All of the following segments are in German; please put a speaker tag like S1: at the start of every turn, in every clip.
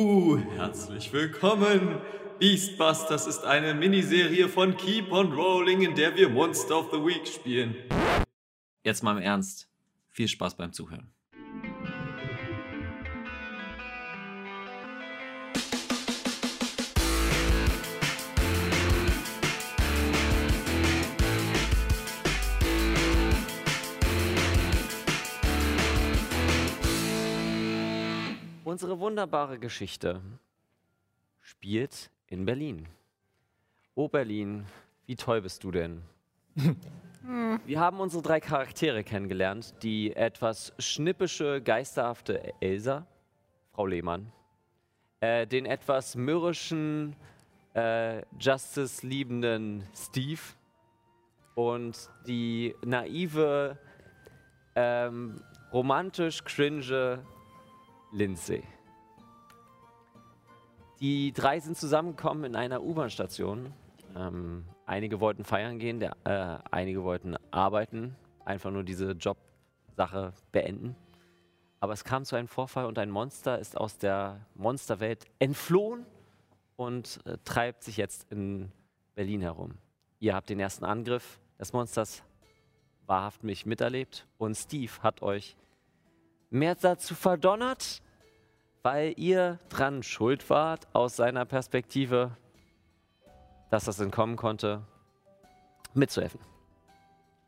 S1: Uh, herzlich willkommen. Beastbusters ist eine Miniserie von Keep on Rolling, in der wir Monster of the Week spielen. Jetzt mal im Ernst. Viel Spaß beim Zuhören.
S2: Unsere wunderbare Geschichte spielt in Berlin. Oh Berlin, wie toll bist du denn? Wir haben unsere drei Charaktere kennengelernt. Die etwas schnippische, geisterhafte Elsa, Frau Lehmann. Äh, den etwas mürrischen, äh, Justice-liebenden Steve. Und die naive, ähm, romantisch cringe Lindsay. Die drei sind zusammengekommen in einer U-Bahn-Station. Ähm, einige wollten feiern gehen, der, äh, einige wollten arbeiten, einfach nur diese Jobsache beenden. Aber es kam zu einem Vorfall und ein Monster ist aus der Monsterwelt entflohen und äh, treibt sich jetzt in Berlin herum. Ihr habt den ersten Angriff des Monsters wahrhaftlich miterlebt und Steve hat euch mehr dazu verdonnert, weil ihr dran schuld wart aus seiner Perspektive, dass das entkommen konnte, mitzuhelfen.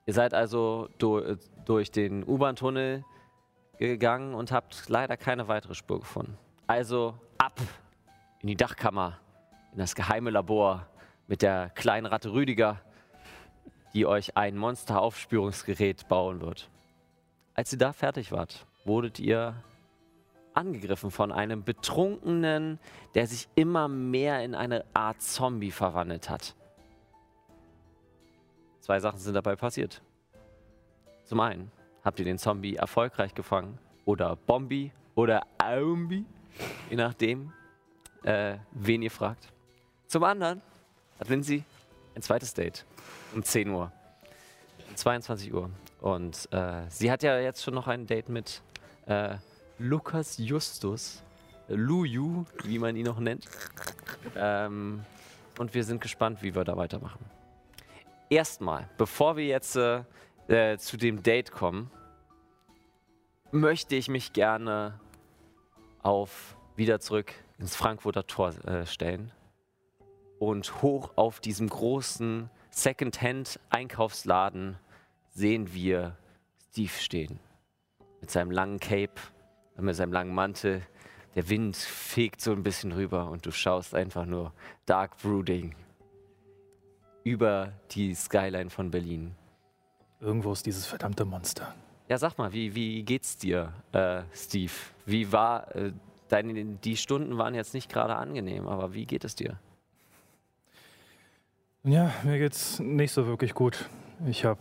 S2: Ihr seid also durch den U-Bahn-Tunnel gegangen und habt leider keine weitere Spur gefunden. Also ab in die Dachkammer, in das geheime Labor mit der kleinen Ratte Rüdiger, die euch ein Monsteraufspürungsgerät bauen wird. Als ihr da fertig wart, wurdet ihr angegriffen von einem Betrunkenen, der sich immer mehr in eine Art Zombie verwandelt hat. Zwei Sachen sind dabei passiert. Zum einen habt ihr den Zombie erfolgreich gefangen oder Bombi oder Aumbi, je nachdem, äh, wen ihr fragt. Zum anderen hat Lindsay ein zweites Date um 10 Uhr, um 22 Uhr. Und äh, sie hat ja jetzt schon noch ein Date mit äh, Lukas Justus, Lu Yu, wie man ihn noch nennt. Ähm, und wir sind gespannt, wie wir da weitermachen. Erstmal, bevor wir jetzt äh, äh, zu dem Date kommen, möchte ich mich gerne auf wieder zurück ins Frankfurter Tor äh, stellen und hoch auf diesem großen Secondhand-Einkaufsladen sehen wir Steve stehen mit seinem langen Cape, mit seinem langen Mantel. Der Wind fegt so ein bisschen rüber und du schaust einfach nur Dark Brooding über die Skyline von Berlin.
S3: Irgendwo ist dieses verdammte Monster.
S2: Ja, sag mal, wie, wie geht's dir, äh, Steve? Wie war, äh, deine, die Stunden waren jetzt nicht gerade angenehm, aber wie geht es dir?
S3: Ja, mir geht's nicht so wirklich gut. Ich habe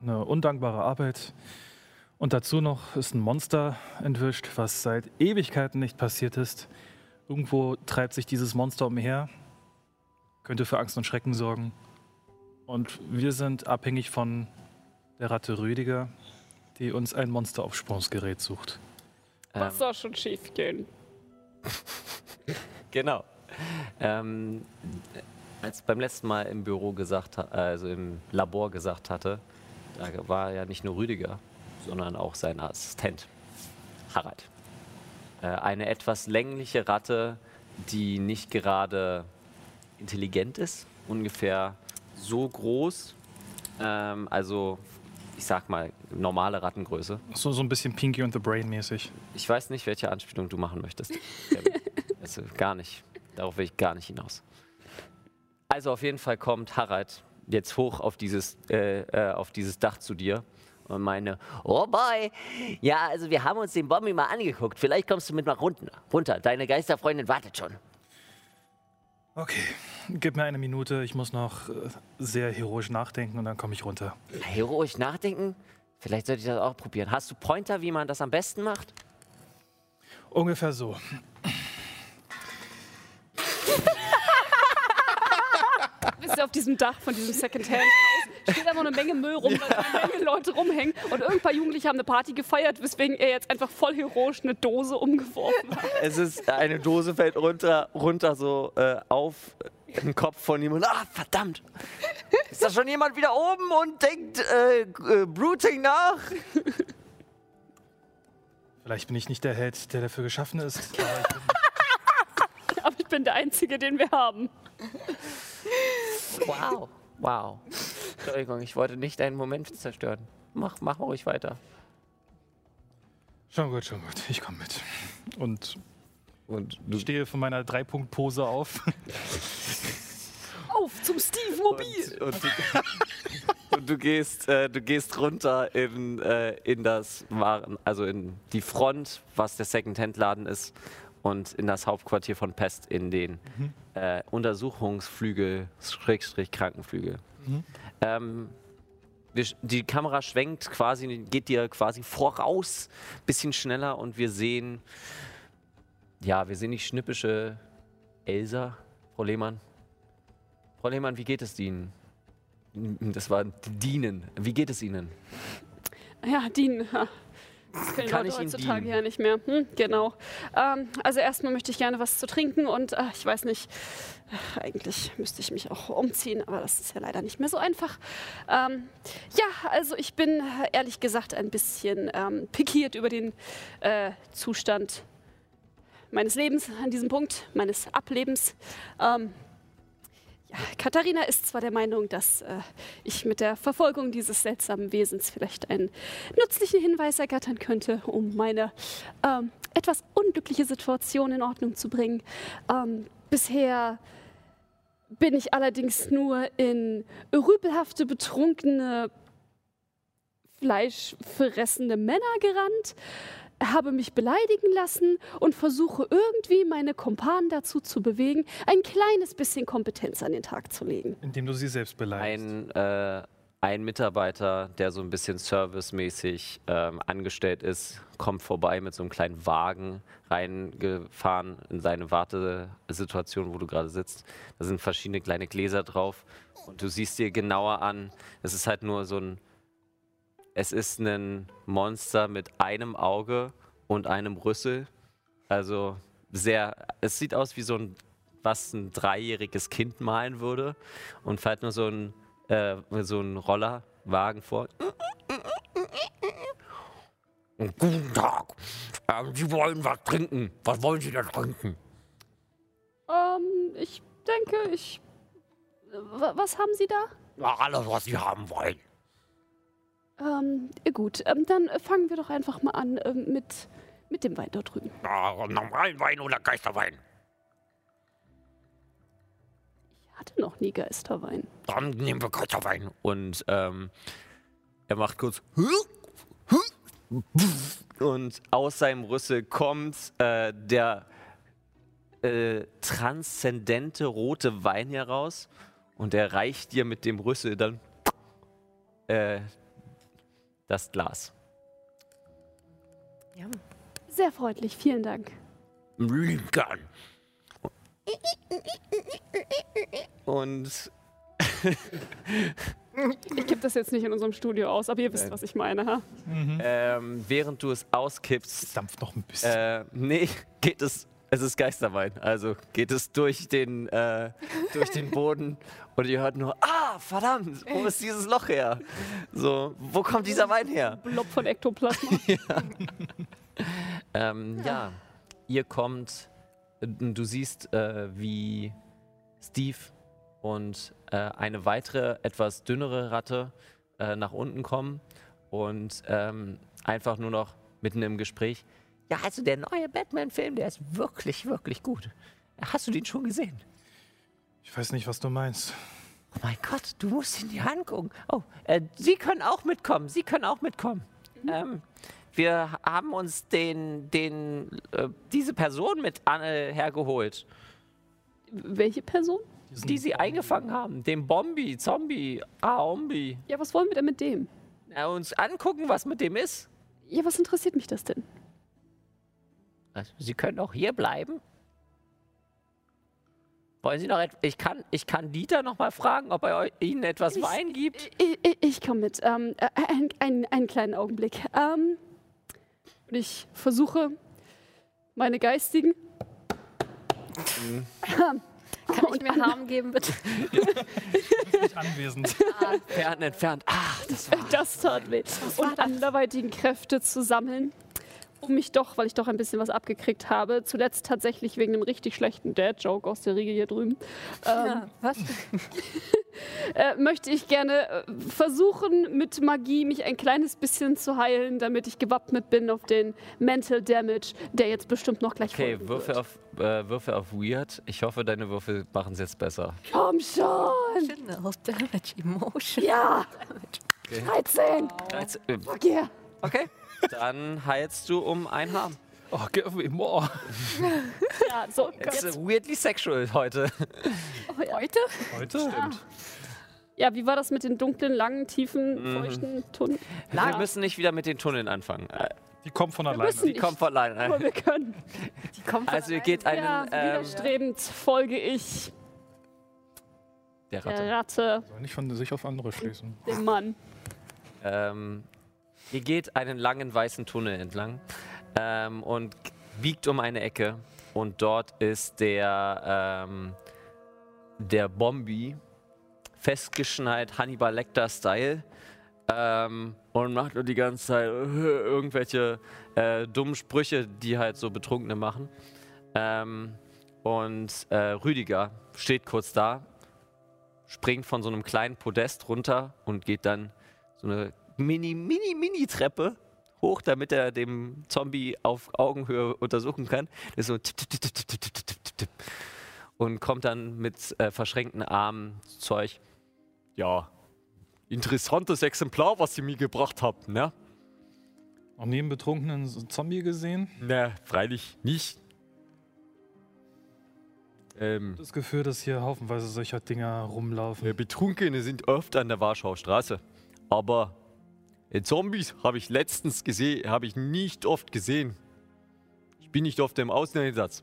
S3: eine undankbare Arbeit. Und dazu noch ist ein Monster entwischt, was seit Ewigkeiten nicht passiert ist. Irgendwo treibt sich dieses Monster umher, könnte für Angst und Schrecken sorgen. Und wir sind abhängig von der Ratte Rüdiger, die uns ein Monsteraufsprungsgerät sucht.
S4: Was
S2: Ähm,
S4: soll schon schief gehen?
S2: Genau. Ähm, als beim letzten Mal im Büro gesagt hat, also im Labor gesagt hatte, da war ja nicht nur Rüdiger, sondern auch sein Assistent, Harald. Äh, eine etwas längliche Ratte, die nicht gerade intelligent ist, ungefähr so groß, ähm, also ich sag mal normale Rattengröße.
S3: So, so ein bisschen Pinky und the Brain mäßig.
S2: Ich weiß nicht, welche Anspielung du machen möchtest. Also gar nicht. Darauf will ich gar nicht hinaus. Also auf jeden Fall kommt Harald jetzt hoch auf dieses, äh, äh, auf dieses Dach zu dir und meine, oh boy, ja, also wir haben uns den Bombi mal angeguckt. Vielleicht kommst du mit mal runter. runter. Deine Geisterfreundin wartet schon.
S3: Okay, gib mir eine Minute. Ich muss noch äh, sehr heroisch nachdenken und dann komme ich runter.
S2: Heroisch nachdenken? Vielleicht sollte ich das auch probieren. Hast du Pointer, wie man das am besten macht?
S3: Ungefähr so.
S4: Bist du auf diesem Dach von diesem Secondhand steht einfach eine Menge Müll rum, weil eine Menge Leute rumhängen. Und irgendein paar Jugendliche haben eine Party gefeiert, weswegen er jetzt einfach voll heroisch eine Dose umgeworfen hat.
S2: Es ist eine Dose fällt runter, runter so äh, auf den Kopf von jemandem. Ah, verdammt! Ist da schon jemand wieder oben und denkt äh, äh, Brooding nach?
S3: Vielleicht bin ich nicht der Held, der dafür geschaffen ist. Aber ich bin
S4: Aber ich bin der Einzige, den wir haben.
S2: Wow. Wow. Entschuldigung, ich wollte nicht deinen Moment zerstören. Mach, mach ruhig weiter.
S3: schon gut, schon gut. Ich komme mit. Und
S2: Und
S3: ich stehe von meiner Drei-Punkt-Pose auf.
S4: Auf zum Steve Mobil!
S2: Und, und, du, und du gehst, äh, du gehst runter in, äh, in das Waren, also in die Front, was der Second-Hand-Laden ist, und in das Hauptquartier von Pest in den äh, Untersuchungsflügel, Schrägstrich Krankenflügel. Ähm, wir, die Kamera schwenkt quasi, geht dir quasi voraus, bisschen schneller und wir sehen, ja, wir sehen die schnippische Elsa, Frau Lehmann. Frau Lehmann, wie geht es Ihnen? Das war Dienen. Wie geht es Ihnen?
S4: Ja, dienen. Das können
S2: Kann
S4: Leute heutzutage
S2: dienen?
S4: ja nicht mehr. Hm, genau. Ähm, also erstmal möchte ich gerne was zu trinken und äh, ich weiß nicht, äh, eigentlich müsste ich mich auch umziehen, aber das ist ja leider nicht mehr so einfach. Ähm, ja, also ich bin äh, ehrlich gesagt ein bisschen ähm, pikiert über den äh, Zustand meines Lebens an diesem Punkt, meines Ablebens. Ähm, ja, Katharina ist zwar der Meinung, dass äh, ich mit der Verfolgung dieses seltsamen Wesens vielleicht einen nützlichen Hinweis ergattern könnte, um meine ähm, etwas unglückliche Situation in Ordnung zu bringen. Ähm, bisher bin ich allerdings nur in rüpelhafte, betrunkene, fleischfressende Männer gerannt, habe mich beleidigen lassen und versuche irgendwie meine Kumpanen dazu zu bewegen, ein kleines bisschen Kompetenz an den Tag zu legen.
S3: Indem du sie selbst beleidigst.
S2: Ein, äh, ein Mitarbeiter, der so ein bisschen servicemäßig ähm, angestellt ist, kommt vorbei mit so einem kleinen Wagen reingefahren in seine Wartesituation, wo du gerade sitzt. Da sind verschiedene kleine Gläser drauf und du siehst dir genauer an. Es ist halt nur so ein. Es ist ein Monster mit einem Auge und einem Rüssel. Also sehr. Es sieht aus wie so ein, was ein dreijähriges Kind malen würde und fährt nur so ein, äh, so ein Rollerwagen vor. Guten Tag. Ähm, Sie wollen was trinken. Was wollen Sie denn trinken?
S4: Ähm, ich denke, ich. wa- Was haben Sie da?
S2: Ja, alles, was Sie haben wollen.
S4: Ähm, gut, ähm, dann fangen wir doch einfach mal an ähm, mit, mit dem Wein dort drüben.
S5: Ja, normalen Wein oder Geisterwein?
S4: Ich hatte noch nie Geisterwein.
S5: Dann nehmen wir Geisterwein.
S2: Und ähm, er macht kurz. Und aus seinem Rüssel kommt äh, der äh, transzendente rote Wein heraus. Und er reicht dir mit dem Rüssel dann äh, das Glas.
S4: Sehr freundlich, vielen Dank.
S5: Gern.
S2: Und
S4: Ich gebe das jetzt nicht in unserem Studio aus, aber ihr wisst, was ich meine, ha?
S2: ähm, während du es auskippst,
S3: Dampft noch ein bisschen.
S2: Äh, nee, geht es. Es ist Geisterwein. Also geht es durch den, äh, durch den Boden und ihr hört nur, ah, verdammt, wo ist dieses Loch her? So, wo kommt dieser Wein her?
S4: Blob von Ektoplasma.
S2: Ähm, ja, ihr kommt, äh, du siehst, äh, wie Steve und äh, eine weitere, etwas dünnere Ratte äh, nach unten kommen und ähm, einfach nur noch mitten im Gespräch. Ja, also der neue Batman-Film, der ist wirklich, wirklich gut. Hast du den schon gesehen?
S3: Ich weiß nicht, was du meinst.
S2: Oh mein Gott, du musst ihn dir angucken. Oh, äh, Sie können auch mitkommen. Sie können auch mitkommen. Ähm, wir haben uns den, den, äh, diese Person mit an, äh, hergeholt,
S4: Welche Person?
S3: Diesen-
S2: die Sie eingefangen haben. Den Bombi, Zombie, Aombi.
S4: Ja, was wollen wir denn mit dem?
S2: Na, uns angucken, was mit dem ist.
S4: Ja, was interessiert mich das denn?
S2: Also, Sie können auch hier bleiben. Wollen Sie noch etwas? Ich kann, ich kann Dieter noch mal fragen, ob er Ihnen etwas
S4: Ich-
S2: Wein gibt.
S4: Ich, ich, ich komme mit. Ähm, äh, ein, ein, einen kleinen Augenblick. Ähm, und ich versuche, meine geistigen.
S6: Kann ich mir Harm geben, bitte?
S3: Nicht anwesend.
S2: Entfernt, entfernt. Ah, das war.
S4: Das tat weh. Und anderweitigen Kräfte zu sammeln, um mich doch, weil ich doch ein bisschen was abgekriegt habe, zuletzt tatsächlich wegen einem richtig schlechten Dad-Joke aus der Riege hier drüben, ähm,
S6: Ja, was?
S4: äh, möchte ich gerne äh, versuchen, mit Magie mich ein kleines bisschen zu heilen, damit ich gewappnet bin auf den Mental Damage, der jetzt bestimmt noch gleich
S2: Okay, Würfe
S4: wird.
S2: auf, äh, Würfe auf Weird. Ich hoffe, deine Würfel machen es jetzt besser.
S4: Komm schon!
S6: Emotional Damage, Emotion.
S4: Ja!
S2: Okay.
S4: 13!
S2: Jetzt, äh,
S4: Fuck yeah!
S2: Okay, dann heilst du um ein Haar.
S3: Oh, give me more.
S4: Ja, so.
S2: It's äh, weirdly sexual heute.
S6: Heute?
S3: Heute?
S2: Stimmt.
S4: Ja, wie war das mit den dunklen, langen, tiefen,
S2: Mhm.
S4: feuchten Tunneln?
S2: Wir müssen nicht wieder mit den Tunneln anfangen. Äh,
S3: Die kommt von alleine.
S4: müssen
S2: Die
S4: nicht.
S2: kommt von
S4: Aber
S2: alleine.
S4: wir können.
S6: Die kommt
S2: Also ihr geht einen
S4: Ja,
S2: ähm,
S4: widerstrebend folge ich
S2: der
S4: der
S2: Ratte.
S4: Ratte,
S3: Soll nicht von sich auf andere schließen.
S4: dem Mann.
S2: Ähm, ihr geht einen langen weißen Tunnel entlang ähm, und biegt um eine Ecke und dort ist der ähm, der Bombi festgeschnallt Hannibal Lecter Style ähm, und macht nur die ganze Zeit irgendwelche äh, dummen Sprüche, die halt so Betrunkene machen. Ähm, und äh, Rüdiger steht kurz da, springt von so einem kleinen Podest runter und geht dann so eine mini, mini, mini Treppe hoch, damit er dem Zombie auf Augenhöhe untersuchen kann. So. Und kommt dann mit äh, verschränkten Armen zu euch. Ja, interessantes Exemplar, was ihr mir gebracht habt, ne?
S3: Auch neben betrunkenen Zombie gesehen?
S2: Ne, freilich nicht. Ähm,
S3: das Gefühl, dass hier haufenweise solcher Dinger rumlaufen.
S2: Betrunkene sind oft an der Warschauer Straße. Aber Zombies habe ich letztens gesehen, habe ich nicht oft gesehen. Ich bin nicht oft im Außeneinsatz.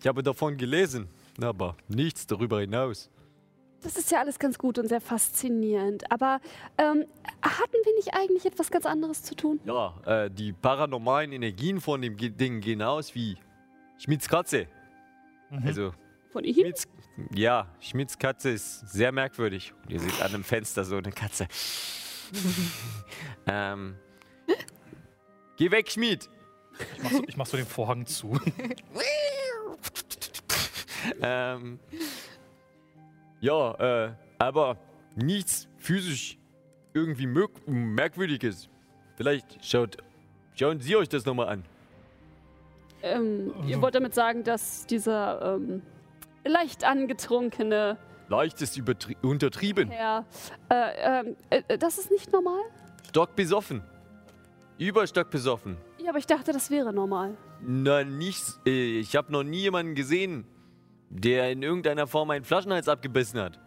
S2: Ich habe davon gelesen, aber nichts darüber hinaus.
S4: Das ist ja alles ganz gut und sehr faszinierend. Aber ähm, hatten wir nicht eigentlich etwas ganz anderes zu tun?
S2: Ja, äh, die paranormalen Energien von dem Ding gehen aus wie Schmidts Katze.
S3: Mhm.
S2: Also
S4: Von ihm?
S2: Schmidts, ja, Schmidts Katze ist sehr merkwürdig. Und ihr seht an einem Fenster so eine Katze. ähm, geh weg, Schmied!
S3: Ich mach, so, ich mach so den Vorhang zu.
S2: Ähm, ja, äh, aber nichts physisch irgendwie merk merkwürdiges. Vielleicht schaut, schauen Sie euch das nochmal an.
S4: Ähm, ihr wollt damit sagen, dass dieser ähm, leicht angetrunkene
S2: Leicht ist untertrieben.
S4: Herr, äh, ähm, äh, das ist nicht normal?
S2: Stockbesoffen. Überstockbesoffen.
S4: Ja, aber ich dachte, das wäre normal.
S2: Na, nichts. Äh, ich habe noch nie jemanden gesehen, der in irgendeiner Form einen Flaschenhals abgebissen hat.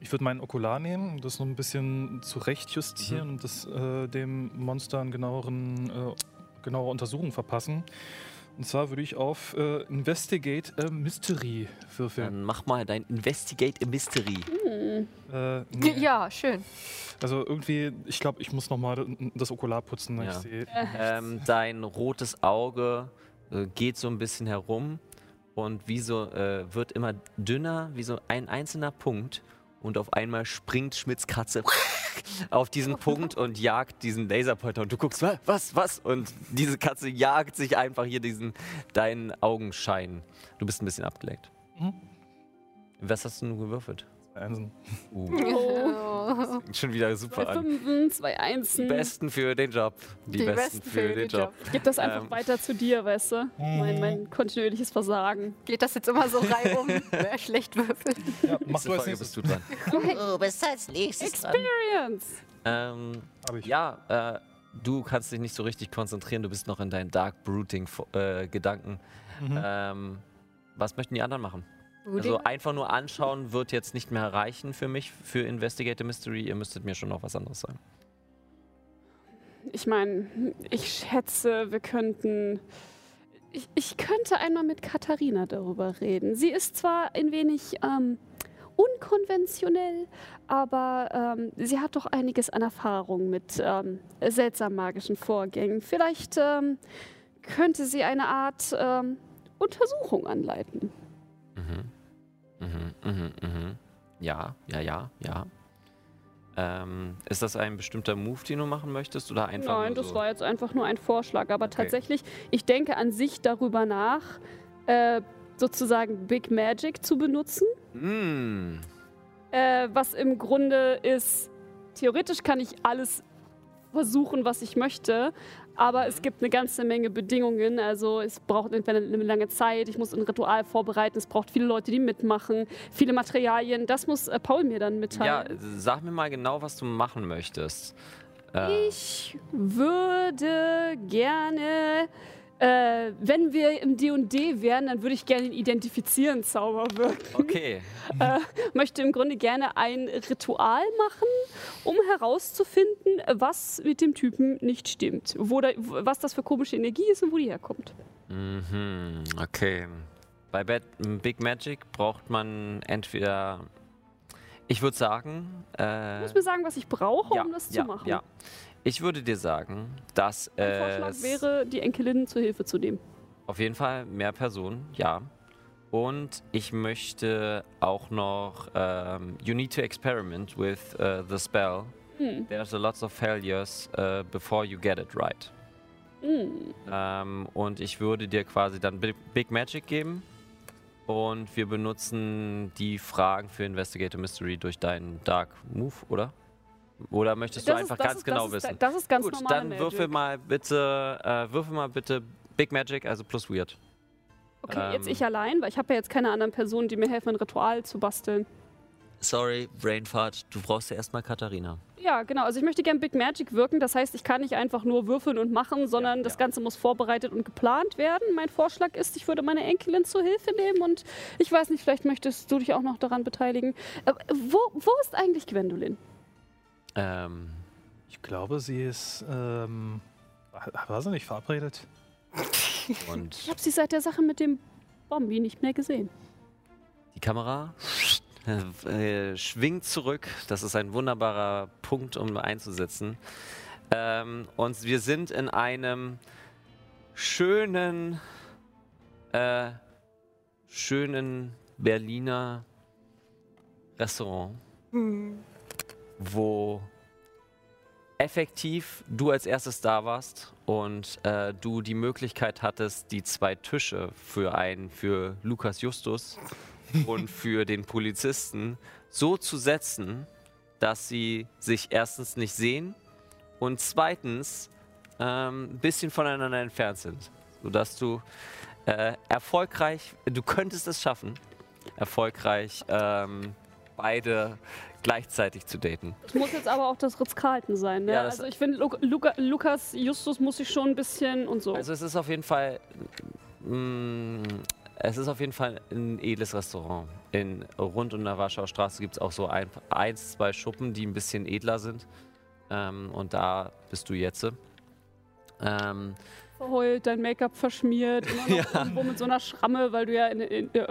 S3: Ich würde meinen Okular nehmen, um das noch ein bisschen zurechtjustieren und das, äh, dem Monster einen genaueren, äh, genauere Untersuchung verpassen. Und zwar würde ich auf äh, Investigate a Mystery würfeln.
S2: Dann mach mal dein Investigate a Mystery.
S3: Äh, nee.
S6: Ja, schön.
S3: Also irgendwie, ich glaube, ich muss noch mal das Okular putzen. ne?
S2: Ja.
S3: Ich sehe.
S2: Ähm, dein rotes Auge äh, geht so ein bisschen herum und wie so äh, wird immer dünner, wie so ein einzelner Punkt. Und auf einmal springt Schmidts Katze auf diesen Punkt und jagt diesen Laserpointer. Und du guckst, "Wa- was, was? Und diese Katze jagt sich einfach hier diesen, deinen Augenschein. Du bist ein bisschen abgelenkt.
S3: Mhm.
S2: Was hast du nun gewürfelt?
S3: Einsen.
S2: Uh,
S4: Oh.
S2: fängt schon wieder super
S4: Zwei
S2: an.
S4: Fünfen, zwei
S2: Die
S4: Einsen.
S2: Besten für den Job. Die, Besten, für, den Job.
S4: Gib das einfach
S2: Ähm.
S4: weiter zu dir, weißt du? Mein, mein kontinuierliches Versagen.
S6: Geht das jetzt immer so reihum, wer schlecht würfelt?
S3: Ja, mach
S2: Nächste
S3: du als nächstes.
S2: bist du dran.
S5: Du bist als nächstes dran.
S4: Experience!
S2: Ähm,
S3: Hab ich.
S2: ja, äh, du kannst dich nicht so richtig konzentrieren. Du bist noch in deinen Dark Brooding-Gedanken.
S3: Mhm.
S2: Ähm, was möchten die anderen machen? Also einfach nur anschauen wird jetzt nicht mehr reichen für mich, für Investigate Mystery. Ihr müsstet mir schon noch was anderes sagen.
S4: Ich meine, ich schätze, wir könnten ich, ich könnte einmal mit Katharina darüber reden. Sie ist zwar ein wenig ähm, unkonventionell, aber ähm, sie hat doch einiges an Erfahrung mit ähm, seltsam magischen Vorgängen. Vielleicht ähm, könnte sie eine Art ähm, Untersuchung anleiten.
S2: Mhm. Mhm, mhm, mhm. Ja, ja, ja, ja. Ähm, ist das ein bestimmter Move, den du machen möchtest oder einfach
S4: Nein,
S2: nur
S4: das
S2: so?
S4: war jetzt einfach nur ein Vorschlag. Aber
S2: Okay.
S4: tatsächlich, ich denke an sich darüber nach, äh, sozusagen Big Magic zu benutzen.
S2: Mm,
S4: Äh, was im Grunde ist, theoretisch kann ich alles versuchen, was ich möchte, aber es gibt eine ganze Menge Bedingungen. Also es braucht entweder eine lange Zeit, ich muss ein Ritual vorbereiten, es braucht viele Leute, die mitmachen, viele Materialien. Das muss äh, Paul mir dann
S2: ja,
S4: mitteilen.
S2: sag mir mal genau, was du machen möchtest. Äh,
S4: Ich würde gerne, äh, wenn wir im D&D wären, dann würde ich gerne den Identifizieren-Zauber wirken.
S2: okay.
S4: möchte im Grunde gerne ein Ritual machen, um herauszufinden, was mit dem Typen nicht stimmt. Wo da, was das für komische Energie ist und wo die herkommt.
S2: Mhm, okay. Bei Bad, Big Magic braucht man entweder, ich würde sagen,
S4: Du
S2: äh,
S4: musst mir sagen, was ich brauche,
S2: ja,
S4: um das
S2: ja,
S4: zu machen.
S2: Ja. Ich würde dir sagen, dass
S4: Mein Vorschlag
S2: es
S4: wäre, die Enkelin zur Hilfe zu nehmen.
S2: auf jeden Fall mehr Personen, ja. Und ich möchte auch noch, ähm, you need to experiment with uh, the spell.
S4: Hm.
S2: There's a lots of failures uh, before you get it right.
S4: Hm.
S2: Ähm, und ich würde dir quasi dann Bi- Big Magic geben. Und wir benutzen die Fragen für Investigator Mystery durch deinen Dark Move, oder? Oder möchtest du
S4: Das ist-
S2: einfach
S4: das
S2: ganz
S4: ist,
S2: genau
S4: das ist,
S2: wissen?
S4: Das ist ganz
S2: Gut,
S4: normal.
S2: dann würfel mal bitte, äh, würfel mal bitte Big Magic, also plus Weird.
S4: Okay, jetzt
S2: ähm,
S4: ich allein, weil ich habe ja jetzt keine anderen Personen, die mir helfen, ein Ritual zu basteln.
S1: Sorry, Brainfart, du brauchst ja erstmal Katharina.
S4: Ja, genau. Also ich möchte gerne Big Magic wirken. Das heißt, ich kann nicht einfach nur würfeln und machen, sondern
S2: Ja,
S4: das
S2: ja.
S4: Ganze muss vorbereitet und geplant werden. Mein Vorschlag ist, ich würde meine Enkelin zur Hilfe nehmen und ich weiß nicht, vielleicht möchtest du dich auch noch daran beteiligen. Äh, wo, wo ist eigentlich Gwendolyn?
S2: Ähm,
S3: Ich glaube, sie ist. Ähm, war sie nicht verabredet?
S2: und
S4: Ich habe sie seit der Sache mit dem Bombi nicht mehr gesehen.
S2: die Kamera äh, schwingt zurück. Das ist ein wunderbarer Punkt, um einzusetzen. Ähm, und wir sind in einem schönen, äh, schönen Berliner Restaurant, wo effektiv du als erstes da warst und äh, du die Möglichkeit hattest, die zwei Tische für einen, für Lukas Justus und für den Polizisten so zu setzen, dass sie sich erstens nicht sehen und zweitens ähm, ein bisschen voneinander entfernt sind, sodass du äh, erfolgreich, du könntest es schaffen, erfolgreich ähm, beide gleichzeitig zu daten.
S4: Es muss jetzt aber auch das Ritz-Carlton sein. Ne?
S2: Ja,
S4: also ich finde, Lu Luca Lukas Justus muss sich schon ein bisschen und so.
S2: Also es ist auf jeden Fall, mm, es ist auf jeden Fall ein edles Restaurant. In, rund um der Warschauer Straße gibt es auch so ein, eins, zwei Schuppen, die ein bisschen edler sind. Ähm, und da bist du jetzt. Ähm,
S4: verheult, dein Make-up verschmiert, immer noch irgendwo mit so einer Schramme, weil du ja in, in, äh,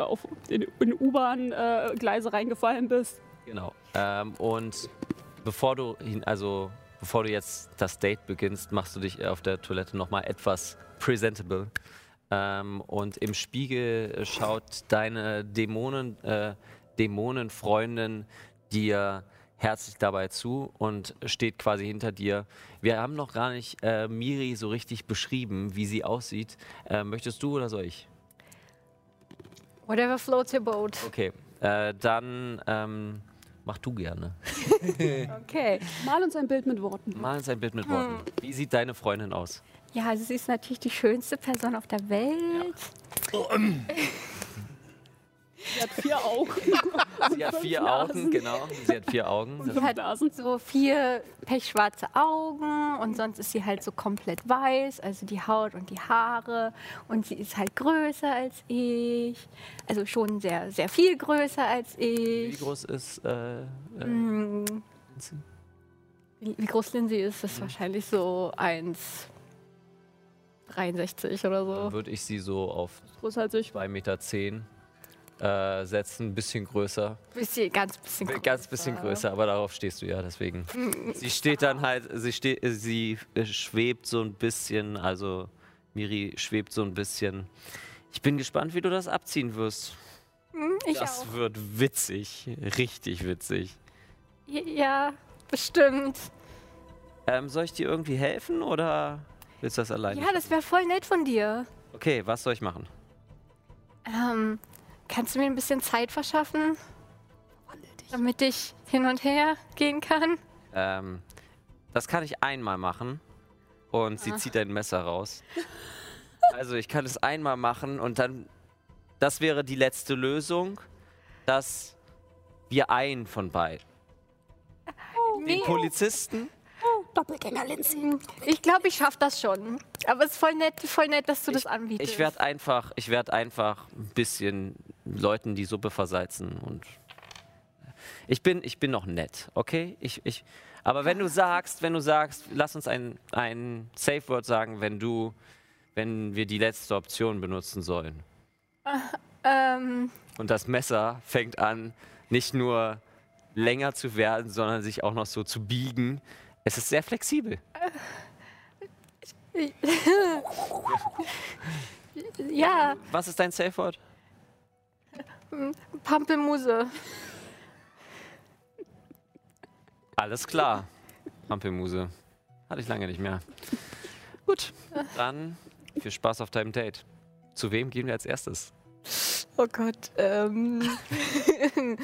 S4: in, in U-Bahn-Gleise reingefallen bist.
S2: genau. Ähm, und bevor du hin, also bevor du jetzt das Date beginnst, machst du dich auf der Toilette nochmal etwas presentable. Ähm, und im Spiegel schaut deine Dämonen, äh, Dämonenfreundin dir herzlich dabei zu und steht quasi hinter dir. Wir haben noch gar nicht äh, Miri so richtig beschrieben, wie sie aussieht. Äh, möchtest du oder soll ich?
S6: Whatever floats your boat.
S2: Okay, äh, dann ähm, mach du gerne.
S6: Okay.
S4: Mal uns ein Bild mit Worten.
S2: Mal uns ein Bild mit Worten. Wie sieht deine Freundin aus?
S6: Ja, also sie ist natürlich die schönste Person auf der Welt.
S4: Sie hat vier Augen.
S2: Sie hat vier. Augen, genau. Sie hat vier Augen.
S6: Sie hat so vier pechschwarze Augen und sonst ist sie halt so komplett weiß, also die Haut und die Haare. Und sie ist halt größer als ich. Also schon sehr, sehr viel größer als
S2: Wie
S6: ich.
S2: groß ist äh, äh,
S6: Mm,
S2: Lindsay?
S6: Wie wie groß Lindsay ist,
S2: Mhm.
S6: ist wahrscheinlich so 1,80 63 oder
S2: Dann
S6: so.
S2: würde ich sie so auf
S4: Größer als ich.
S2: 2,10 Meter zehn, äh, setzen, ein bisschen größer.
S6: Bisschen, ganz bisschen größer.
S2: Ganz bisschen größer, aber darauf stehst du ja, deswegen. sie steht dann halt, sie, steht, sie äh, schwebt so ein bisschen, also Miri schwebt so ein bisschen. Ich bin gespannt, wie du das abziehen wirst.
S6: Hm, Ich
S2: das
S6: auch.
S2: wird witzig, richtig witzig.
S6: Ja, bestimmt.
S2: Ähm, soll ich dir irgendwie helfen oder willst du das alleine?
S6: Ja, das wäre voll nett von dir.
S2: okay, was soll ich machen?
S6: Ähm, kannst du mir ein bisschen Zeit verschaffen? Damit ich hin und her gehen kann?
S2: Ähm, das kann ich einmal machen und sie
S6: Ah.
S2: zieht ein Messer raus. Also ich kann es einmal machen und dann, das wäre die letzte Lösung, dass wir einen von beiden, den Polizisten,
S5: Doppelgänger Lindsay.
S6: Ich glaube, ich schaffe das schon. Aber es ist voll nett, voll nett, dass du das anbietest.
S2: ich werde einfach, ich werde einfach ein bisschen Leuten die Suppe versalzen und ich bin, ich bin noch nett, okay? Ich, ich, aber wenn du sagst, wenn du sagst, lass uns ein, ein Safe Word sagen, wenn du, wenn wir die letzte Option benutzen sollen.
S6: ähm,
S2: Und das Messer fängt an, nicht nur länger zu werden, sondern sich auch noch so zu biegen. Es ist sehr flexibel.
S6: ja,
S2: Was ist dein Safe Word?
S6: Pampelmuse.
S2: Alles klar. Ampelmuse. Hatte ich lange nicht mehr. Gut, dann viel Spaß auf deinem Date. Zu wem gehen wir als erstes?
S6: Oh Gott. Ähm,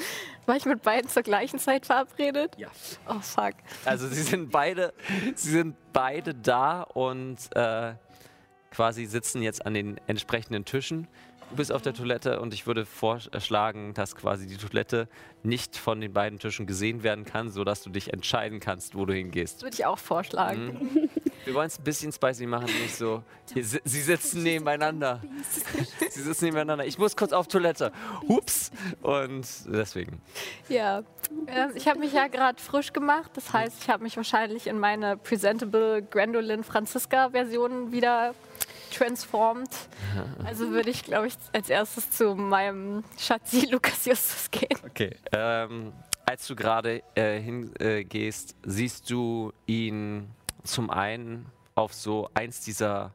S6: war ich mit beiden zur gleichen Zeit verabredet?
S2: Ja.
S6: Oh fuck.
S2: Also sie sind beide, sie sind beide da und äh, quasi sitzen jetzt an den entsprechenden Tischen. Du bist auf der Toilette und ich würde vorschlagen, dass quasi die Toilette nicht von den beiden Tischen gesehen werden kann, sodass du dich entscheiden kannst, wo du hingehst.
S6: Das würde ich auch vorschlagen.
S2: Wir wollen es ein bisschen spicy machen, nicht so. Hier, si- sie sitzen nebeneinander. Sie sitzen nebeneinander. Ich muss kurz auf Toilette. Hups. Und deswegen.
S6: Ja. Ähm, ich habe mich ja gerade frisch gemacht. Das heißt, ich habe mich wahrscheinlich in meine Presentable Gwendolyn Franziska Version wieder transformed. Also würde ich, glaube ich, als erstes zu meinem Schatzi Lukas Justus gehen.
S2: Okay. Ähm, als du gerade äh, hingehst, äh, siehst du ihn zum einen auf so eins dieser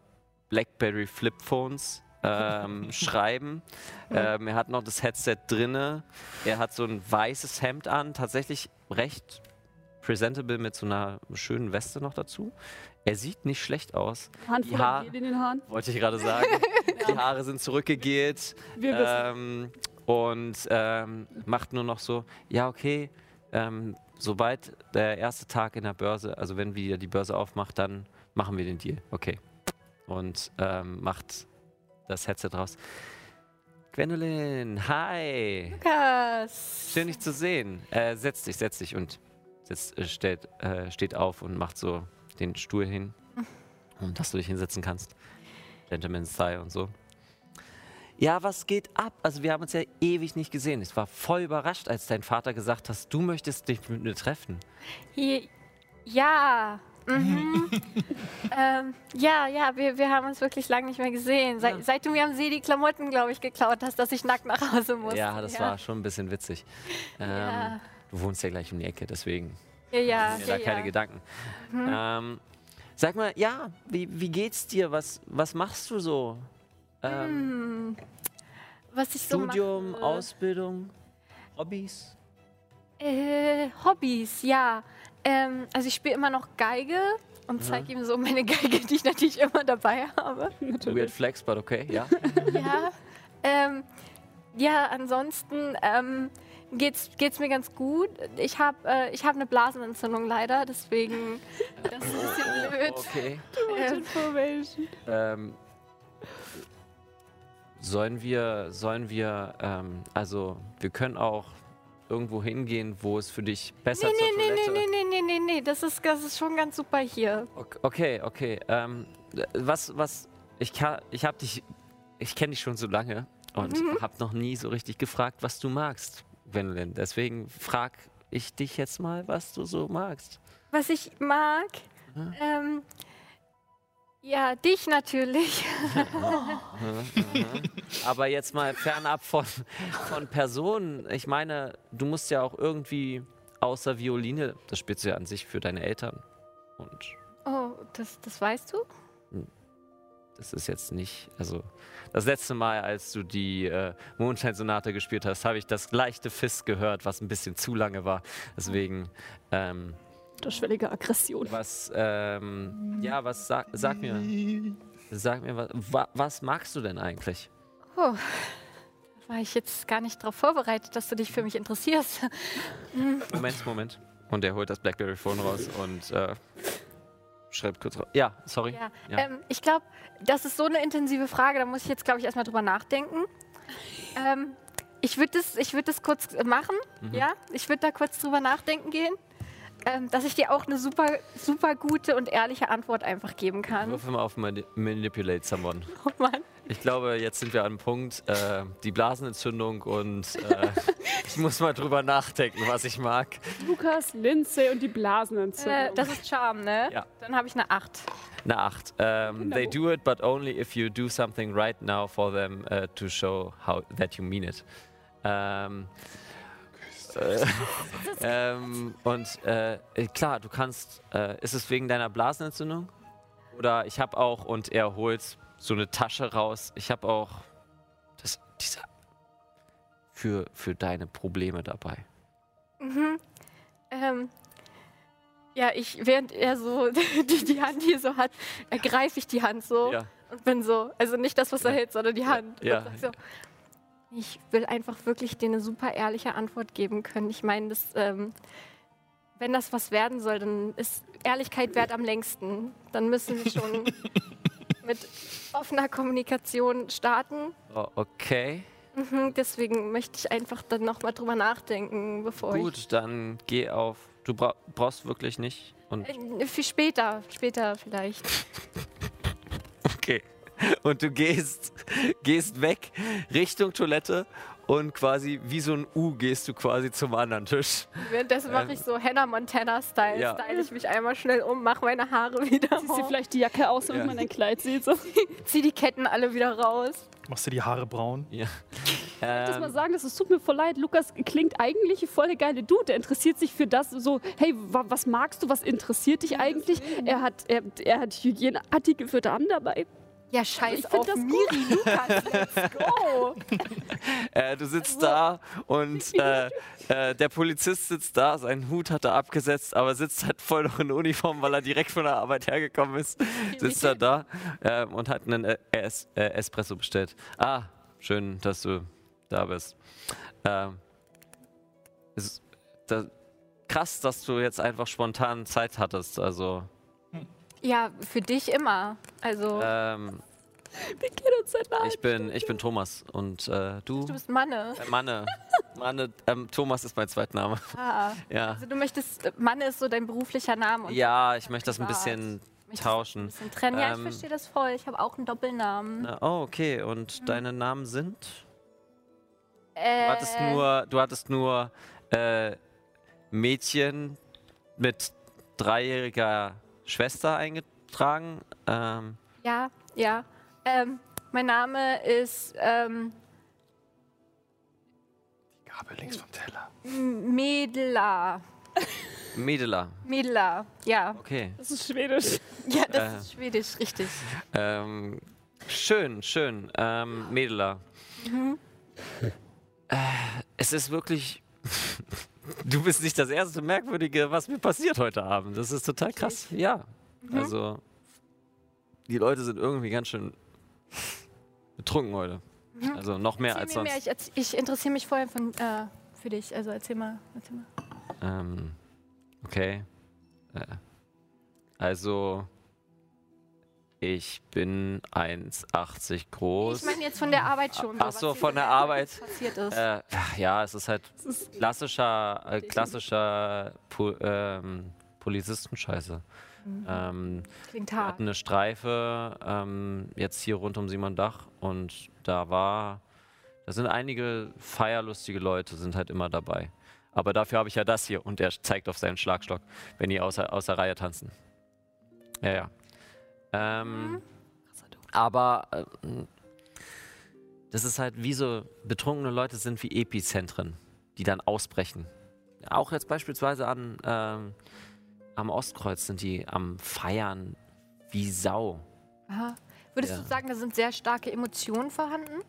S2: BlackBerry Flipphones ähm, schreiben. Ähm, er hat noch das Headset drinne. Er hat so ein weißes Hemd an, tatsächlich recht presentable mit so einer schönen Weste noch dazu. Er sieht nicht schlecht aus.
S4: Handvoll
S2: Ja.
S4: Gel in den Haaren.
S2: Wollte ich gerade sagen. Die Haare sind zurückgegelt.
S4: Wir wissen.
S2: Ähm, und ähm, macht nur noch so, ja, okay, ähm, sobald der erste Tag in der Börse, also wenn wir die Börse aufmacht, dann machen wir den Deal. Okay. Und ähm, macht das Headset raus. Gwendolyn, hi.
S6: Lukas.
S2: Schön, dich zu sehen. Äh, setz dich, setz dich und setzt, äh, stellt, äh, steht auf und macht so den Stuhl hin, um dass du dich hinsetzen kannst. Gentleman's Style und so. Ja, was geht ab? Also wir haben uns ja ewig nicht gesehen. Ich war voll überrascht, als dein Vater gesagt hat, du möchtest dich mit mir treffen.
S6: Ja. Mhm. ähm, ja, ja, wir, wir haben uns wirklich lange nicht mehr gesehen. Seit, seit du mir am See die Klamotten, glaube ich, geklaut hast, dass ich nackt nach Hause muss.
S2: Ja, das war schon ein bisschen witzig. Ähm,
S6: Ja.
S2: Du wohnst ja gleich um die Ecke, deswegen
S6: Ja, ja,
S2: mir
S6: ja,
S2: da keine
S6: ja.
S2: Gedanken. Ähm, sag mal, ja, wie, wie geht's dir? Was, was machst du so? Ähm,
S6: Hm. Was ich so
S2: Studium,
S6: mache.
S2: Ausbildung, Hobbys?
S6: Äh, Hobbys, ja. Ähm, also ich spiele immer noch Geige und zeige ihm so meine Geige, die ich natürlich immer dabei habe.
S2: Weird Flex, but okay, ja.
S6: ja. Ähm, ja, ansonsten ähm, geht's, geht's mir ganz gut. Ich habe äh, ich hab eine Blasenentzündung leider, deswegen das ist ein bisschen blöd.
S2: Okay.
S6: Ähm,
S2: Ähm, sollen wir, sollen wir, ähm, also wir können auch irgendwo hingehen, wo es für dich besser
S6: nee,
S2: zur
S6: nee, nee,
S2: Toilette...
S6: nee, nee, nee, nee, nee, das ist, das ist schon ganz super hier.
S2: Ok- Okay, okay. Ähm, was, was, ich kann, ich hab dich, ich kenne dich schon so lange und
S6: Mhm.
S2: habe noch nie so richtig gefragt, was du magst, Gwendolyn. Deswegen frag ich dich jetzt mal, was du so magst.
S6: Was ich mag,
S2: Mhm.
S6: ähm, Ja, dich natürlich.
S2: Aber jetzt mal fernab von, von Personen. Ich meine, du musst ja auch irgendwie außer Violine, das spielst du ja an sich für deine Eltern. Und
S6: Oh, das, das weißt du?
S2: das ist jetzt nicht, also das letzte Mal, als du die äh, Mondscheinsonate gespielt hast, habe ich das leichte Fist gehört, was ein bisschen zu lange war. Deswegen, ähm,
S4: Unterschwellige Aggression.
S2: was, ähm, ja, was sag, sag mir, sag mir, was, wa, was magst du denn eigentlich?
S6: Oh, da war ich jetzt gar nicht darauf vorbereitet, dass du dich für mich interessierst.
S2: Moment, Moment. Und er holt das Blackberry-Phone raus und äh, schreibt kurz raus. Ja, sorry.
S6: Ja,
S2: Ja.
S6: Ähm, ich glaube, das ist so eine intensive Frage, da muss ich jetzt, glaube ich, erstmal drüber nachdenken. Ähm, ich würde das, ich würd das kurz machen,
S2: Mhm.
S6: ja? Ich würde da kurz drüber nachdenken gehen, ähm, dass ich dir auch eine super, super gute und ehrliche Antwort einfach geben kann.
S2: Würfel mal auf Mani Manipulate Someone.
S6: Oh Mann.
S2: Ich glaube, jetzt sind wir an einem Punkt, äh, die Blasenentzündung und äh, ich muss mal drüber nachdenken, was ich mag.
S4: Lukas, Lindsay und die
S6: Äh,
S4: Blasenentzündung.
S6: das ist Charme, ne?
S2: Ja.
S6: Dann habe ich eine 8.
S2: Eine 8. Um, they do it, but only if you do something right now for them uh, to show how that you mean it. Ähm, äh, ähm, und äh, klar, du kannst. Äh, ist es wegen deiner Blasenentzündung? Oder ich habe auch, und er holt so eine Tasche raus. Ich habe auch das, diese für, für deine Probleme dabei.
S6: Mhm. Ähm, ja, ich, während er so die, die Hand hier so hat, ergreife ich die Hand so
S2: Ja.
S6: und bin so, also nicht das, was er
S2: Ja.
S6: hält, sondern die Hand.
S2: Ja.
S6: So, ich will einfach wirklich dir eine super ehrliche Antwort geben können. Ich meine, das, ähm, wenn das was werden soll, dann ist Ehrlichkeit wert am längsten. Dann müssen wir schon mit offener Kommunikation starten.
S2: Oh, okay.
S6: Mhm, deswegen möchte ich einfach dann nochmal drüber nachdenken, bevor ich
S2: Gut, dann geh auf. Du bra brauchst wirklich nicht. Und
S6: Äh, Für später, später vielleicht.
S2: Okay. Und du gehst, gehst weg Richtung Toilette und quasi wie so ein U gehst du quasi zum anderen Tisch.
S6: Währenddessen mache
S2: Ähm,
S6: ich so Hannah Montana-Style.
S2: ja.
S6: Style ich mich einmal schnell um, mache meine Haare wieder
S4: Ziehst
S6: hoch,
S4: vielleicht die Jacke aus, damit
S2: Ja.
S4: man dein Kleid sieht. So.
S6: zieh die Ketten alle wieder raus.
S3: Machst du die Haare braun?
S2: Ja.
S4: Ich muss mal
S2: Ähm,
S4: sagen, das es tut mir voll leid. Lukas klingt eigentlich voll der geile Dude. Der interessiert sich für das so, hey, wa was magst du, was interessiert dich eigentlich? Er hat, er, er hat Hygieneartikel für Damen dabei.
S6: Ja, scheiß
S4: Ich
S6: auf
S4: das
S6: Miri, Lukas, let's go.
S2: äh, du sitzt da und äh, äh, der Polizist sitzt da, seinen Hut hat er abgesetzt, aber sitzt halt voll noch in Uniform, weil er direkt von der Arbeit hergekommen ist. Sitzt er da ähm, und hat einen äh, es äh, Espresso bestellt. Ah, schön, dass du da bist. Ähm, ist, da, krass, dass du jetzt einfach spontan Zeit hattest. Also,
S6: Ja, für dich immer. Also,
S2: ähm,
S4: Wir kennen uns seit einer
S2: ich, bin, ich bin Thomas und äh, du?
S6: du bist Manne.
S2: Äh, Manne. Manne, ähm, Thomas ist mein Zweitname.
S6: Ah.
S2: Ja.
S6: Also du möchtest, Manne ist so dein beruflicher Name. Und
S2: Ja, ich möchte das ein bisschen tauschen.
S6: Ein bisschen trennen. Ja, ich
S2: Ähm,
S6: verstehe das voll. Ich habe auch einen Doppelnamen.
S2: Na, Oh, okay. Und deine Namen sind?
S6: Äh,
S2: Du hattest nur, du hattest nur äh, Mädchen mit dreijähriger Schwester eingetragen. Ähm,
S6: Ja, ja. Ähm, mein Name ist ähm,
S3: Gabel links vom Teller.
S6: Medela.
S2: Medela.
S6: Medela, ja.
S2: Okay.
S4: Das ist Schwedisch.
S6: Ja, das
S2: Äh.
S6: ist Schwedisch, richtig.
S2: Ähm, schön, schön. Ähm, Medela. Äh, es ist wirklich. Du bist nicht das erste Merkwürdige, was mir passiert heute Abend. Das ist total krass. Ja. Also. Die Leute sind irgendwie ganz schön betrunken heute. Also noch mehr als
S6: Erzähl mir
S2: sonst.
S6: mehr. Ich, ich interessiere mich vorher von, äh, für dich. Also erzähl mal. Erzähl mal.
S2: Ähm, okay. Äh, also, ich bin 1,80 groß.
S6: Ich meine jetzt von der Arbeit schon.
S2: Ach so, von der Arbeit.
S6: passiert ist.
S2: Äh, ja, es ist halt klassischer, äh, klassischer Pu ähm, Polizistenscheiße. Ähm,
S6: Klingt
S2: wir
S6: hart.
S2: hatten eine Streife ähm, jetzt hier rund um Simondach und da war, da sind einige feierlustige Leute, sind halt immer dabei. Aber dafür habe ich ja das hier und er zeigt auf seinen Schlagstock, wenn die außer, außer Reihe tanzen. Ja, ja. Ähm, aber äh, das ist halt wie so, betrunkene Leute sind wie Epizentren, die dann ausbrechen. Auch jetzt beispielsweise an, ähm, am Ostkreuz sind die am Feiern wie Sau.
S6: Aha. Würdest
S2: Ja.
S6: du sagen, da sind sehr starke Emotionen vorhanden?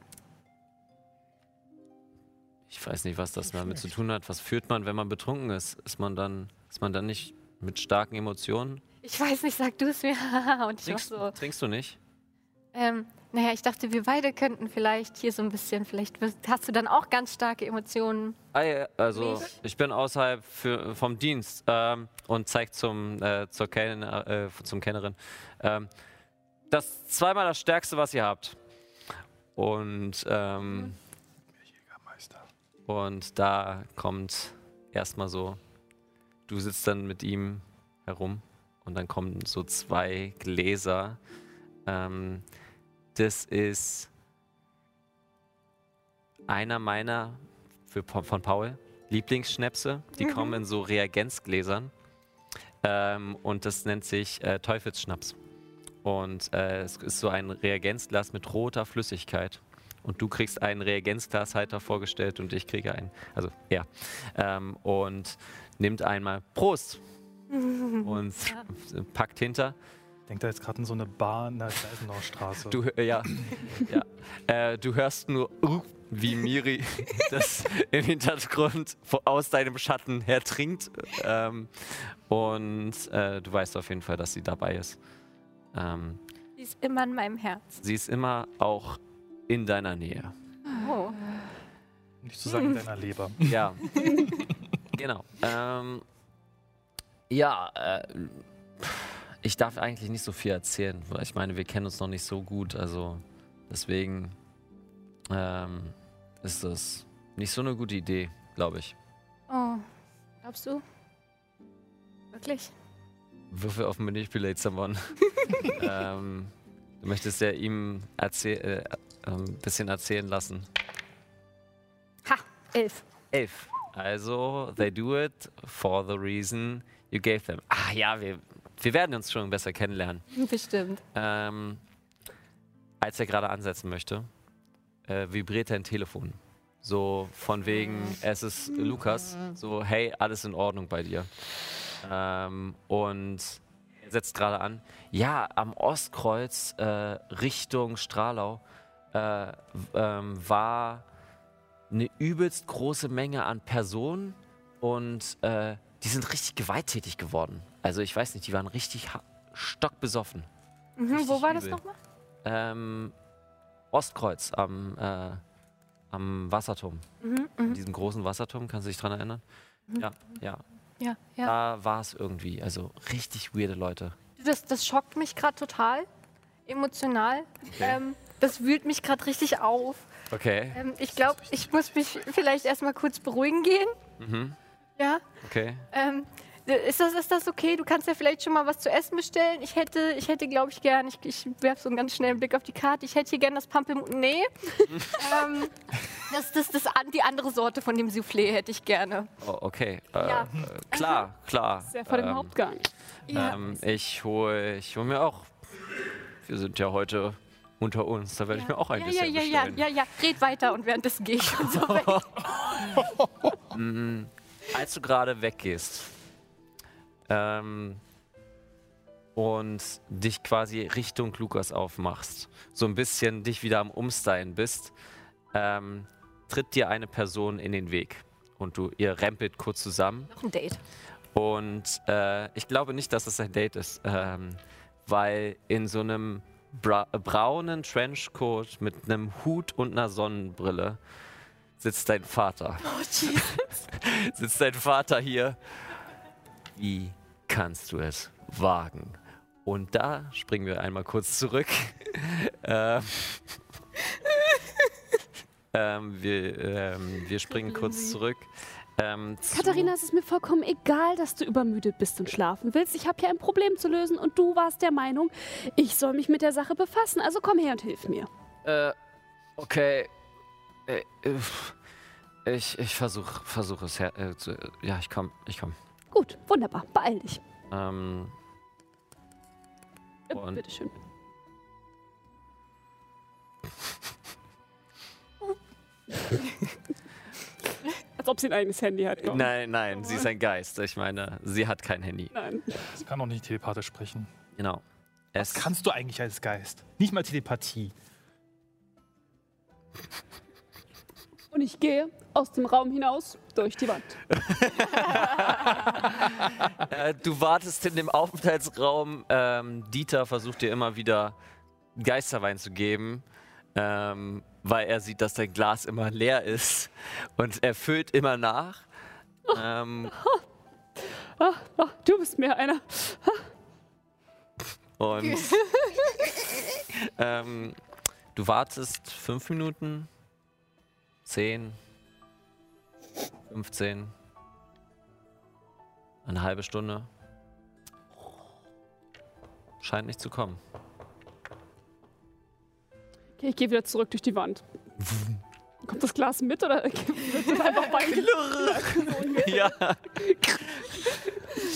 S2: Ich weiß nicht, was das damit zu tun hat. Was führt man, wenn man betrunken ist? Ist man dann, ist man dann nicht mit starken Emotionen?
S6: Ich weiß nicht, sag du es mir. Und ich
S2: Trinkst,
S6: so.
S2: trinkst du nicht?
S6: Ähm, naja, ich dachte, wir beide könnten vielleicht hier so ein bisschen, vielleicht hast du dann auch ganz starke Emotionen.
S2: Ah, also ich bin außerhalb für, vom Dienst ähm, und zeigt zum, äh, zur Kellner, äh, zum Kellnerin ähm, das ist zweimal das Stärkste, was ihr habt. Und, ähm, und da kommt erstmal so, du sitzt dann mit ihm herum und dann kommen so zwei Gläser. Ähm, das ist einer meiner für, von Paul Lieblingsschnäpse. Die kommen in so Reagenzgläsern. Ähm, und das nennt sich äh, Teufelsschnaps. Und äh, es ist so ein Reagenzglas mit roter Flüssigkeit. Und du kriegst ein Reagenzglas halt vorgestellt und ich kriege ein. Also, ja. Ähm, und nimmt einmal Prost. und packt hinter.
S3: Denkt da jetzt gerade in so eine Bar in der Gleisenaustraße.
S2: Du, äh, ja, ja. Äh, du hörst nur, uh, wie Miri das im Hintergrund aus deinem Schatten her trinkt. Ähm, und äh, du weißt auf jeden Fall, dass sie dabei ist. Ähm,
S6: Die ist immer in meinem Herz.
S2: sie ist immer auch in deiner Nähe.
S6: Oh.
S3: Nicht zu sagen in deiner Leber.
S2: Ja, genau. Ähm, ja, äh, ich darf eigentlich nicht so viel erzählen, weil ich meine, wir kennen uns noch nicht so gut, also deswegen ähm, ist das nicht so eine gute Idee, glaube ich.
S6: Oh. Glaubst du? Wirklich?
S2: Würfel auf Manipulate Someone. ähm, du möchtest ja ihm äh, ein bisschen erzählen lassen.
S6: Ha, elf.
S2: Elf. Also, they do it for the reason you gave them. Ah ja, wir, wir werden uns schon besser kennenlernen.
S6: Bestimmt.
S2: Ähm, als er gerade ansetzen möchte, äh, vibriert ein Telefon. So von wegen, es ist Lukas. So, hey, alles in Ordnung bei dir. Ähm, und er setzt gerade an. Ja, am Ostkreuz äh, Richtung Stralau äh, ähm, war eine übelst große Menge an Personen und äh, die sind richtig gewalttätig geworden. Also ich weiß nicht, die waren richtig stockbesoffen.
S6: Mhm, wo
S2: Richtig
S6: war das
S2: übel.
S6: nochmal?
S2: Ähm, Ostkreuz am, äh, am Wasserturm.
S6: Mhm,
S2: In
S6: mhm.
S2: diesem großen Wasserturm, kannst du dich dran erinnern? Ja, ja.
S6: Ja, ja.
S2: Da war es irgendwie. Also richtig weirde Leute.
S6: Das, das schockt mich gerade total. Emotional. Ähm, das wühlt mich gerade richtig auf.
S2: Okay.
S6: Ähm, ich glaube, ich muss mich vielleicht erstmal kurz beruhigen gehen.
S2: Mhm.
S6: Ja.
S2: Okay.
S6: Ähm, ist, das, ist das okay? Du kannst ja vielleicht schon mal was zu essen bestellen. Ich hätte, ich hätte glaube ich, gern, ich, ich werfe so einen ganz schnellen Blick auf die Karte, ich hätte hier gern das Pampelmut. Nee. ähm, das, das, das, die andere Sorte von dem Soufflé hätte ich gerne.
S2: Oh, okay. Äh,
S6: Ja.
S2: äh, klar, klar.
S4: Ist ja vor dem
S2: Ähm,
S4: Hauptgang.
S6: Ja.
S2: Ähm, ich hole ich hol mir auch. Wir sind ja heute unter uns. Da werde ich mir auch ein
S6: ja,
S2: bisschen
S6: ja, ja, ja,
S2: bestellen.
S6: ja, ja. Red weiter und währenddessen gehe ich schon so weg.
S2: als du gerade weggehst ähm, und dich quasi Richtung Lukas aufmachst, so ein bisschen dich wieder am Umstylen bist, ähm, tritt dir eine Person in den Weg und du ihr rempelt kurz zusammen
S6: Noch ein Date.
S2: und äh, ich glaube nicht, dass es ein Date ist, ähm, weil in so einem bra braunen Trenchcoat mit einem Hut und einer Sonnenbrille sitzt dein Vater.
S6: Oh, Jesus.
S2: sitzt dein Vater hier. Wie kannst du es wagen? Und da springen wir einmal kurz zurück. ähm, ähm, wir, ähm, wir springen kurz zurück. Ähm,
S4: Katharina, es ist mir vollkommen egal, dass du übermüdet bist und schlafen willst. Ich habe hier ein Problem zu lösen und du warst der Meinung, ich soll mich mit der Sache befassen. Also komm her und hilf mir.
S2: Äh, okay. Äh, äh, ich ich versuche versuch es her. Äh, zu, ja, ich komm, ich komm.
S4: Gut, wunderbar. Beeil dich.
S2: Ähm,
S4: Äh,
S2: Und-
S4: bitteschön. Als ob sie ein eigenes Handy hat. komm.
S2: Nein, nein, sie ist ein Geist. Ich meine, sie hat kein Handy.
S4: Nein.
S3: Das kann auch nicht telepathisch sprechen.
S2: Genau. Es
S3: Was kannst du eigentlich als Geist? Nicht mal Telepathie.
S4: Und ich gehe aus dem Raum hinaus durch die Wand.
S2: Äh, du wartest in dem Aufenthaltsraum. Ähm, Dieter versucht dir immer wieder Geisterwein zu geben, ähm, weil er sieht, dass dein Glas immer leer ist. Und er füllt immer nach. Ähm,
S4: Ah, ah, du bist mir einer.
S2: und ähm, du wartest fünf Minuten, zehn, 15, eine halbe Stunde. Scheint nicht zu kommen.
S4: Okay, ich gehe wieder zurück durch die Wand. Kommt das Glas mit oder wird es einfach beigelegt?
S2: Ja.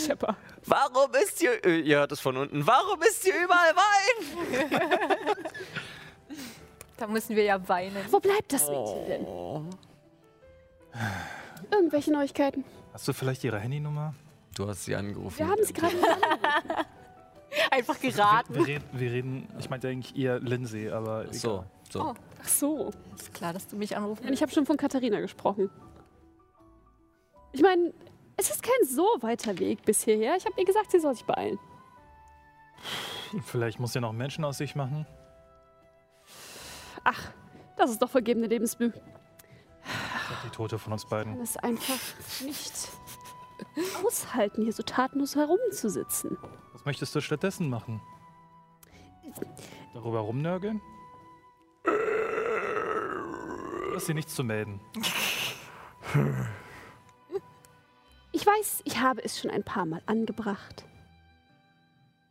S4: Schepper.
S2: Warum ist hier. äh, Ihr hört es von unten. Warum ist hier überall Wein?
S6: Da müssen wir ja weinen.
S4: Wo bleibt das Mädchen denn?
S2: Oh.
S4: Irgendwelche Neuigkeiten?
S3: Hast du vielleicht ihre Handynummer?
S2: Du hast sie angerufen.
S4: Wir haben sie gerade.
S6: Einfach
S3: Wir,
S6: geraten.
S3: wir, reden, wir reden, ich meinte eigentlich eher Lindsay, aber
S2: So,
S3: egal.
S2: so.
S6: Oh.
S4: Ach so.
S6: Ist klar, dass du mich anrufen
S4: ich habe schon von Katharina gesprochen. Ich meine, es ist kein so weiter Weg bis hierher. Ich habe ihr gesagt, sie soll sich beeilen.
S3: Vielleicht muss ja noch Menschen aus sich machen.
S4: Ach, das ist doch vergebene Lebensmüh.
S3: Die Tote von uns beiden.
S4: kann es einfach nicht aushalten, hier so tatenlos herumzusitzen.
S3: Was möchtest du stattdessen machen? Darüber rumnörgeln? Du hast dir nichts zu melden.
S4: Ich weiß, ich habe es schon ein paar Mal angebracht.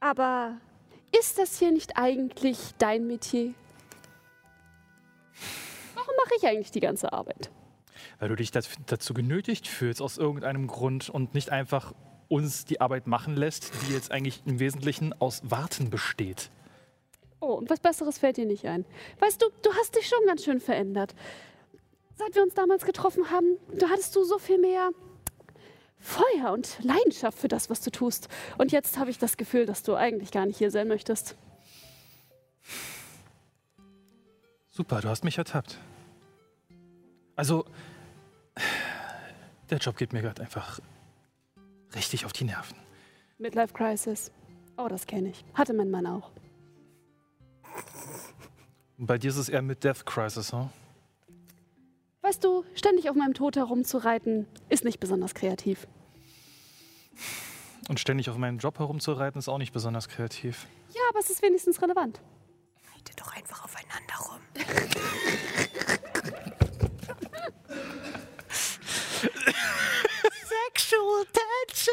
S4: Aber ist das hier nicht eigentlich dein Metier? Warum mache ich eigentlich die ganze Arbeit?
S3: Weil du dich dazu genötigt fühlst, aus irgendeinem Grund und nicht einfach uns die Arbeit machen lässt, die jetzt eigentlich im Wesentlichen aus Warten besteht.
S4: Oh, und was Besseres fällt dir nicht ein. Weißt du, du hast dich schon ganz schön verändert. Seit wir uns damals getroffen haben, da hattest du so viel mehr Feuer und Leidenschaft für das, was du tust. Und jetzt habe ich das Gefühl, dass du eigentlich gar nicht hier sein möchtest.
S3: Super, du hast mich ertappt. Also, der Job geht mir gerade einfach richtig auf die Nerven.
S4: Midlife Crisis. Oh, das kenne ich. Hatte mein Mann auch.
S3: Und bei dir ist es eher mit Death Crisis, hm?
S4: Weißt du, ständig auf meinem Tod herumzureiten, ist nicht besonders kreativ.
S3: Und ständig auf meinen Job herumzureiten ist auch nicht besonders kreativ.
S4: Ja, aber es ist wenigstens relevant.
S6: Reite doch einfach aufeinander rum.
S2: Sexual tension.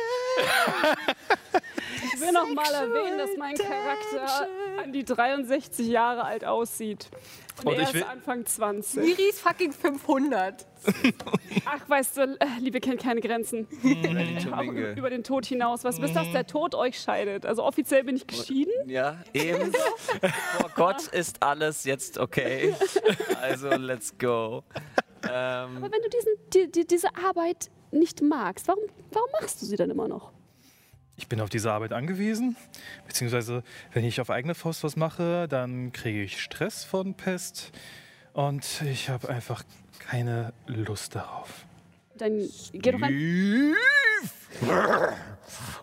S4: Ich will noch mal erwähnen, dass mein Charakter an die 63 Jahre alt aussieht. Und,
S3: Und
S4: er
S3: ich will-
S4: ist Anfang 20.
S6: Miri ist fucking 500.
S4: Ach, weißt du, äh, Liebe kennt keine Grenzen. Auch ü- über den Tod hinaus. Was bis dass der Tod euch scheidet. Also offiziell bin ich geschieden.
S2: Ja, eben. Vor Gott ist alles jetzt okay. Also, let's go. Ähm,
S4: Aber wenn du diesen, die, die, diese Arbeit nicht magst, warum, warum machst du sie dann immer noch?
S3: Ich bin auf diese Arbeit angewiesen, beziehungsweise wenn ich auf eigene Faust was mache, dann kriege ich Stress von Pest und ich habe einfach keine Lust darauf.
S4: Dann geh doch ein.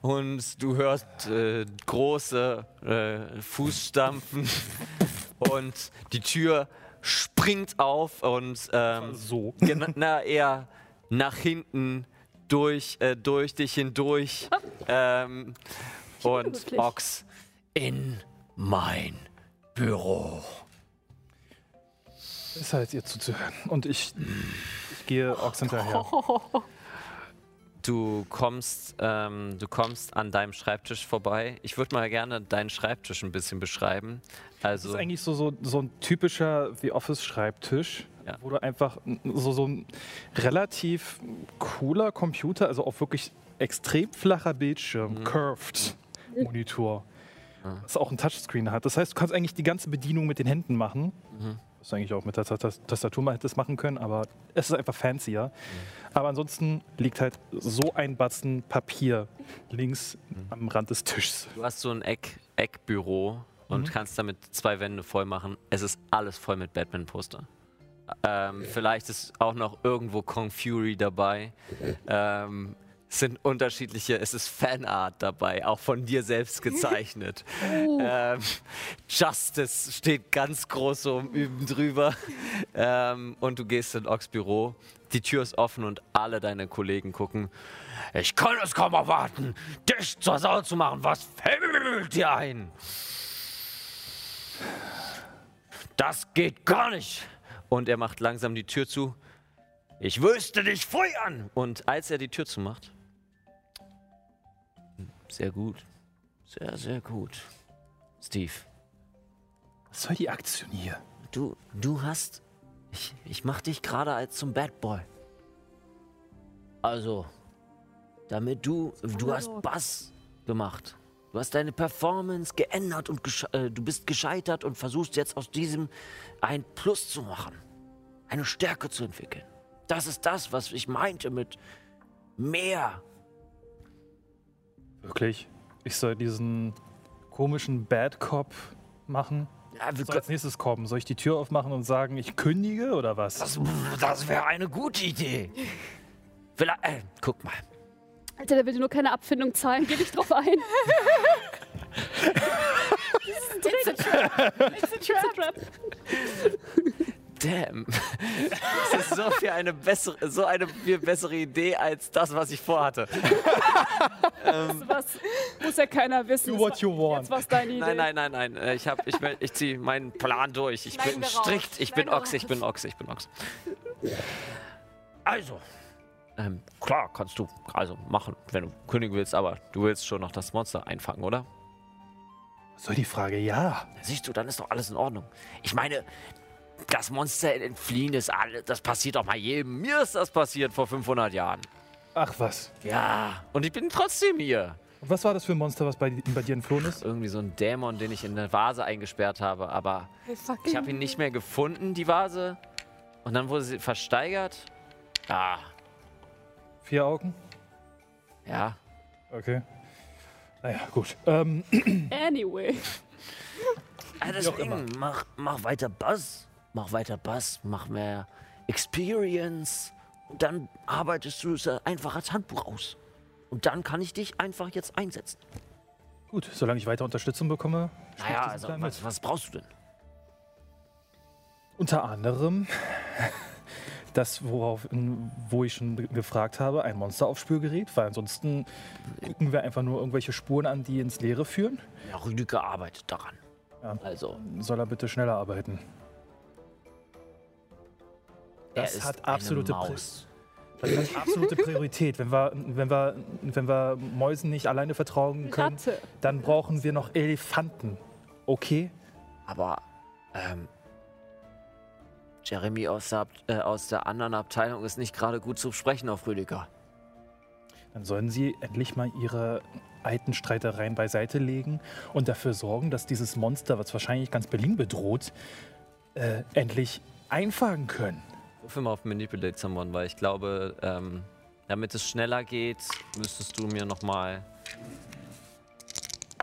S2: Und du hörst äh, große äh, Fußstampfen und die Tür springt auf und ähm,
S3: So.
S2: na, eher nach hinten durch, äh, durch dich hindurch. Ähm, und
S4: Unmöglich.
S2: Ox in mein Büro.
S3: Ist halt ihr zuzuhören. Und ich, ich gehe Ochs hinterher.
S2: Du kommst, ähm, du kommst an deinem Schreibtisch vorbei. Ich würde mal gerne deinen Schreibtisch ein bisschen beschreiben.
S3: Das
S2: Also,
S3: ist eigentlich so, so, so ein typischer The Office-Schreibtisch,
S2: Ja.
S3: wo du einfach so, so ein relativ cooler Computer, also auch wirklich extrem flacher Bildschirm, curved Monitor. was auch ein Touchscreen hat. Das heißt, du kannst eigentlich die ganze Bedienung mit den Händen machen.
S2: Mhm.
S3: Du eigentlich auch mit der Ta- Ta- Tastatur mal hättest machen können, aber es ist einfach fancier. Aber ansonsten liegt halt so ein Batzen Papier links am Rand des Tisches.
S2: Du hast so ein Eck, Eckbüro und kannst damit zwei Wände voll machen. Es ist alles voll mit Batman-Poster. Ähm, vielleicht ist auch noch irgendwo Kong Fury dabei. Ähm, es sind unterschiedliche, es ist Fanart dabei, auch von dir selbst gezeichnet. ähm, Justice steht ganz groß so üben drüber. Ähm, und du gehst in Ox Büro. Die Tür ist offen und alle deine Kollegen gucken. Ich kann es kaum erwarten, dich zur Sau zu machen. Was fällt dir ein? Das geht gar nicht. Und er macht langsam die Tür zu. Ich wüsste dich feuern. Und als er die Tür zumacht. Sehr gut. Sehr, sehr gut. Steve,
S3: Was soll die Aktion hier?
S2: du, du hast. Ich, ich mach dich gerade als zum Bad Boy. Also, damit du. Du hast Bass gemacht. Du hast deine Performance geändert und äh, du bist gescheitert und versuchst jetzt aus diesem ein Plus zu machen. Eine Stärke zu entwickeln. Das ist das, was ich meinte mit mehr.
S3: Wirklich? Ich soll diesen komischen Bad Cop machen?
S2: Ja,
S3: soll als nächstes kommen? Soll ich die Tür aufmachen und sagen, ich kündige oder was?
S2: das das wäre eine gute Idee. Vielleicht, äh, guck mal.
S4: Alter, der will dir nur keine Abfindung zahlen, geh nicht drauf ein.
S6: It's a trap. It's a trap.
S2: Damn. Das ist so viel eine bessere, so eine viel bessere Idee als das, was ich vorhatte.
S4: Was muss ja keiner wissen.
S3: Do what you want.
S4: Jetzt was deine Idee.
S2: Nein, nein, nein, nein. Äh, Ich, hab, ich, will- ich ziehe meinen Plan durch. Ich
S6: Schneiden
S2: bin strikt. Ich bin
S6: Schneiden wir
S2: Ochs, ich bin Ochs, ich bin Ochs. Also. Ähm, klar, kannst du also machen, wenn du kündigen willst, aber du willst schon noch das Monster einfangen, oder?
S3: Soll die Frage ja?
S2: Siehst du, dann ist doch alles in Ordnung. Ich meine, das Monster entfliehen ist alles, das passiert doch mal jedem. Mir ist das passiert vor 500 Jahren.
S3: Ach was.
S2: Ja, und ich bin trotzdem hier.
S3: Und was war das für ein Monster, was bei, bei dir entflohen ist?
S2: Irgendwie so ein Dämon, den ich in eine Vase eingesperrt habe, aber ich habe ihn nicht mehr gefunden, die Vase. Und dann wurde sie versteigert. Ah,
S3: Vier Augen?
S2: ja.
S3: Okay. Naja, gut. Ähm,
S4: Anyway.
S2: Ah, deswegen, mach, mach weiter Bass. Mach weiter Bass, mach mehr Experience. Und dann arbeitest du es einfach als Handbuch aus. Und dann kann ich dich einfach jetzt einsetzen.
S3: gut, solange ich weiter Unterstützung bekomme.
S2: Naja, also, was, was brauchst du denn?
S3: Unter anderem das, worauf, wo ich schon ge- gefragt habe, ein Monsteraufspürgerät, weil ansonsten gucken wir einfach nur irgendwelche Spuren an, die ins Leere führen.
S2: Ja, Rüdiger arbeitet daran.
S3: Ja.
S2: Also,
S3: Soll er bitte schneller arbeiten? Das
S2: er ist
S3: hat absolute
S2: Maus.
S3: Das hat absolute Priorität. Wenn wir, wenn, wir, wenn wir Mäusen nicht alleine vertrauen können,
S4: Ratte.
S3: dann brauchen wir noch Elefanten. Okay?
S2: Aber ähm, Jeremy aus der, äh, aus der anderen Abteilung ist nicht gerade gut zu sprechen auf Rüdiger.
S3: Dann sollen sie endlich mal ihre alten Streitereien beiseite legen und dafür sorgen, dass dieses Monster, was wahrscheinlich ganz Berlin bedroht, äh, endlich einfangen können.
S2: Ruf mal auf Manipulate Someone, weil ich glaube, ähm, damit es schneller geht, müsstest du mir nochmal.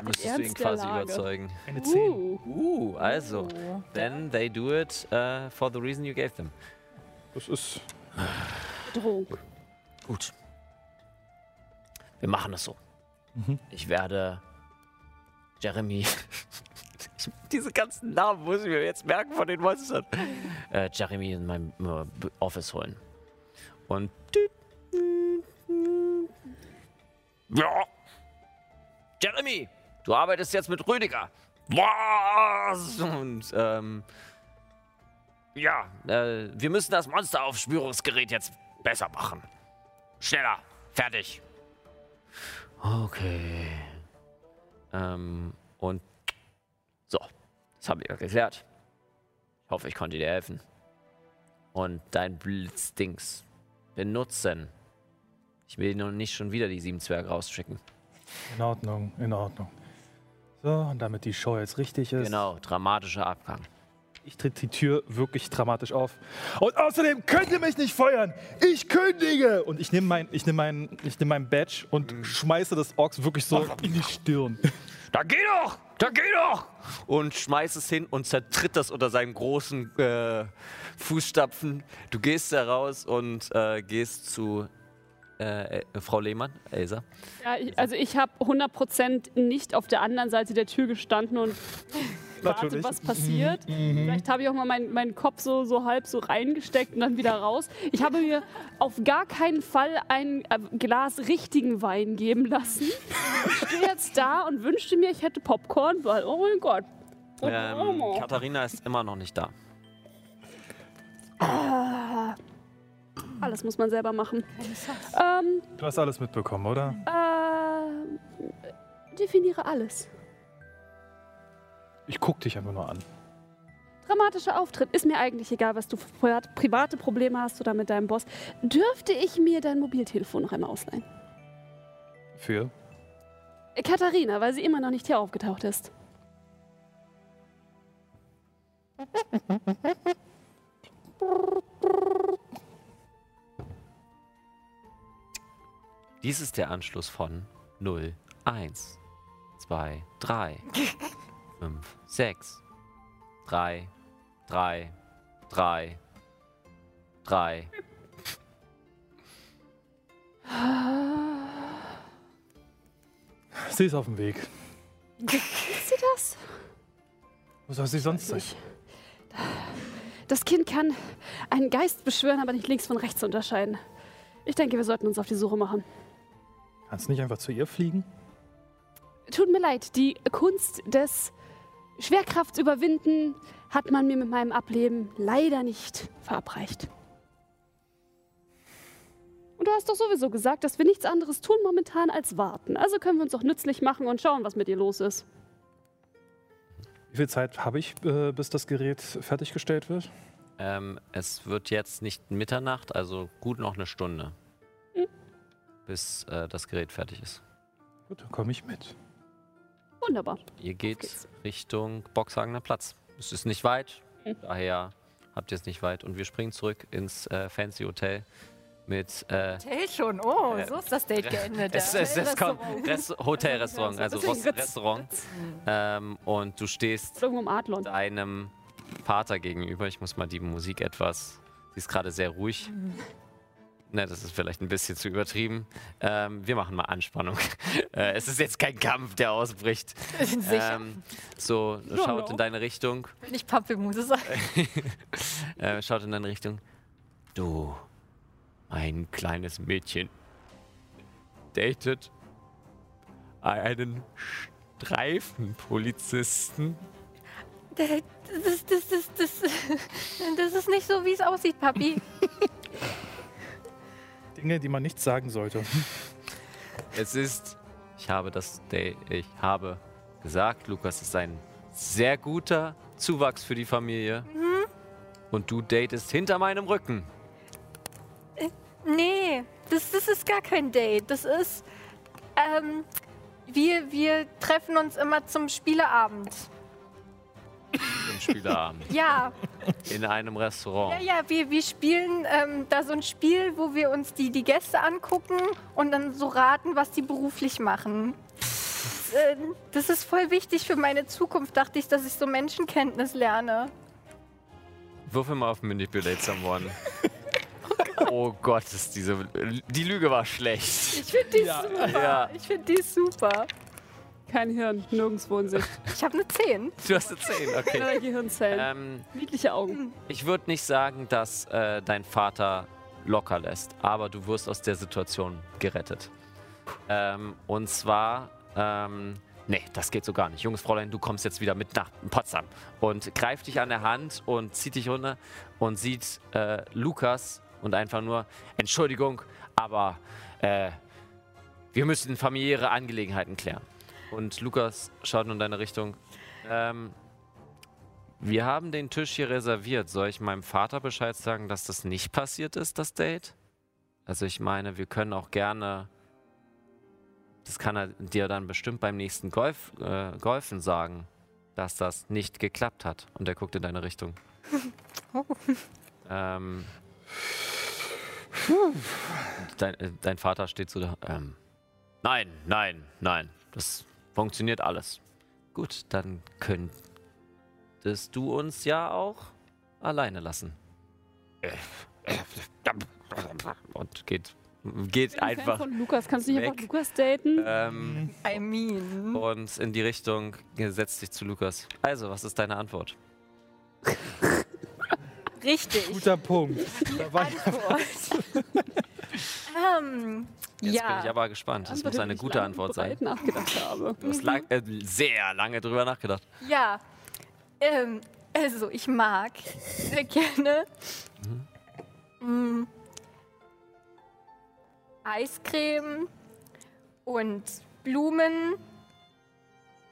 S2: Müsstest du ihn
S4: Ernst
S2: quasi
S4: Lage.
S2: überzeugen.
S3: Eine 10.
S4: Uh.
S2: Uh, also.
S6: Oh.
S2: Then they do it uh, for the reason you gave them.
S3: Das ist.
S4: Drohung.
S2: Gut. Wir machen es so. Ich werde Jeremy. Ich- Diese ganzen Namen muss ich mir jetzt merken von den Monstern. Äh, Jeremy in meinem äh, Office holen. Und. Ja! Jeremy! Du arbeitest jetzt mit Rüdiger. Was? Und, ähm. Ja, äh, wir müssen das Monsteraufspürungsgerät jetzt besser machen. Schneller. Fertig. Okay. Ähm, und. Das haben wir ja geklärt. Ich hoffe, ich konnte dir helfen. Und dein Blitzdings benutzen. Ich will nur nicht schon wieder die sieben Zwerge rausschicken.
S3: In Ordnung, in Ordnung. So, und damit die Show jetzt richtig ist.
S2: Genau, dramatischer Abgang.
S3: Ich tritt die Tür wirklich dramatisch auf. Und außerdem könnt ihr mich nicht feuern. Ich kündige. Und ich nehme mein, ich nehm mein, ich nehm mein Badge und schmeiße das Orks wirklich so in die Stirn.
S2: Da geh doch! Da geh doch! Und schmeißt es hin und zertritt das unter seinen großen äh, Fußstapfen. Du gehst da raus und äh, gehst zu äh, äh, Frau Lehmann, Elsa.
S4: Ja, ich, also ich habe 100% nicht auf der anderen Seite der Tür gestanden und warte,
S3: Natürlich.
S4: was passiert. Vielleicht habe ich auch mal meinen meinen Kopf so, so halb so reingesteckt und dann wieder raus. Ich habe mir auf gar keinen Fall ein äh, Glas richtigen Wein geben lassen. Ich stehe jetzt da und wünschte mir, ich hätte Popcorn, weil, oh mein Gott.
S2: Ähm, Katharina ist immer noch nicht da.
S4: Alles muss man selber machen. Ähm,
S3: Du hast alles mitbekommen, oder?
S4: äh, definiere alles.
S3: Ich guck dich einfach nur an.
S4: Dramatischer Auftritt. Ist mir eigentlich egal, was du für privat- private Probleme hast oder mit deinem Boss. Dürfte ich mir dein Mobiltelefon noch einmal ausleihen?
S3: Für?
S4: Katharina, weil sie immer noch nicht hier aufgetaucht ist.
S2: Dies ist der Anschluss von 0, 1, 2, 3, 5, 6, 3, 3, 3, 3.
S3: Sie ist auf dem Weg.
S4: Ist sie das?
S3: Wo soll sie sonst sein?
S4: Ich. Das Kind kann einen Geist beschwören, aber nicht links von rechts unterscheiden. Ich denke, wir sollten uns auf die Suche machen.
S3: Kannst du nicht einfach zu ihr fliegen?
S4: Tut mir leid, die Kunst des Schwerkraft überwinden hat man mir mit meinem Ableben leider nicht verabreicht. Und du hast doch sowieso gesagt, dass wir nichts anderes tun momentan als warten. Also können wir uns doch nützlich machen und schauen, was mit ihr los ist.
S3: Wie viel Zeit habe ich, äh, bis das Gerät fertiggestellt wird?
S2: Ähm, es wird jetzt nicht Mitternacht, also gut noch eine Stunde, bis äh, das Gerät fertig ist.
S3: Gut, dann komme ich mit.
S4: Wunderbar.
S2: Ihr geht
S4: geht's.
S2: Richtung Boxhagener Platz. Es ist nicht weit, daher habt ihr es nicht weit. Und wir springen zurück ins äh, Fancy Hotel mit äh,
S6: Hotel schon. Oh, so ist das Date geendet.
S2: Es, es, es kommt Rest Hotelrestaurant, also
S4: Deswegen
S2: Rost
S4: Ritz.
S2: Restaurant. Ähm, und du stehst deinem Vater gegenüber. Ich muss mal die Musik etwas. Sie ist gerade sehr ruhig. Ne, das ist vielleicht ein bisschen zu übertrieben. Ähm, wir machen mal Anspannung. äh, es ist jetzt kein Kampf, der ausbricht.
S6: Sicher.
S2: Ähm, so, schaut in deine Richtung.
S6: Nicht Pappelmuse sein.
S2: Äh, schaut in deine Richtung. Du, ein kleines Mädchen, datet einen Streifenpolizisten.
S6: Das, das, das, das, das ist nicht so, wie es aussieht, Papi.
S3: Dinge, die man nicht sagen sollte.
S2: Es ist, ich habe das, Day- ich habe gesagt, Lukas ist ein sehr guter Zuwachs für die Familie. Und du datest hinter meinem Rücken.
S6: Nee, das, das ist gar kein Date. Das ist. Ähm, wir, wir treffen uns immer zum Spieleabend.
S2: Im Spieleabend.
S6: Ja,
S2: in einem Restaurant.
S6: ja, ja, wir, wir spielen ähm, da so ein Spiel, wo wir uns die, die Gäste angucken und dann so raten, was die beruflich machen. Das, äh, das ist voll wichtig für meine Zukunft, dachte ich, dass ich so Menschenkenntnis lerne.
S2: Würfel mal auf Manipulate Someone. oh Gott, ist diese. Die Lüge war schlecht.
S6: Ich finde die super.
S2: Ja.
S6: Ich finde die super.
S4: Kein Hirn, nirgendwo in Sicht.
S6: Ich habe eine 10.
S2: Du hast eine 10, okay.
S4: Keine Gehirnzellen.
S2: Ähm,
S4: Niedliche Augen.
S2: ich würde nicht sagen, dass äh, dein Vater locker lässt, aber du wirst aus der Situation gerettet. Ähm, und zwar, ähm, nee, das geht so gar nicht. Junges Fräulein, du kommst jetzt wieder mit nach Potsdam und greift dich an der Hand und zieht dich runter und sieht äh, Lukas und einfach nur, Entschuldigung, aber äh, wir müssen familiäre Angelegenheiten klären. Und Lukas schaut in deine Richtung. Ähm, wir haben den Tisch hier reserviert. Soll ich meinem Vater Bescheid sagen, dass das nicht passiert ist, das Date? Also ich meine, wir können auch gerne das kann er dir dann bestimmt beim nächsten Golf, äh, Golfen sagen, dass das nicht geklappt hat. Und er guckt in deine Richtung.
S6: Oh.
S2: Ähm, dein, äh, dein Vater steht so da. Ähm, nein, nein, nein. Das funktioniert alles. Gut, dann könntest du uns ja auch alleine lassen. Und geht, geht
S4: Ich bin Fan
S2: einfach.
S4: von Lukas. Kannst du nicht einfach
S2: weg.
S4: Lukas daten?
S2: Ähm,
S6: I mean.
S2: und in die Richtung setzt dich zu Lukas. Also, was ist deine Antwort?
S6: Richtig.
S3: Guter Punkt.
S6: Ähm,
S2: Jetzt
S6: ja.
S2: bin ich aber gespannt. Das muss
S4: Antwort,
S2: eine gute
S4: lange
S2: Antwort sein.
S4: nachgedacht habe.
S2: Du hast lang, äh, sehr lange drüber nachgedacht.
S6: Ja. Ähm, also, ich mag sehr gerne mm, Eiscreme und Blumen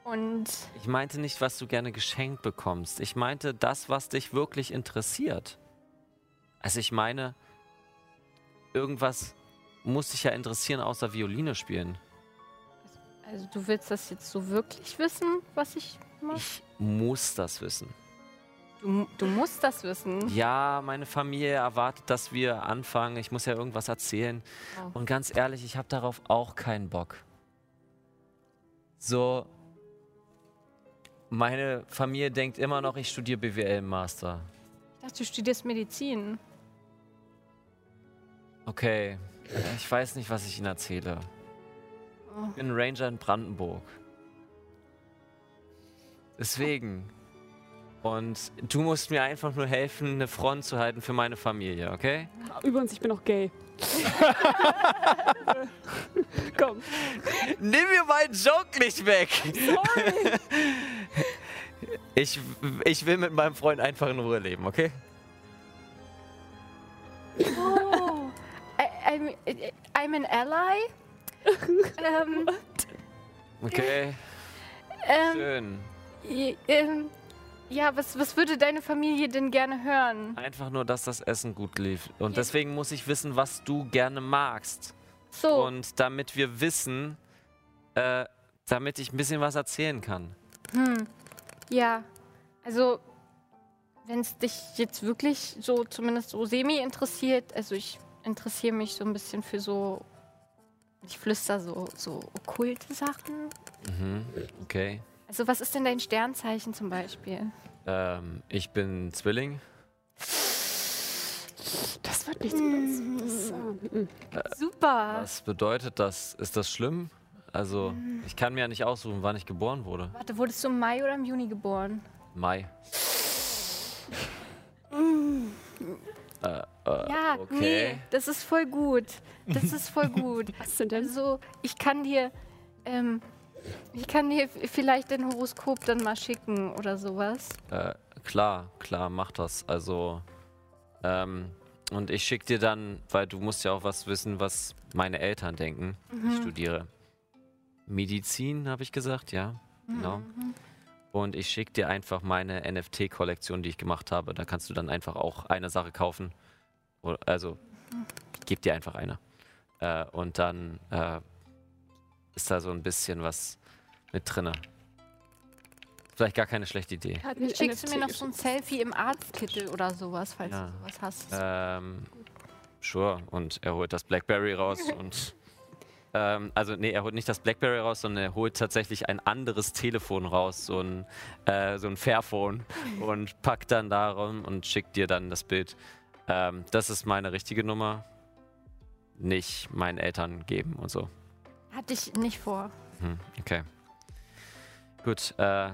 S6: und
S2: Ich meinte nicht, was du gerne geschenkt bekommst. Ich meinte das, was dich wirklich interessiert. Also ich meine, irgendwas muss dich ja interessieren, außer Violine spielen.
S6: also du willst das jetzt so wirklich wissen, was ich mache?
S2: Ich muss das wissen.
S6: Du, du musst das wissen.
S2: Ja, meine Familie erwartet, dass wir anfangen. Ich muss ja irgendwas erzählen.
S6: Oh.
S2: Und ganz ehrlich, ich habe darauf auch keinen Bock. So, meine Familie denkt immer noch, ich studiere BWL-Master.
S6: Ich dachte, du studierst Medizin.
S2: Okay, ich weiß nicht, was ich Ihnen erzähle.
S6: Oh.
S2: Ich bin Ranger in Brandenburg. Deswegen. Und du musst mir einfach nur helfen, eine Front zu halten für meine Familie, okay?
S4: Übrigens, ich bin auch gay. Komm.
S2: Nimm mir meinen Joke nicht weg! Ich, ich will mit meinem Freund einfach in Ruhe leben, okay?
S6: Oh, I, I'm, I'm an ally. ähm,
S2: Okay,
S6: ähm,
S2: schön.
S6: ähm, ja, was, was würde deine Familie denn gerne hören?
S2: Einfach nur, dass das Essen gut lief. Und deswegen muss ich wissen, was du gerne magst.
S6: So,
S2: Und damit wir wissen, äh, damit ich ein bisschen was erzählen kann.
S6: hm, ja, also wenn es dich jetzt wirklich so zumindest so semi interessiert, also ich interessiere mich so ein bisschen für so, ich flüster so, so okkulte Sachen.
S2: Mhm, okay.
S6: Also was ist denn dein Sternzeichen zum Beispiel?
S2: Ähm, ich bin Zwilling.
S4: Das wird nichts uns. Das, äh, mm.
S6: Super.
S2: Was bedeutet das? Ist das schlimm? Also, ich kann mir ja nicht aussuchen, wann ich geboren wurde.
S6: Warte, wurdest du im Mai oder im Juni geboren?
S2: Mai. Äh, äh,
S6: Ja,
S2: okay.
S6: nee, das ist voll gut. Das ist voll gut.
S4: Was sind denn
S6: Also, ich kann dir, ähm, ich kann dir vielleicht dein Horoskop dann mal schicken oder sowas.
S2: Äh, klar, klar, mach das. Also, ähm, und ich schick dir dann, weil du musst ja auch was wissen, was meine Eltern denken. Ich studiere Medizin, habe ich gesagt, ja. Genau. Und ich schick dir einfach meine NFT-Kollektion, die ich gemacht habe. Da kannst du dann einfach auch eine Sache kaufen. Also, ich gebe dir einfach eine. Äh, und dann äh, ist da so ein bisschen was mit drinne. Vielleicht gar keine schlechte Idee.
S6: Schickst du mir noch so ein. Selfie im Arztkittel oder sowas, falls
S2: Ja.
S6: du sowas hast?
S2: Ähm, sure. Und er holt das Blackberry raus und. Ähm, also, nee, er holt nicht das Blackberry raus, sondern er holt tatsächlich ein anderes Telefon raus, so ein, äh, so ein Fairphone, und packt dann darum und schickt dir dann das Bild. Ähm, das ist meine richtige Nummer. Nicht meinen Eltern geben und so.
S6: Hatte ich nicht vor.
S2: Hm, okay. Gut, äh,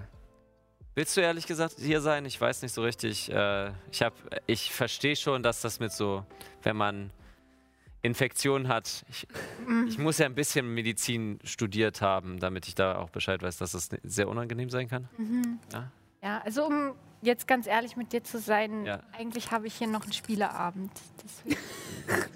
S2: willst du ehrlich gesagt hier sein? Ich weiß nicht so richtig. Äh, ich hab, ich verstehe schon, dass das mit so, wenn man Infektionen hat, ich, ich muss ja ein bisschen Medizin studiert haben, damit ich da auch Bescheid weiß, dass das sehr unangenehm sein kann. Ja?
S6: Ja, also um jetzt ganz ehrlich mit dir zu sein,
S2: Ja.
S6: eigentlich habe ich hier noch einen Spieleabend.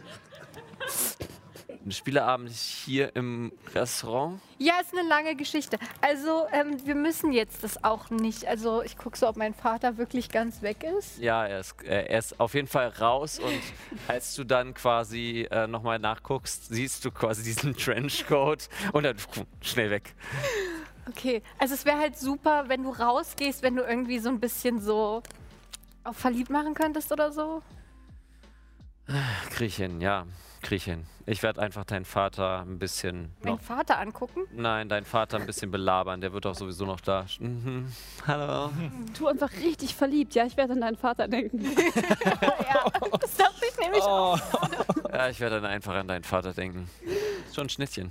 S6: Deswegen.
S2: Spieleabend hier im Restaurant?
S6: Ja, ist eine lange Geschichte. Also, ähm, wir müssen jetzt das auch nicht. Also, ich gucke so, ob mein Vater wirklich ganz weg ist.
S2: Ja, er ist, äh, er ist auf jeden Fall raus und als du dann quasi äh, nochmal nachguckst, siehst du quasi diesen Trenchcoat und dann schnell weg.
S6: Okay, also es wäre halt super, wenn du rausgehst, wenn du irgendwie so ein bisschen so auf verliebt machen könntest oder so.
S2: Ich hin, ja, krieg ich hin. Ich werde einfach deinen Vater ein bisschen
S6: Meinen
S2: noch,
S6: Vater angucken.
S2: nein, deinen Vater ein bisschen belabern. Der wird auch sowieso noch da. Mhm. Hallo.
S4: Du einfach richtig verliebt. Ja, ich werde an deinen Vater denken.
S6: ja, das dachte ich nämlich auch.
S2: Ja, ich werde dann einfach an deinen Vater denken. Schon ein Schnittchen.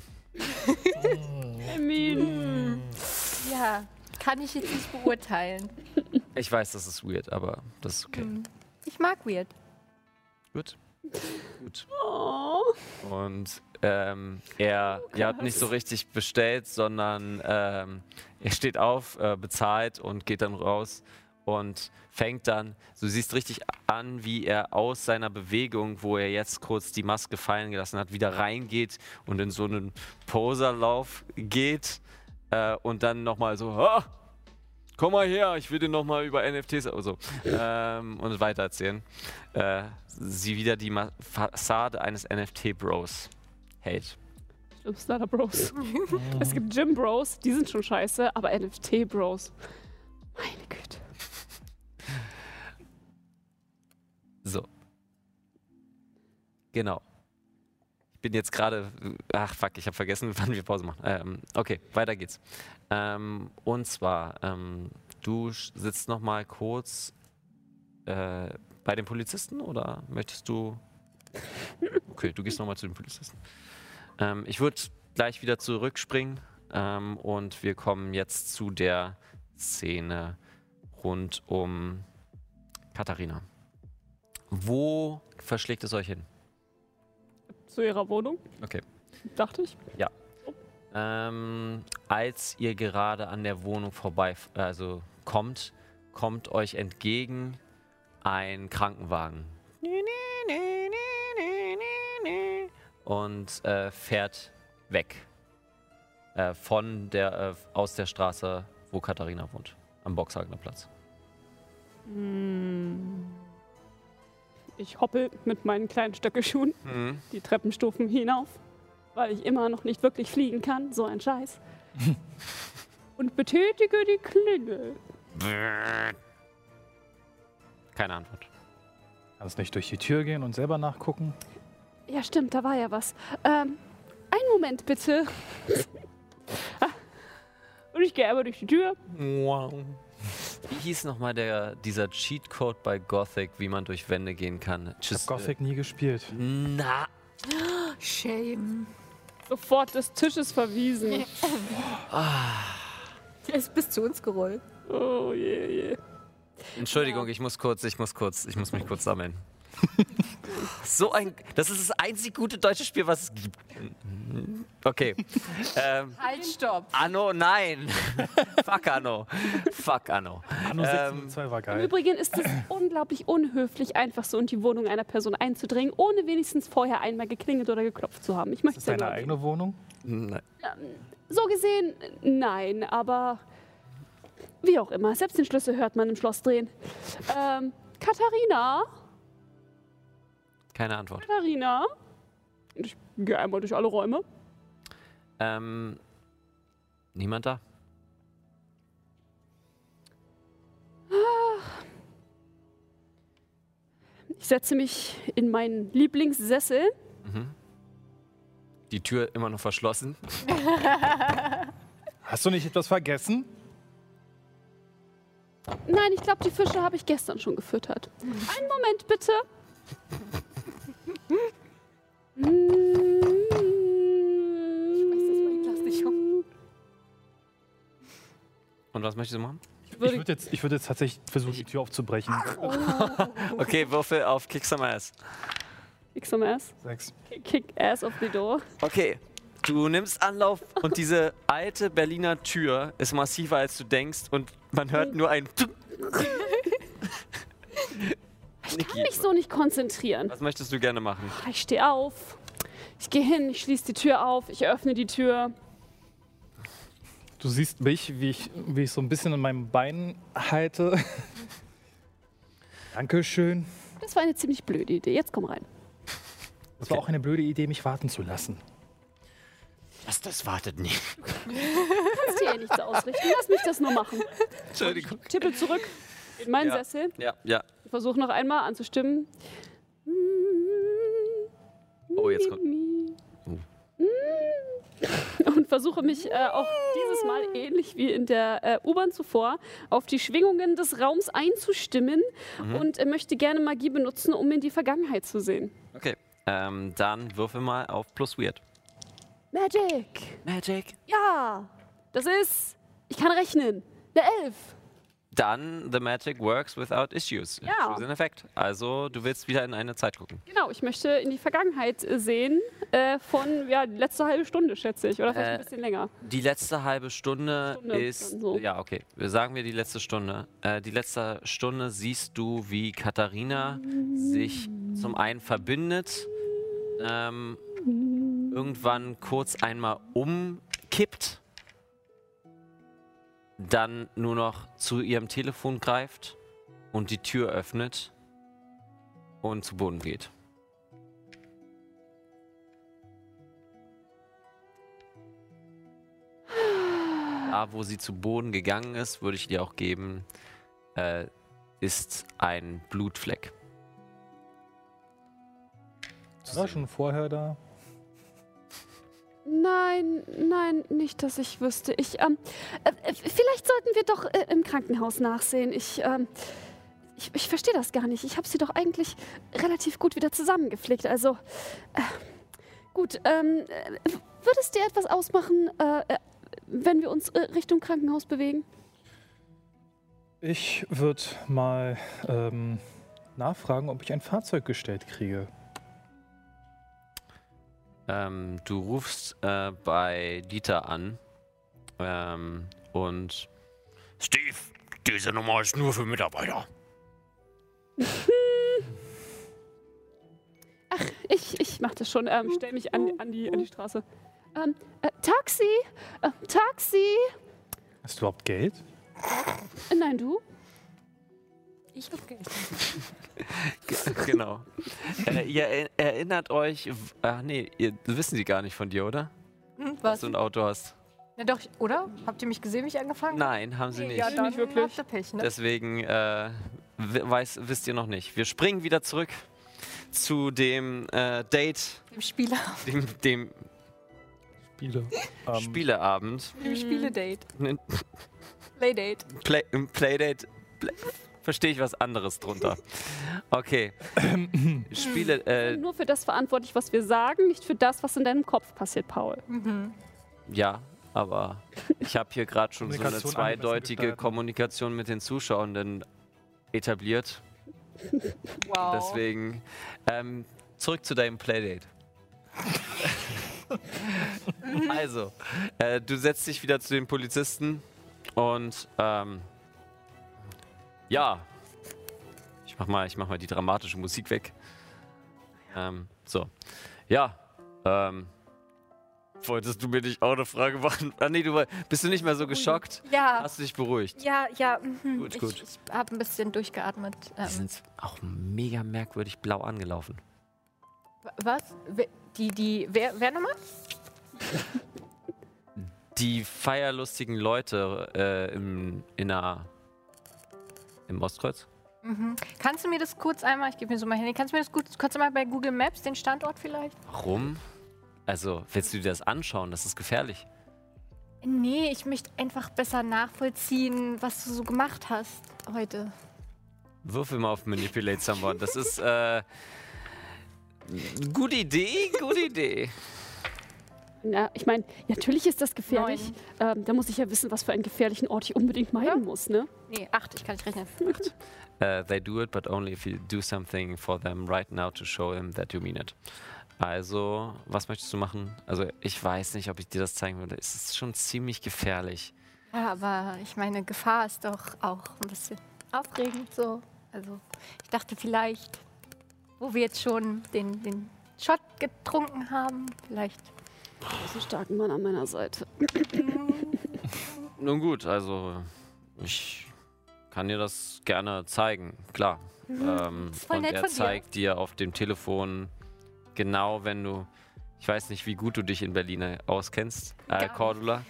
S4: Emin.
S6: Ja, kann ich jetzt nicht beurteilen.
S2: Ich weiß, das ist weird, aber das ist okay.
S6: Ich mag weird.
S2: Gut. Gut.
S4: Oh.
S2: Und ähm, er, ihr habt nicht so richtig bestellt, sondern ähm, er steht auf, äh, bezahlt und geht dann raus und fängt dann, du siehst richtig an, wie er aus seiner Bewegung, wo er jetzt kurz die Maske fallen gelassen hat, wieder reingeht und in so einen Poserlauf geht äh, und dann nochmal so, ah, komm mal her, ich will dir nochmal über NFTs also, ähm, und weiter erzählen. Äh, sie wieder die Ma Fassade eines NFT-Bros hält.
S4: Starter Bros. es gibt Gym Bros, die sind schon scheiße, aber NFT Bros. Meine Güte.
S2: So. Genau. Bin jetzt gerade. Ach, fuck, ich habe vergessen, wann wir Pause machen. Ähm, okay, weiter geht's. Ähm, und zwar, ähm, du sitzt noch mal kurz äh, bei den Polizisten oder möchtest du. Okay, du gehst noch mal zu den Polizisten. Ähm, ich würde gleich wieder zurückspringen ähm, und wir kommen jetzt zu der Szene rund um Katharina. Wo verschlägt es euch hin?
S4: Zu ihrer Wohnung,
S2: Okay.
S4: dachte ich.
S2: Ähm, als ihr gerade an der Wohnung vorbei, also kommt, kommt euch entgegen ein Krankenwagen. Und äh, fährt weg. Äh, von der, äh, aus der Straße, wo Katharina wohnt. Am Boxhagener Platz.
S4: Ich hoppel mit meinen kleinen Stöckelschuhen die Treppenstufen hinauf, weil ich immer noch nicht wirklich fliegen kann. So ein Scheiß. Und betätige die Klingel.
S2: Keine Antwort.
S3: Kannst nicht durch die Tür gehen und selber nachgucken?
S4: Ja, stimmt, da war ja was. Ähm, einen Moment bitte. Ah. Und ich gehe einmal durch die Tür.
S2: Wie hieß nochmal der, dieser Cheatcode bei Gothic, wie man durch Wände gehen kann?
S3: Ich hab Gothic nie gespielt.
S2: Na,
S6: Shame.
S4: Sofort des Tisches verwiesen.
S6: Der ist bis zu uns gerollt.
S4: Oh je, je.
S2: Entschuldigung, ich muss kurz, ich muss kurz, ich muss mich kurz sammeln. so ein, das ist das einzig gute deutsche Spiel, was es gibt. Okay. Ähm,
S6: Halt, stopp.
S2: Anno, nein. Fuck Anno. Fuck Anno.
S3: Anno
S2: Ähm,
S3: 1602 war
S4: Im
S3: geil.
S4: Übrigen ist es unglaublich unhöflich, einfach so in die Wohnung einer Person einzudringen, ohne wenigstens vorher einmal geklingelt oder geklopft zu haben. Ich möchte
S3: Ist das deine
S4: ja
S3: eigene Wohnung?
S2: Nein.
S4: So gesehen, nein, aber wie auch immer. Selbst den Schlüssel hört man im Schloss drehen. Ähm, Katharina?
S2: Keine Antwort.
S4: Katharina? Ich gehe einmal durch alle Räume.
S2: Ähm, niemand da?
S4: Ich setze mich in meinen Lieblingssessel.
S2: Die Tür immer noch verschlossen.
S3: Hast du nicht etwas vergessen?
S4: Nein, ich glaube, die Fische habe ich gestern schon gefüttert. Einen Moment bitte.
S6: Ich lass dich um.
S2: Und was möchtest du machen?
S3: Ich würde jetzt, ich würd jetzt tatsächlich versuchen, die Tür aufzubrechen.
S2: Okay, Würfel auf Kick Some Ass.
S4: Kick some ass.
S3: Sechs.
S4: Kick ass of the door.
S2: Okay, du nimmst Anlauf und diese alte Berliner Tür ist massiver als du denkst und man hört nur ein.
S4: Ich kann mich so nicht konzentrieren.
S2: Was möchtest du gerne machen?
S4: Ich stehe auf. Ich gehe hin, ich schließe die Tür auf, ich öffne die Tür.
S3: Du siehst mich, wie ich, wie ich so ein bisschen in meinem Bein halte. Dankeschön.
S4: Das war eine ziemlich blöde Idee. Jetzt komm rein.
S3: Es war auch eine blöde Idee, mich warten zu lassen.
S2: Was, das wartet nicht.
S4: Kannst dir ja nichts ausrichten. Lass mich das nur machen.
S2: Entschuldigung.
S4: Tippe zurück in meinen
S2: Ja.
S4: Sessel.
S2: Ja, ja.
S4: Ich versuche noch einmal anzustimmen.
S2: Oh, jetzt kommt.
S4: Und versuche mich äh, auch dieses Mal ähnlich wie in der äh, U-Bahn zuvor auf die Schwingungen des Raums einzustimmen und äh, möchte gerne Magie benutzen, um in die Vergangenheit zu sehen.
S2: Okay. Ähm, dann würfel mal auf plus weird.
S4: Magic!
S2: Magic.
S4: Ja! Das ist. Ich kann rechnen. Eine Elf.
S2: Dann the magic works without issues.
S4: Ja.
S2: An effect. Also du willst wieder in eine Zeit gucken.
S4: Genau, ich möchte in die Vergangenheit äh, sehen. Äh, von, ja, die letzte halbe Stunde, schätze ich. Oder vielleicht
S2: Äh,
S4: ein bisschen länger.
S2: Die letzte halbe Stunde,
S4: Stunde,
S2: ist.
S4: so.
S2: Ja, okay. Sagen wir die letzte Stunde. Äh, die letzte Stunde siehst du, wie Katharina sich zum einen verbindet, ähm, irgendwann kurz einmal umkippt, dann nur noch zu ihrem Telefon greift und die Tür öffnet und zu Boden geht. Da, wo sie zu Boden gegangen ist, würde ich dir auch geben, äh, ist ein Blutfleck.
S3: War schon vorher da.
S4: Nein, nein, nicht, dass ich wüsste. Ich, ähm, äh, äh, vielleicht sollten wir doch äh, im Krankenhaus nachsehen. Ich, ähm, ich, ich verstehe das gar nicht. Ich habe sie doch eigentlich relativ gut wieder zusammengeflickt. Also, äh, gut, ähm, äh, würde es dir etwas ausmachen, äh, wenn wir uns Richtung Krankenhaus bewegen?
S3: Ich würde mal ähm, nachfragen, ob ich ein Fahrzeug gestellt kriege.
S2: Ähm, du rufst äh, bei Dieter an ähm, und
S7: Steve, diese Nummer ist nur für Mitarbeiter.
S4: Ich, ich mache das schon. Ähm, stell mich an, an, die, an die Straße. Ähm, äh, Taxi! Äh, Taxi!
S3: Hast du überhaupt Geld?
S4: Äh, nein, du?
S6: Ich hab Geld.
S2: Ge- genau. äh, ihr er- erinnert euch, ach nee, ihr, wissen sie gar nicht von dir, oder?
S6: Hm,
S2: Dass
S6: was?
S2: du ein Auto hast.
S6: Na doch, oder? Habt ihr mich gesehen, wie ich angefangen habe?
S2: Nein, haben sie nicht.
S6: Ja, dann
S4: Nicht wirklich.
S6: habt ihr Pech, ne?
S2: Deswegen äh, weiß, wisst ihr noch nicht. Wir springen wieder zurück zu dem äh, Date,
S6: Dem Spieler.
S2: dem, dem
S3: Spiele.
S2: Spieleabend.
S6: Dem Spieledate. Playdate.
S2: Play, im Playdate Play, verstehe ich was anderes drunter. Okay. Spiele, äh,
S4: Nur für das verantwortlich, was wir sagen, nicht für das, was in deinem Kopf passiert, Paul.
S2: ja, aber ich habe hier gerade schon so eine zweideutige. Kommunikation mit den Zuschauenden etabliert.
S6: Wow.
S2: Deswegen ähm, zurück zu deinem Playdate. also, äh, du setzt dich wieder zu den Polizisten und ähm, ja, ich mach mal, ich mach mal die dramatische Musik weg. Ähm, so, ja, ähm, wolltest du mir nicht auch eine Frage machen? Ah, nee, du bist du nicht mehr so geschockt?
S6: Ja,
S2: Hast du dich beruhigt?
S6: ja, ja. mhm.
S2: Gut,
S6: ich,
S2: gut.
S6: Ich habe ein bisschen durchgeatmet.
S2: Die
S6: Ähm,
S2: sind auch mega merkwürdig blau angelaufen.
S6: wa- was? Wer- Die, die, wer, wer nochmal?
S2: die feierlustigen Leute äh, im, in der, im Ostkreuz.
S6: Mhm. Kannst du mir das kurz einmal, ich gebe mir so mein Handy, kannst du mir das gut, kurz einmal bei Google Maps, den Standort vielleicht?
S2: Warum? Also, willst du dir das anschauen? Das ist gefährlich.
S6: Nee, ich möchte einfach besser nachvollziehen, was du so gemacht hast heute.
S2: Würfel mal auf Manipulate Someone. Das ist, äh, gute Idee, gute Idee.
S4: Na, ich meine, natürlich ist das gefährlich. Ähm, da muss ich ja wissen, was für einen gefährlichen Ort ich unbedingt meiden muss, ne?
S6: Nee, acht, ich kann nicht rechnen. Acht.
S2: Uh, they do it, but only if you do something for them right now to show them that you mean it. Also, was möchtest du machen? Also, ich weiß nicht, ob ich dir das zeigen würde. Es ist schon ziemlich gefährlich.
S6: Ja, aber ich meine, Gefahr ist doch auch ein bisschen aufregend so. Also, ich dachte vielleicht, wo wir jetzt schon den, den Shot getrunken haben. Vielleicht.
S4: Einen starken Mann an meiner Seite.
S2: Nun gut, also ich kann dir das gerne zeigen, klar. Ähm,
S6: ist voll
S2: und er
S6: von dir.
S2: zeigt dir auf dem Telefon genau, wenn du, ich weiß nicht, wie gut du dich in Berlin auskennst, äh. Cordula,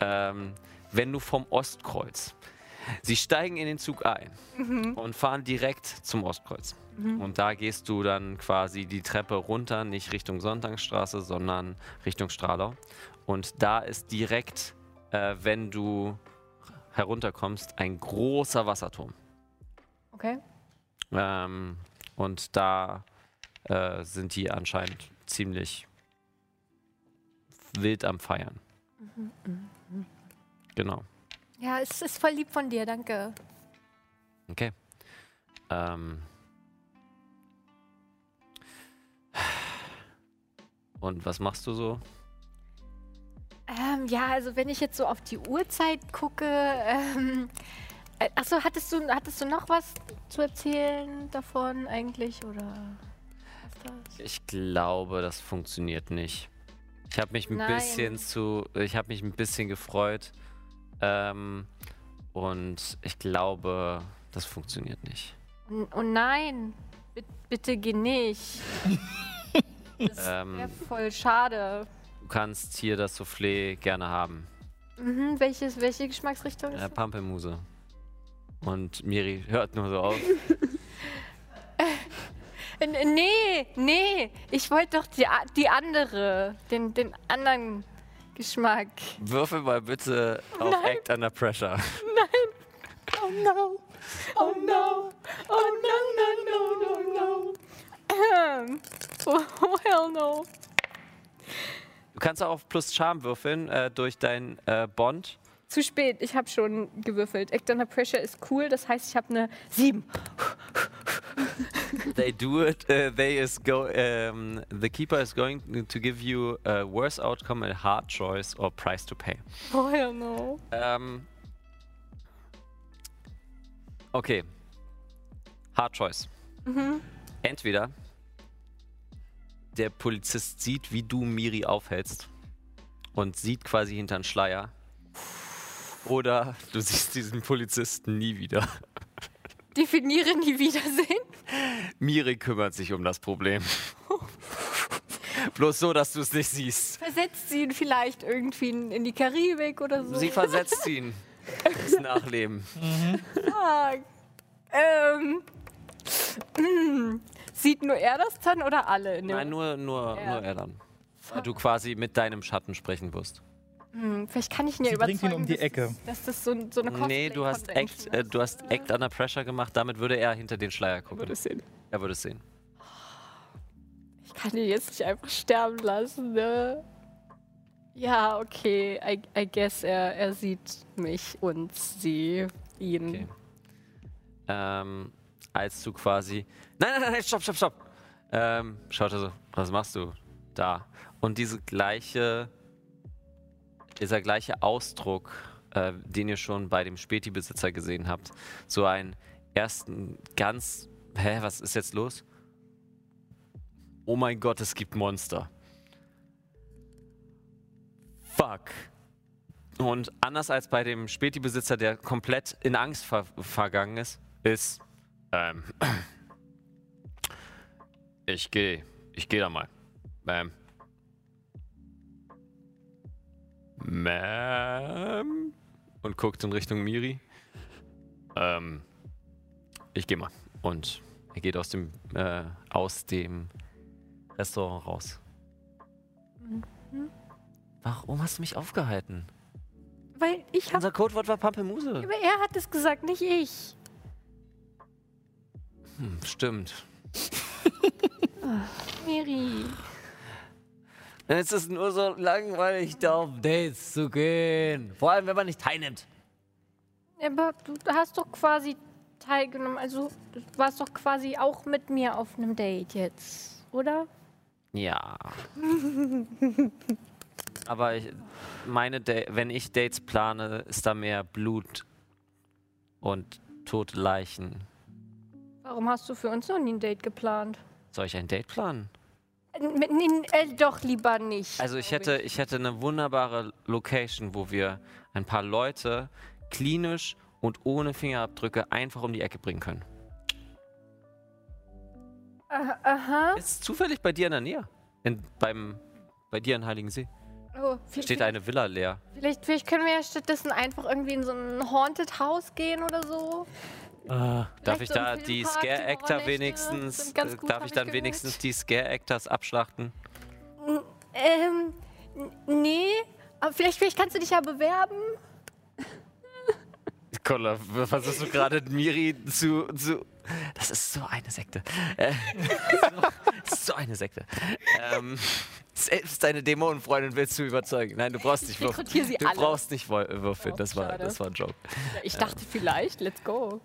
S2: ähm, wenn du vom Ostkreuz, sie steigen in den Zug ein
S6: Mhm.
S2: und fahren direkt zum Ostkreuz. Und da gehst du dann quasi die Treppe runter, nicht Richtung Sonntagsstraße, sondern Richtung Stralau. Und da ist direkt, äh, wenn du herunterkommst, ein großer Wasserturm.
S6: Okay.
S2: Ähm, und da äh, sind die anscheinend ziemlich wild am Feiern. Genau.
S6: Ja, es ist voll lieb von dir, danke.
S2: Okay. Ähm. Und was machst du so?
S6: Ähm, ja, also wenn ich jetzt so auf die Uhrzeit gucke, ähm, äh, achso, hattest du, hattest du noch was zu erzählen davon eigentlich oder was das?
S2: Ich glaube, das funktioniert nicht. Ich habe mich ein
S6: Nein.
S2: bisschen zu, ich habe mich ein bisschen gefreut. Ähm, und ich glaube, das funktioniert nicht.
S6: Oh, nein, Bi- bitte geh nicht. Das
S2: Ähm,
S6: wäre voll schade.
S2: du kannst hier das Soufflé gerne haben.
S6: Mhm, welches, welche Geschmacksrichtung?
S2: Äh? Pampelmuse. Und Miri hört nur so auf.
S6: Nee, nee, ich wollte doch die, die andere, den, den anderen Geschmack.
S2: Würfel mal bitte auf Act Under Pressure.
S6: Oh no, oh no, oh no, no, no, no, no. Ähm, oh, oh hell no.
S2: Du kannst auch auf plus Charme würfeln äh, durch dein äh, Bond.
S6: Zu spät, ich habe schon gewürfelt. Act Under Pressure ist cool, das heißt, ich habe eine 7.
S2: They do it. Uh, they is go. Um, the keeper is going to give you a worse outcome, a hard choice or price to pay.
S6: Oh hell no.
S2: Ähm, okay. Hard choice. Entweder der Polizist sieht, wie du Miri aufhältst und sieht quasi hinter den Schleier. Oder du siehst diesen Polizisten nie wieder.
S6: Definiere nie wiedersehen.
S2: Miri kümmert sich um das Problem. Bloß so, dass du es nicht siehst.
S6: Versetzt sie ihn vielleicht irgendwie in, die Karibik oder so.
S2: Sie versetzt ihn ins Nachleben.
S6: Ah, ähm, sieht nur er das dann oder alle?
S2: Nein, nur, nur,
S6: Ja.
S2: nur er dann. Weil du quasi mit deinem Schatten sprechen wirst.
S6: Hm, vielleicht kann ich ihn ja überzeugen,
S3: ihn um die
S6: dass,
S3: Ecke.
S6: Das, dass das so, so eine
S2: Nee, du hast, Act, äh,
S6: ist.
S2: du hast Act Under Pressure gemacht, damit würde er hinter den Schleier gucken.
S4: Würde es sehen.
S2: Er würde es sehen.
S6: Ich kann ihn jetzt nicht einfach sterben lassen, ne? Ja, okay. I, I guess er, er sieht mich und sie ihn.
S2: Okay. Ähm, als du quasi. Nein, nein, nein, stopp, stopp, stopp. Ähm, schaut er so, was machst du da? Und diese gleiche, dieser gleiche Ausdruck, äh, den ihr schon bei dem Späti-Besitzer gesehen habt, so einen ersten ganz, hä, was ist jetzt los? Oh mein Gott, es gibt Monster. Fuck. Und anders als bei dem Späti-Besitzer, der komplett in Angst ver vergangen ist, ist, ähm, ich gehe, ich gehe da mal. Ähm, Ma'am? Und guckt in Richtung Miri. Ähm, ich gehe mal. Und er geht aus dem, äh, aus dem Restaurant raus. Warum hast du mich aufgehalten?
S6: Weil ich hab.
S2: Unser Codewort war Pampelmuse.
S6: Aber er hat es gesagt, nicht ich.
S2: Hm, stimmt.
S6: Miri.
S2: Es ist nur so langweilig, da auf Dates zu gehen. Vor allem, wenn man nicht teilnimmt.
S6: Aber du hast doch quasi teilgenommen. Also, du warst doch quasi auch mit mir auf einem Date jetzt, oder?
S2: Ja. Aber ich, meine Da- wenn ich Dates plane, ist da mehr Blut und tote Leichen.
S6: Warum hast du für uns noch nie ein Date geplant?
S2: Soll ich ein Date planen?
S6: Äh, doch lieber nicht.
S2: Also ich hätte, ich hätte eine wunderbare Location, wo wir ein paar Leute klinisch und ohne Fingerabdrücke einfach um die Ecke bringen können.
S6: Ah, aha.
S2: Ist zufällig bei dir in der Nähe. In, beim, bei dir in Heiligensee.
S6: Oh,
S2: Steht eine Villa leer.
S6: vielleicht, vielleicht können wir ja stattdessen einfach irgendwie in so ein Haunted House gehen oder so.
S2: Darf
S6: Vielleicht
S2: ich da die Scare-Actor
S6: Horrornächte
S2: wenigstens, äh,
S6: gut,
S2: darf ich dann wenigstens die Scare-Actors abschlachten?
S6: Ähm, nee. Aber vielleicht, vielleicht kannst du dich ja bewerben.
S2: Kolla, versuchst du gerade Miri zu, zu. Das ist so eine Sekte. Äh, so, das ist so eine Sekte. Ähm, selbst deine Dämonenfreundin willst du überzeugen. Nein, du brauchst nicht würfeln. Du
S6: alle.
S2: brauchst nicht würfeln.
S6: Oh,
S2: Das war,
S6: schade.
S2: das war ein Joke.
S6: Ich dachte vielleicht, let's go.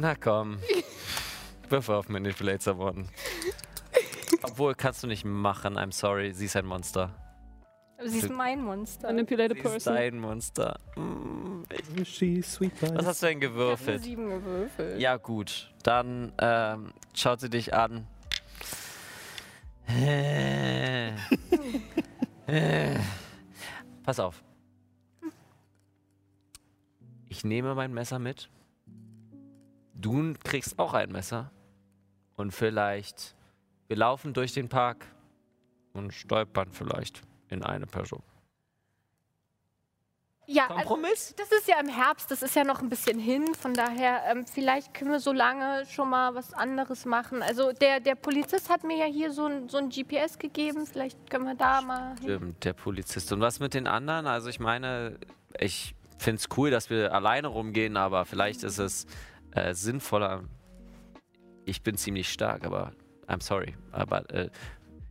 S2: Na komm. Würfel auf Manipulate Someone. Obwohl, kannst du nicht machen. I'm sorry. Sie ist ein Monster.
S6: Aber sie ist mein Monster.
S4: Manipulate
S2: Sie ist
S4: person.
S2: dein Monster. Mm, ich-
S3: She's sweet
S2: Was hast du denn
S6: Ich habe
S2: gewürfelt?
S6: sieben gewürfelt.
S2: Ja, gut. Dann ähm, schaut sie dich an. Pass auf. Ich nehme mein Messer mit. Du kriegst auch ein Messer. Und vielleicht. Wir laufen durch den Park und stolpern vielleicht in eine Person.
S6: Ja, also,
S2: Kompromiss?
S6: das ist ja im Herbst, das ist ja noch ein bisschen hin. Von daher, ähm, vielleicht können wir so lange schon mal was anderes machen. Also der, der Polizist hat mir ja hier so ein, so ein GPS gegeben. Vielleicht können wir da mal hin.
S2: Stimmt, der Polizist. Und was mit den anderen? Also ich meine, ich finde es cool, dass wir alleine rumgehen, aber vielleicht ist es äh, sinnvoller. Ich bin ziemlich stark, aber I'm sorry. Aber äh,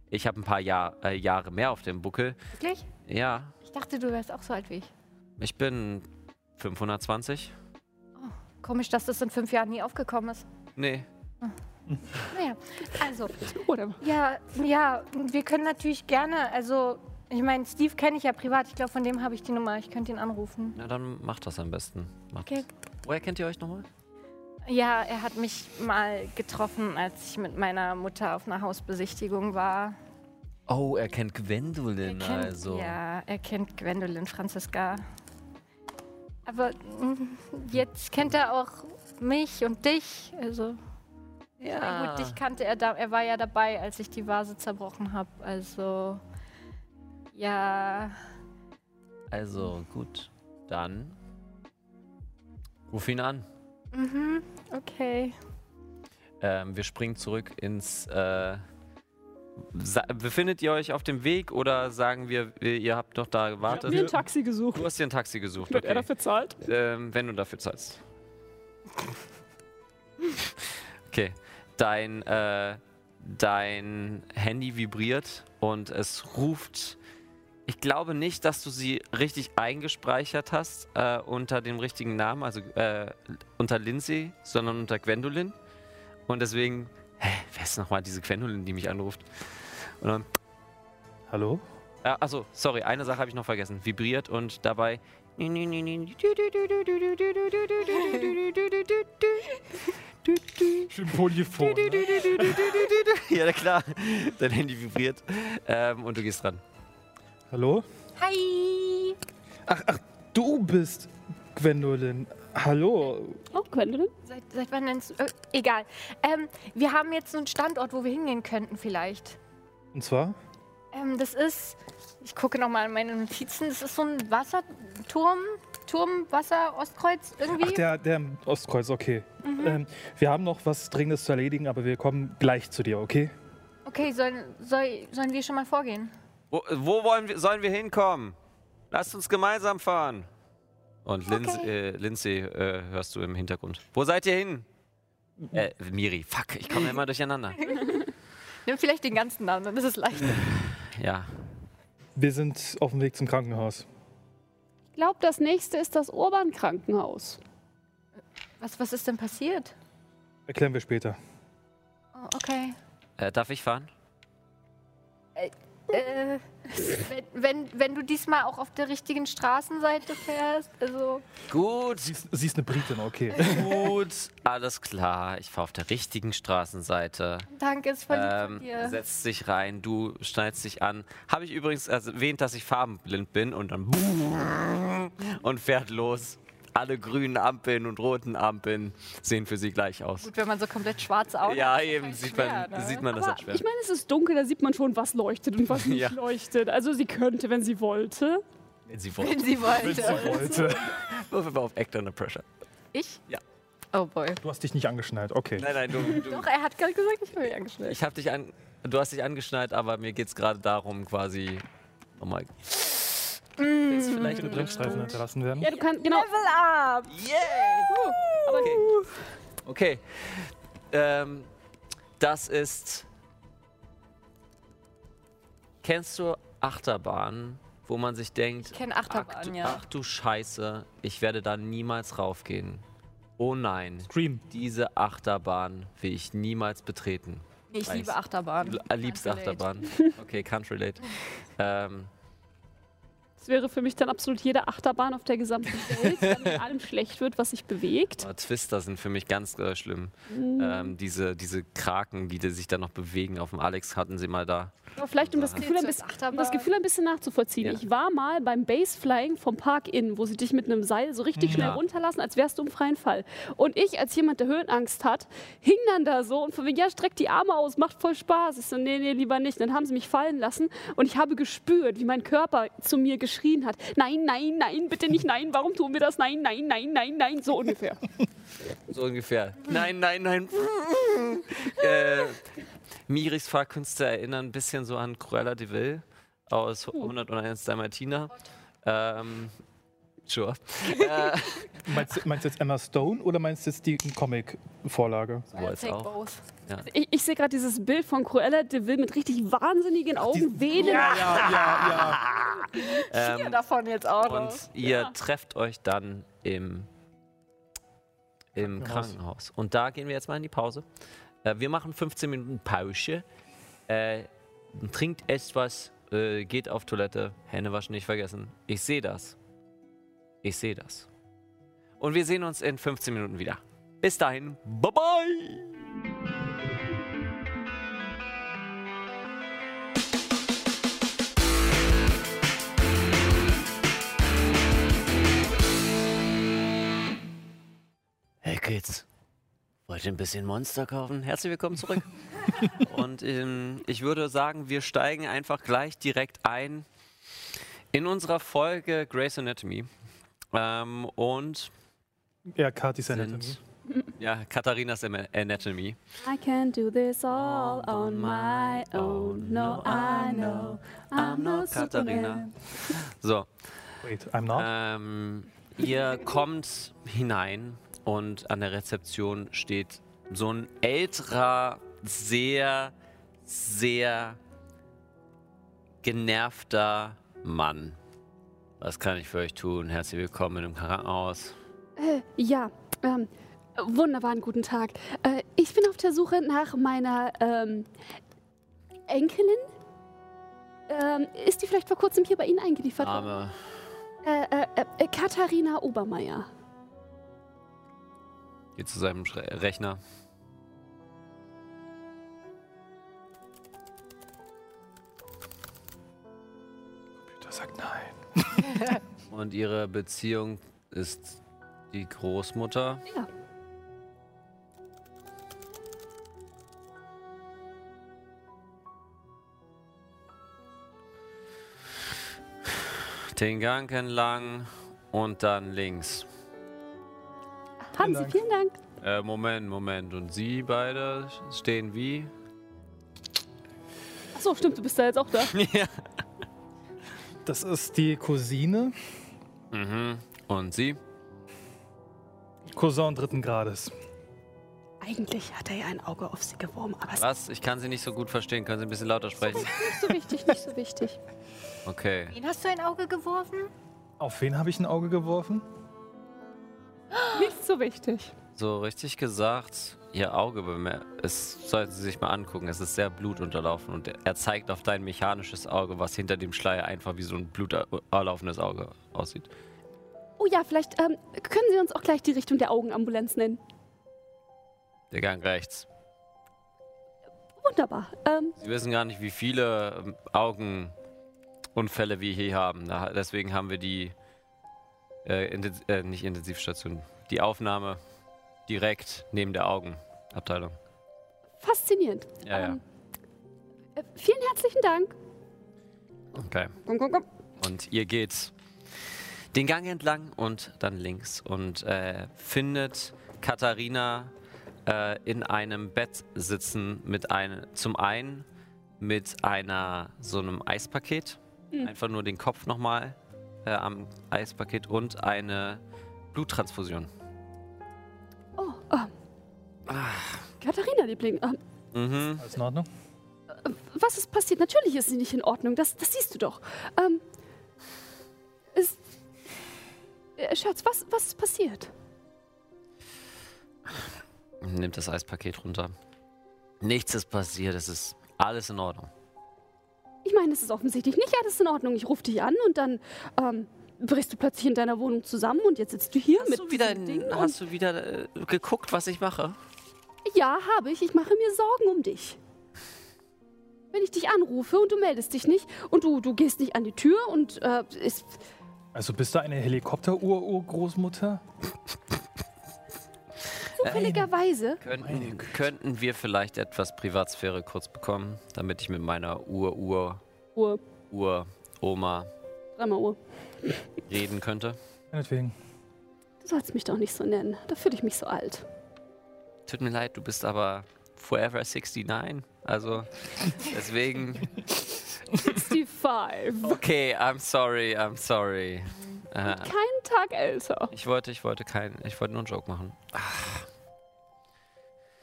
S2: ich habe ein paar Jahr, äh, Jahre mehr auf dem Buckel.
S6: Wirklich?
S2: Ja,
S6: Ich dachte, du wärst auch so alt wie ich.
S2: ich bin 520.
S6: Komisch, dass das in fünf Jahren nie aufgekommen ist.
S2: Nee.
S6: Naja, also,
S4: Whatever.
S6: ja, ja, wir können natürlich gerne, also, ich meine, Steve kenne ich ja privat. Ich glaube, von dem habe ich die Nummer. Ich könnte ihn anrufen.
S2: Na dann macht das am besten. Macht
S6: Okay.
S2: das. Woher kennt ihr euch nochmal?
S6: Ja, er hat mich mal getroffen, als ich mit meiner Mutter auf einer Hausbesichtigung war.
S2: Oh, er kennt Gwendolyn
S6: Er kennt,
S2: also.
S6: Ja, er kennt Gwendolyn Franziska. Aber mm, jetzt kennt er auch mich und dich. Also,
S2: Ja.
S6: na gut, dich kannte er da. Er war ja dabei, als ich die Vase zerbrochen habe. Also, ja.
S2: Also gut, dann ruf ihn an.
S6: Mhm, okay.
S2: Ähm, wir springen zurück ins. Äh, befindet ihr euch auf dem Weg oder sagen wir, ihr habt noch da gewartet?
S4: Mir ein Taxi gesucht.
S2: du hast dir ein Taxi gesucht,
S4: Wird er
S2: okay.
S4: dafür zahlt?
S2: Ähm, wenn du dafür zahlst. Okay. Dein, äh, dein Handy vibriert und es ruft. Ich glaube nicht, dass du sie richtig eingespeichert hast äh, unter dem richtigen Namen, also äh, unter Lindsay, sondern unter Gwendolyn. Und deswegen, hä, wer ist nochmal diese Gwendolyn, die mich anruft? Und dann,
S3: Hallo?
S2: äh, achso, sorry, eine Sache habe ich noch vergessen. Vibriert und dabei.
S3: Schön polyphon. Ne?
S2: Ja, klar. Dein Handy vibriert. Ähm, und du gehst dran.
S3: Hallo?
S6: Hi!
S3: Ach, ach, du bist Gwendolyn. Hallo.
S4: Oh, Gwendolyn?
S6: Seit, seit wann denn? Äh, egal. Ähm, wir haben jetzt so einen Standort, wo wir hingehen könnten, vielleicht.
S3: Und zwar?
S6: Ähm, das ist, ich gucke nochmal in meine Notizen, das ist so ein Wasserturm, Turm, Wasser, Ostkreuz irgendwie.
S3: Ach, der, der im Ostkreuz, okay. Ähm, wir haben noch was Dringendes zu erledigen, aber wir kommen gleich zu dir, okay?
S6: Okay, sollen, soll, sollen wir schon mal vorgehen?
S2: Wo, wo wollen wir, sollen wir hinkommen? Lasst uns gemeinsam fahren. Und Linz,
S6: Okay.
S2: äh, Lindsay äh, hörst du im Hintergrund. Wo seid ihr hin? Äh, Miri, fuck, ich komme immer durcheinander.
S6: Nimm vielleicht den ganzen Namen, dann ist es leichter.
S2: Ja,
S3: Wir sind auf dem Weg zum Krankenhaus.
S4: Ich glaube, das nächste ist das Urban-Krankenhaus.
S6: Was, was ist denn passiert?
S3: Erklären wir später.
S6: Oh, okay.
S2: äh, darf ich fahren?
S6: Äh, Wenn, wenn, wenn du diesmal auch auf der richtigen Straßenseite fährst, also
S2: Gut,
S3: Sie ist, sie ist eine Britin, okay.
S2: gut, alles klar. Ich fahre auf der richtigen Straßenseite.
S6: danke, ist voll
S2: Ähm,
S6: von dir.
S2: setzt sich rein, du schneidest dich an. Habe ich übrigens erwähnt, dass ich farbenblind bin und dann und fährt los. Alle grünen Ampeln und roten Ampeln sehen für sie gleich aus.
S6: Gut, wenn man so komplett schwarze Augen
S2: Ja, eben
S6: halt
S2: sieht
S6: schwer,
S2: man,
S6: ne?
S2: sieht man das
S4: Aber
S2: halt schwer.
S4: ich meine, es ist dunkel, da sieht man schon, was leuchtet und was nicht
S2: Ja.
S4: leuchtet. Also sie könnte, wenn sie wollte.
S2: Wenn sie
S6: Wenn
S2: wollen.
S6: sie wollte.
S3: Sie wollte.
S2: Würfel mal auf Act Under Pressure.
S6: Ich?
S2: Ja.
S6: Oh boy.
S3: Du hast dich nicht angeschnallt, okay.
S2: Nein, nein, du, du
S6: Doch, er hat gerade gesagt, ich habe mich angeschnallt.
S2: Ich habe dich an. Du hast dich angeschnallt, aber mir geht es gerade darum, quasi. Oh mein Willst du vielleicht
S3: Viele Bremsstreifen hinterlassen werden.
S4: Ja, du kannst, genau.
S6: Level up!
S2: Yeah!
S4: Aber
S2: Okay. Okay. Ähm, das ist. Kennst du Achterbahnen, wo man sich denkt,
S6: Ich kenn Achterbahnen,
S2: ach, du-
S6: ja.
S2: ach du Scheiße, ich werde da niemals raufgehen. Oh nein,
S3: Scream.
S2: diese Achterbahn will ich niemals betreten.
S6: Ich
S2: Weiß.
S6: liebe Achterbahn.
S2: Äh, Liebst. Achterbahn. Okay, can't relate. ähm,
S4: wäre für mich dann absolut jede Achterbahn auf der gesamten Welt, weil mir allem schlecht wird, was sich bewegt.
S2: aber Twister sind für mich ganz äh, schlimm.
S6: Mhm.
S2: Ähm, diese, diese Kraken, die sich da noch bewegen. Auf dem Alex hatten sie mal da.
S4: Aber vielleicht, um das. Gefühl ein bisschen, um das Gefühl ein bisschen nachzuvollziehen.
S2: Ja.
S4: Ich war mal beim Baseflying vom Park Inn, wo sie dich mit einem Seil so richtig schnell
S2: Ja.
S4: runterlassen, als wärst du im freien Fall. Und ich, als jemand, der Höhenangst hat, hing dann da so und von wegen, ja, streck die Arme aus, macht voll Spaß. Ich so, nee, nee, lieber nicht. Dann haben sie mich fallen lassen und ich habe gespürt, wie mein Körper zu mir geschrien hat, nein, nein, nein, bitte nicht, nein, warum tun wir das? Nein, nein, nein, nein, nein, so ungefähr.
S2: So ungefähr. Nein, nein, nein. äh, Miris Fahrkünste erinnern ein bisschen so an Cruella de Vil aus 101 Dalmatiner. Ähm, sure. äh,
S3: Meinst, du- meinst du jetzt Emma Stone oder meinst du jetzt die Comic-Vorlage?
S2: so als auch.
S6: both.
S4: Ich, ich sehe gerade dieses Bild von Cruella de Vil mit richtig wahnsinnigen Augen, wedelnd.
S3: Ja, ja, ja.
S6: Vier
S2: Ähm,
S6: davon jetzt auch noch.
S2: und ihr trefft euch dann im, im
S3: Krankenhaus.
S2: Krankenhaus. Und da gehen wir jetzt mal in die Pause. Äh, wir machen 15 Minuten Pause. Äh, trinkt etwas, äh, geht auf Toilette, Hände waschen nicht vergessen. Ich sehe das. Ich sehe das. Und wir sehen uns in 15 Minuten wieder. Bis dahin, bye bye! Hey Kids, wollt ihr ein bisschen Monster kaufen? Herzlich willkommen zurück. Und ähm, ich würde sagen, wir steigen einfach gleich direkt ein in unserer Folge Grey's Anatomy. Ähm, und
S3: Ja, Katis Anatomy.
S2: ja, Katharinas Anatomy.
S4: I can do this all on my own. No, I know I'm no
S2: Katharina. So,
S3: Wait, I'm not.
S2: ähm, ihr kommt hinein und an der Rezeption steht so ein älterer, sehr, sehr genervter Mann. Was kann ich für euch tun? Herzlich willkommen im Krankenhaus.
S4: Ja, ähm, wunderbaren guten Tag. Äh, ich bin auf der Suche nach meiner ähm, Enkelin. Ähm, ist die vielleicht vor kurzem hier bei Ihnen eingeliefert worden?
S2: Arme.
S4: Äh, äh, äh, Katharina Obermeier.
S2: Geht zu seinem Schre- Rechner.
S3: Computer sagt nein.
S2: Und ihre Beziehung ist die Großmutter.
S4: Ja.
S2: Den Gang entlang und dann links.
S4: Haben
S3: Vielen
S4: Sie, vielen Dank.
S2: Äh, Moment, Moment. Und Sie beide stehen wie?
S4: Achso, stimmt, du bist da jetzt auch da.
S2: ja.
S3: Das ist die Cousine,
S2: Mhm. Und Sie?
S3: Cousin dritten Grades.
S4: Eigentlich hat er ja ein Auge auf Sie geworfen, aber
S2: Was? Ich kann Sie nicht so gut verstehen. Können Sie ein bisschen lauter sprechen?
S4: ist nicht so wichtig, nicht so wichtig.
S2: Okay.
S6: Wen hast du ein Auge geworfen?
S3: Auf wen habe ich ein Auge geworfen?
S4: Nicht so wichtig.
S2: So richtig gesagt, Ihr Auge bemerkt. Es sollten Sie sich mal angucken. Es ist sehr blutunterlaufen und er zeigt auf dein mechanisches Auge, was hinter dem Schleier einfach wie so ein bluterlaufenes Auge aussieht.
S4: Oh ja, vielleicht ähm, können Sie uns auch gleich die Richtung der Augenambulanz nennen.
S2: Der Gang rechts.
S4: Wunderbar. Ähm,
S2: Sie wissen gar nicht, wie viele ähm, Augenunfälle wir hier haben. Deswegen haben wir die, äh, Intens äh, nicht Intensivstation, die Aufnahme direkt neben der Augenabteilung.
S4: faszinierend.
S2: Ja, ja.
S4: Ähm, äh, vielen herzlichen Dank.
S2: Okay.
S4: Komm, komm, komm.
S2: Und ihr geht den Gang entlang und dann links und äh, findet Katharina äh, in einem Bett sitzen mit einem, zum einen mit einer so einem Eispaket, einfach nur den Kopf nochmal äh, am Eispaket und eine Bluttransfusion.
S4: Oh, ähm, Katharina, Liebling, ähm,
S2: Mhm.
S3: Alles in Ordnung?
S4: was ist passiert? Natürlich ist sie nicht in Ordnung. Das, das siehst du doch. Ähm, ist, äh, Schatz, was, was ist passiert?
S2: Nimmt das Eispaket runter. Nichts ist passiert, es ist alles in Ordnung.
S4: Ich meine, es ist offensichtlich nicht alles in Ordnung. Ich rufe dich an und dann ähm, brichst du plötzlich in deiner Wohnung zusammen und jetzt sitzt du hier
S2: Hast
S4: mit
S2: du wieder,
S4: Ding
S2: hast du wieder äh, geguckt, was ich mache?
S4: Ja, habe ich. Ich mache mir Sorgen um dich. Wenn ich dich anrufe und du meldest dich nicht und du, du gehst nicht an die Tür und äh, ist,
S3: Also bist du eine Helikopter-Ur-Urgroßmutter?
S4: zufälligerweise
S2: Könnten, könnten wir vielleicht etwas Privatsphäre kurz bekommen, damit ich mit meiner Ur-Ur
S4: Uhr,
S2: Ur-Oma
S4: dreimal Uhr.
S2: reden könnte?
S3: Meinetwegen.
S4: Du sollst mich doch nicht so nennen. Da fühle ich mich so alt.
S2: Tut mir leid, du bist aber Forever 69. Also deswegen.
S4: 65.
S2: Okay, I'm sorry, I'm sorry. Äh,
S4: Keinen Tag älter.
S2: ich wollte, ich wollte kein, ich wollte nur einen Joke machen.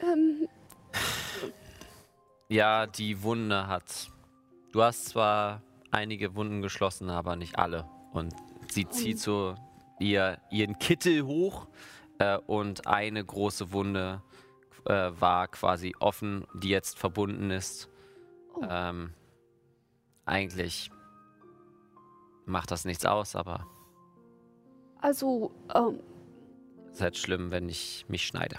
S4: Ähm,
S2: Ja, die Wunde hat. Du hast zwar einige Wunden geschlossen, aber nicht alle. Und sie zieht so ihr, ihren Kittel hoch äh, und eine große Wunde äh, war quasi offen, die jetzt verbunden ist.
S4: Oh.
S2: Ähm, eigentlich macht das nichts aus, aber
S4: also, ähm,
S2: es ist halt schlimm, wenn ich mich schneide.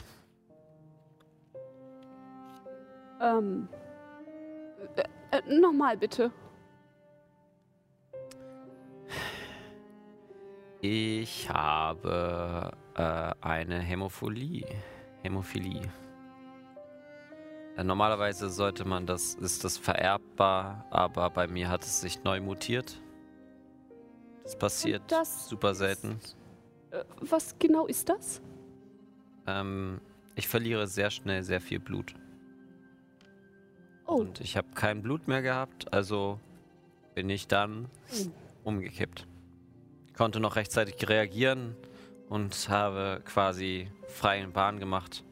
S4: Ähm, äh, äh, nochmal bitte.
S2: Ich habe äh, eine Hämophilie. Hämophilie. Äh, normalerweise sollte man das, ist das vererbbar, aber bei mir hat es sich neu mutiert. Das passiert
S4: das
S2: super selten.
S4: Äh, was genau ist das?
S2: Ähm, ich verliere sehr schnell sehr viel Blut.
S4: Oh,
S2: Und ich habe kein Blut mehr gehabt, also bin ich dann umgekippt. Konnte noch rechtzeitig reagieren und habe quasi freien Bahn gemacht.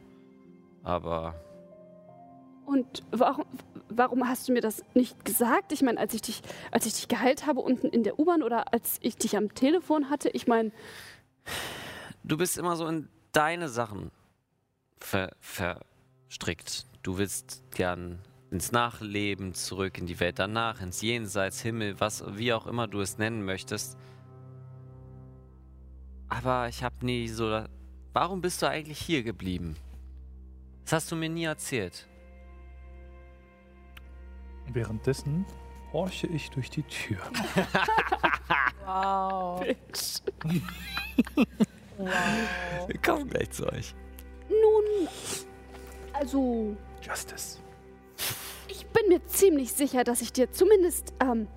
S2: Aber
S4: und warum, warum hast du mir das nicht gesagt? Ich meine, als ich dich, als ich dich geheilt habe unten in der U-Bahn oder als ich dich am Telefon hatte, ich meine,
S2: du bist immer so in deine Sachen ver verstrickt. Du willst gern ins Nachleben zurück, in die Welt danach, ins Jenseits, Himmel, was, wie auch immer du es nennen möchtest. Aber ich habe nie so. Warum bist du eigentlich hier geblieben? Das hast du mir nie erzählt.
S3: Währenddessen horche ich durch die Tür.
S6: Wow.
S2: Wir kommen gleich zu euch.
S4: nun, also,
S3: Justice.
S4: Ich bin mir ziemlich sicher, dass ich dir zumindest ähm,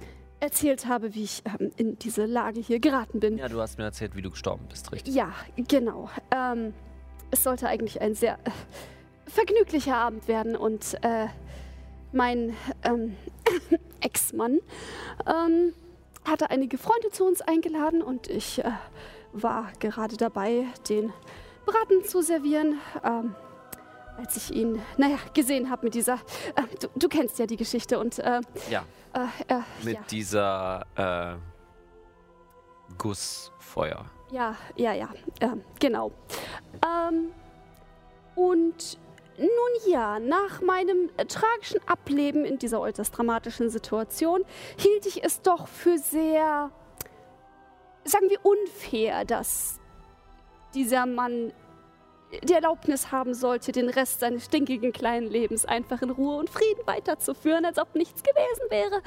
S4: erzählt habe, wie ich ähm, in diese Lage hier geraten bin.
S2: Ja, du hast mir erzählt, wie du gestorben bist, richtig?
S4: Ja, genau. Ähm, es sollte eigentlich ein sehr äh, vergnüglicher Abend werden und äh, mein ähm, Ex-Mann ähm, hatte einige Freunde zu uns eingeladen und ich äh, war gerade dabei, den Braten zu servieren. Ähm, als ich ihn, naja, gesehen habe mit dieser, äh, du, du kennst ja die Geschichte und äh,
S2: Ja.
S4: äh, äh,
S2: Mit
S4: ja.
S2: dieser äh, Gussfeuer.
S4: Ja, ja, ja, genau. Ähm, und nun ja, nach meinem äh, tragischen Ableben in dieser äußerst dramatischen Situation hielt ich es doch für sehr, sagen wir, unfair, dass dieser Mann die Erlaubnis haben sollte, den Rest seines stinkigen kleinen Lebens einfach in Ruhe und Frieden weiterzuführen, als ob nichts gewesen wäre.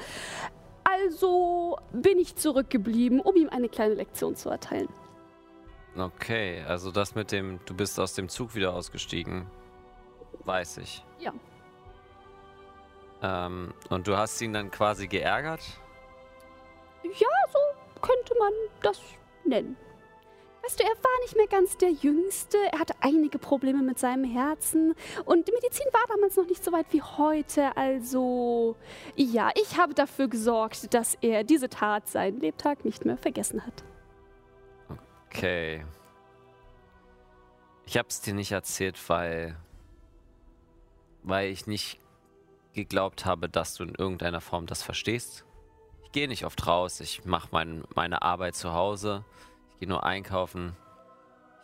S4: Also bin ich zurückgeblieben, um ihm eine kleine Lektion zu erteilen.
S2: Okay, also das mit dem, du bist aus dem Zug wieder ausgestiegen, weiß ich.
S4: Ja.
S2: Ähm, und du hast ihn dann quasi geärgert?
S4: Ja, so könnte man das nennen. Weißt du, er war nicht mehr ganz der Jüngste. Er hatte einige Probleme mit seinem Herzen. Und die Medizin war damals noch nicht so weit wie heute. Also, ja, ich habe dafür gesorgt, dass er diese Tat seinen Lebtag nicht mehr vergessen hat.
S2: Okay. Ich hab's dir nicht erzählt, weil. weil ich nicht geglaubt habe, dass du in irgendeiner Form das verstehst. Ich gehe nicht oft raus, ich mache mein, meine Arbeit zu Hause, gehe nur einkaufen.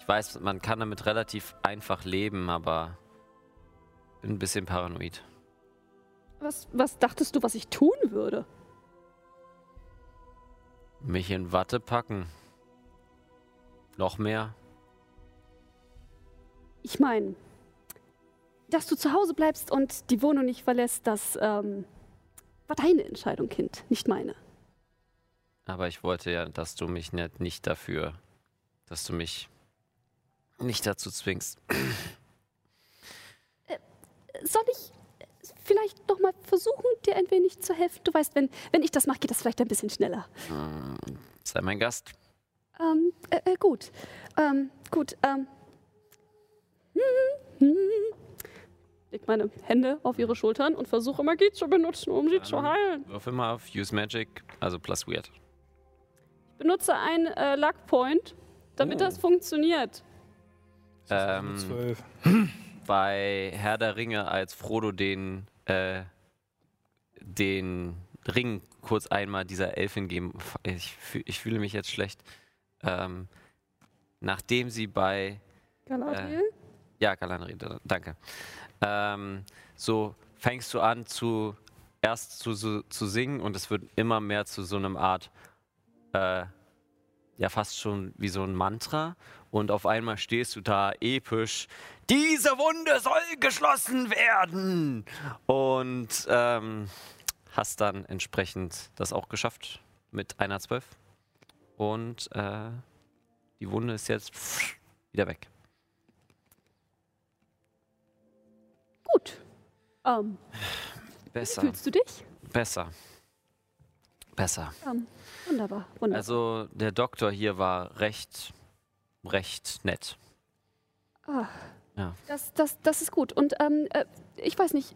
S2: Ich weiß, man kann damit relativ einfach leben, aber bin ein bisschen paranoid.
S4: Was, was dachtest du, was ich tun würde?
S2: Mich in Watte packen. Noch mehr?
S4: Ich meine, dass du zu Hause bleibst und die Wohnung nicht verlässt, das ähm, war deine Entscheidung, Kind, nicht meine.
S2: Aber ich wollte ja, dass du mich nicht, nicht dafür, dass du mich nicht dazu zwingst.
S4: Soll ich vielleicht noch mal versuchen, dir ein wenig zu helfen? Du weißt, wenn, wenn ich das mache, geht das vielleicht ein bisschen schneller.
S2: Sei mein Gast.
S4: Ähm, äh, äh, gut. Ähm, gut, ähm. Leg meine Hände auf ihre Schultern und versuche Magie zu benutzen, um sie zu heilen.
S2: Wirf immer auf Use Magic, also plus Weird.
S4: Ich benutze einen äh, Luck Point, damit
S2: Oh.
S4: das funktioniert.
S2: Ähm,
S3: Zwölf.
S2: bei Herr der Ringe, als Frodo den, äh, den Ring kurz einmal dieser Elfin geben. Ich, ich fühle mich jetzt schlecht. Ähm, nachdem sie bei
S4: Galadriel?
S2: Ja, Galanri, da- danke. Ähm, so fängst du an zu erst zu, zu, zu singen und es wird immer mehr zu so einem Art, äh, ja fast schon wie so ein Mantra und auf einmal stehst du da episch, diese Wunde soll geschlossen werden und ähm, hast dann entsprechend das auch geschafft mit einer 12 und äh, die Wunde ist jetzt wieder weg.
S4: Gut. Ähm, wie
S2: Besser.
S4: fühlst du dich?
S2: Besser. Besser.
S4: Ähm, wunderbar, wunderbar.
S2: Also der Doktor hier war recht, recht nett.
S4: Das, das, das ist gut. Und ähm, äh, ich weiß nicht,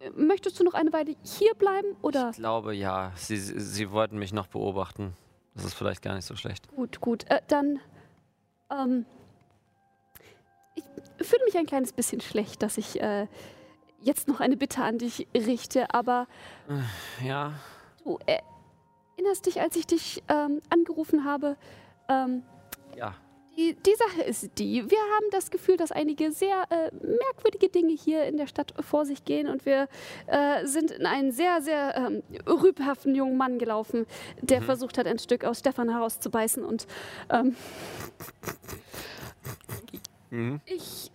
S4: äh, möchtest du noch eine Weile hier bleiben oder?
S2: Ich glaube ja, sie, sie sie wollten mich noch beobachten. Das ist vielleicht gar nicht so schlecht.
S4: Gut, gut. Äh, dann, ähm, ich fühle mich ein kleines bisschen schlecht, dass ich äh, jetzt noch eine Bitte an dich richte, aber
S2: Ja,
S4: du äh, erinnerst dich, als ich dich ähm, angerufen habe, ähm,
S2: ja.
S4: Die, die Sache ist die, wir haben das Gefühl, dass einige sehr äh, merkwürdige Dinge hier in der Stadt vor sich gehen und wir äh, sind in einen sehr, sehr ähm, rübhaften jungen Mann gelaufen, der versucht hat, ein Stück aus Stefan herauszubeißen und ähm,
S2: Mhm.
S4: ich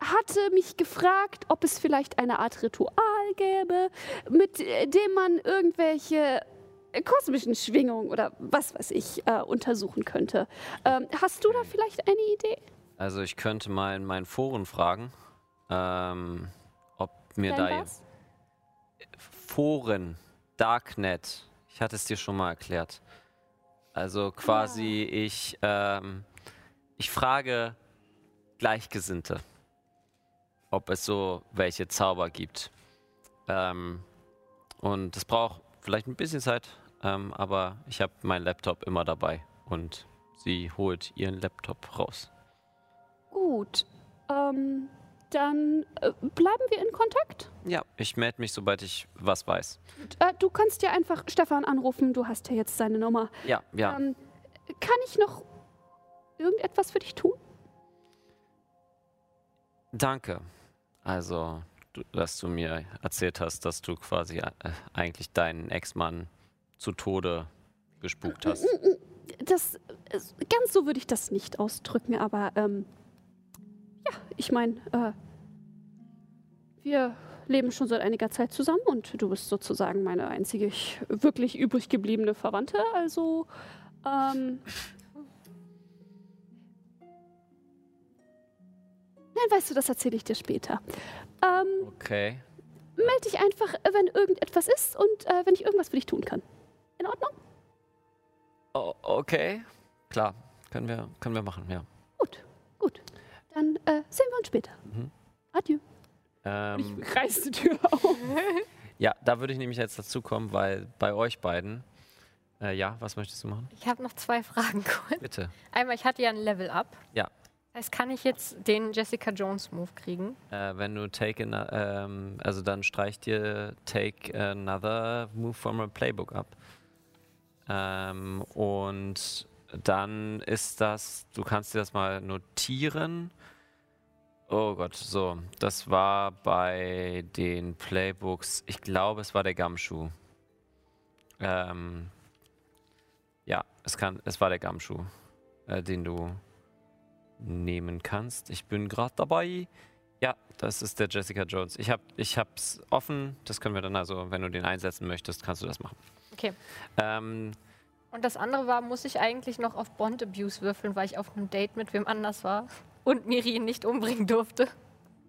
S4: hatte mich gefragt, ob es vielleicht eine Art Ritual gäbe, mit äh, dem man irgendwelche kosmischen Schwingungen oder was weiß ich äh, untersuchen könnte. Ähm, hast du da vielleicht eine Idee?
S2: Also ich könnte mal in meinen Foren fragen, ähm, ob mir
S4: Dein
S2: da
S4: was?
S2: Foren, Darknet. Ich hatte es dir schon mal erklärt. Also quasi ich, ähm, ich frage Gleichgesinnte, ob es so welche Zauber gibt. Ähm, und es braucht vielleicht ein bisschen Zeit, ähm, aber ich habe meinen Laptop immer dabei und sie holt ihren Laptop raus.
S4: Gut. Ähm, dann äh, bleiben wir in Kontakt.
S2: Ja, ich melde mich, sobald ich was weiß.
S4: Äh, du kannst ja einfach Stefan anrufen. Du hast ja jetzt seine Nummer.
S2: Ja, ja.
S4: Ähm, kann ich noch irgendetwas für dich tun?
S2: Danke. Also, dass du mir erzählt hast, dass du quasi äh, eigentlich deinen Ex-Mann zu Tode gespukt hast.
S4: Das, ganz so würde ich das nicht ausdrücken, aber ähm, ja, ich meine, äh, wir leben schon seit einiger Zeit zusammen und du bist sozusagen meine einzige wirklich übrig gebliebene Verwandte, also ähm, Nein, weißt du, das erzähle ich dir später. Ähm,
S2: Okay.
S4: melde dich einfach, wenn irgendetwas ist und äh, wenn ich irgendwas für dich tun kann. In Ordnung?
S2: O okay. Klar, können wir, können wir machen, ja.
S4: Gut, gut. Dann äh, sehen wir uns später.
S2: Mhm.
S4: Adieu.
S2: Ähm,
S4: Ich reiß die Tür auf.
S2: ja, da würde ich nämlich jetzt dazu kommen, weil bei euch beiden. Äh, ja, was möchtest du machen?
S6: Ich habe noch zwei Fragen kurz.
S2: Bitte.
S6: Einmal, ich hatte ja ein Level Up.
S2: Ja.
S6: Das heißt, kann ich jetzt den Jessica Jones Move kriegen?
S2: Äh, wenn du take an, ähm, also dann streich dir take another move from a playbook ab. Ähm, und dann ist das, du kannst dir das mal notieren. Oh Gott, so, das war bei den Playbooks, ich glaube, es war der Gumshoe. Ähm, ja, es, kann, es war der Gumshoe, äh, den du nehmen kannst. Ich bin gerade dabei. Ja, das ist der Jessica Jones. Ich habe ich hab's offen. Das können wir dann also, wenn du den einsetzen möchtest, kannst du das machen.
S6: Okay.
S2: Ähm,
S6: Und das andere war, muss ich eigentlich noch auf Bond Abuse würfeln, weil ich auf einem Date mit wem anders war und Miri ihn nicht umbringen durfte.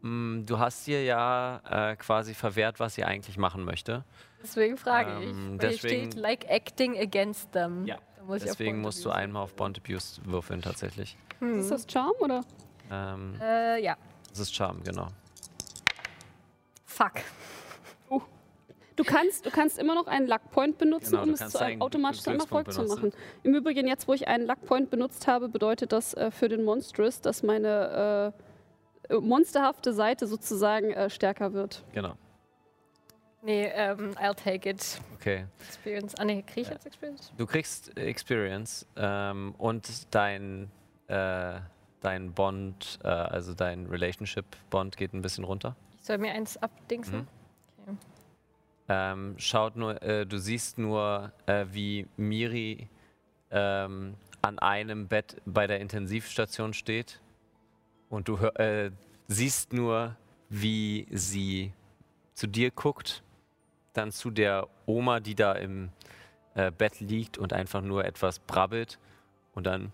S2: mh, du hast ihr ja äh, quasi verwehrt, was sie eigentlich machen möchte.
S6: Deswegen frage
S2: Ähm,
S6: ich. Weil
S2: deswegen-
S6: hier steht, like acting against them.
S2: Ja,
S6: muss
S2: Deswegen
S6: Bond
S2: musst du
S6: Abuse
S2: einmal auf Bond Abuse würfeln, tatsächlich.
S6: Hm.
S4: Ist das Charm oder?
S2: Ähm,
S6: Äh, ja.
S2: das ist Charm, genau.
S6: Fuck.
S4: Du kannst, du kannst immer noch einen Luckpoint benutzen,
S2: Genau,
S4: um es zu einem automatisch zu einem Erfolg zu
S2: benutzen.
S4: machen. Im Übrigen, jetzt wo ich einen Luckpoint benutzt habe, bedeutet das äh, für den Monstrous, dass meine äh, monsterhafte Seite sozusagen äh, stärker wird.
S2: Genau.
S6: Nee, ähm, I'll take it.
S2: Okay.
S6: Experience. Ah, nee, krieg ich jetzt Experience?
S2: Du kriegst Experience ähm, und dein, äh, dein Bond, äh, also dein Relationship-Bond geht ein bisschen runter.
S6: Ich soll mir eins abdingsen?
S2: Mhm. Ähm, schaut nur, äh, du siehst nur, äh, wie Miri ähm, an einem Bett bei der Intensivstation steht und du hör, äh, siehst nur, wie sie zu dir guckt, dann zu der Oma, die da im äh, Bett liegt und einfach nur etwas brabbelt und dann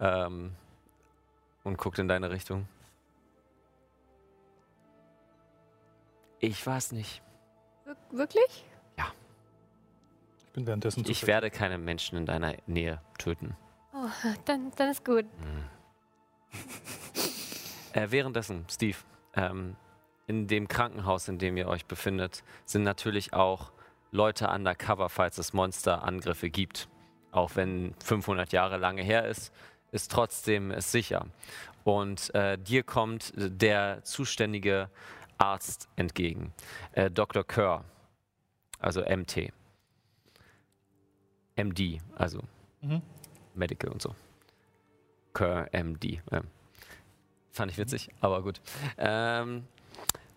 S2: ähm, und guckt in deine Richtung. Ich weiß nicht.
S6: Wir wirklich?
S3: Ich bin währenddessen
S2: Ich
S3: zufrieden.
S2: werde keine Menschen in deiner Nähe töten.
S6: Oh, dann, dann ist gut.
S2: Äh, währenddessen, Steve, ähm, in dem Krankenhaus, in dem ihr euch befindet, sind natürlich auch Leute undercover, falls es Monsterangriffe gibt. Auch wenn 500 Jahre lange her ist, ist trotzdem es sicher. Und äh, dir kommt der zuständige Arzt entgegen, äh, Dr. Kerr, also MT. MD, also
S3: Mhm.
S2: Medical und so. Kerr MD. Ähm, fand ich witzig, aber gut. Ähm,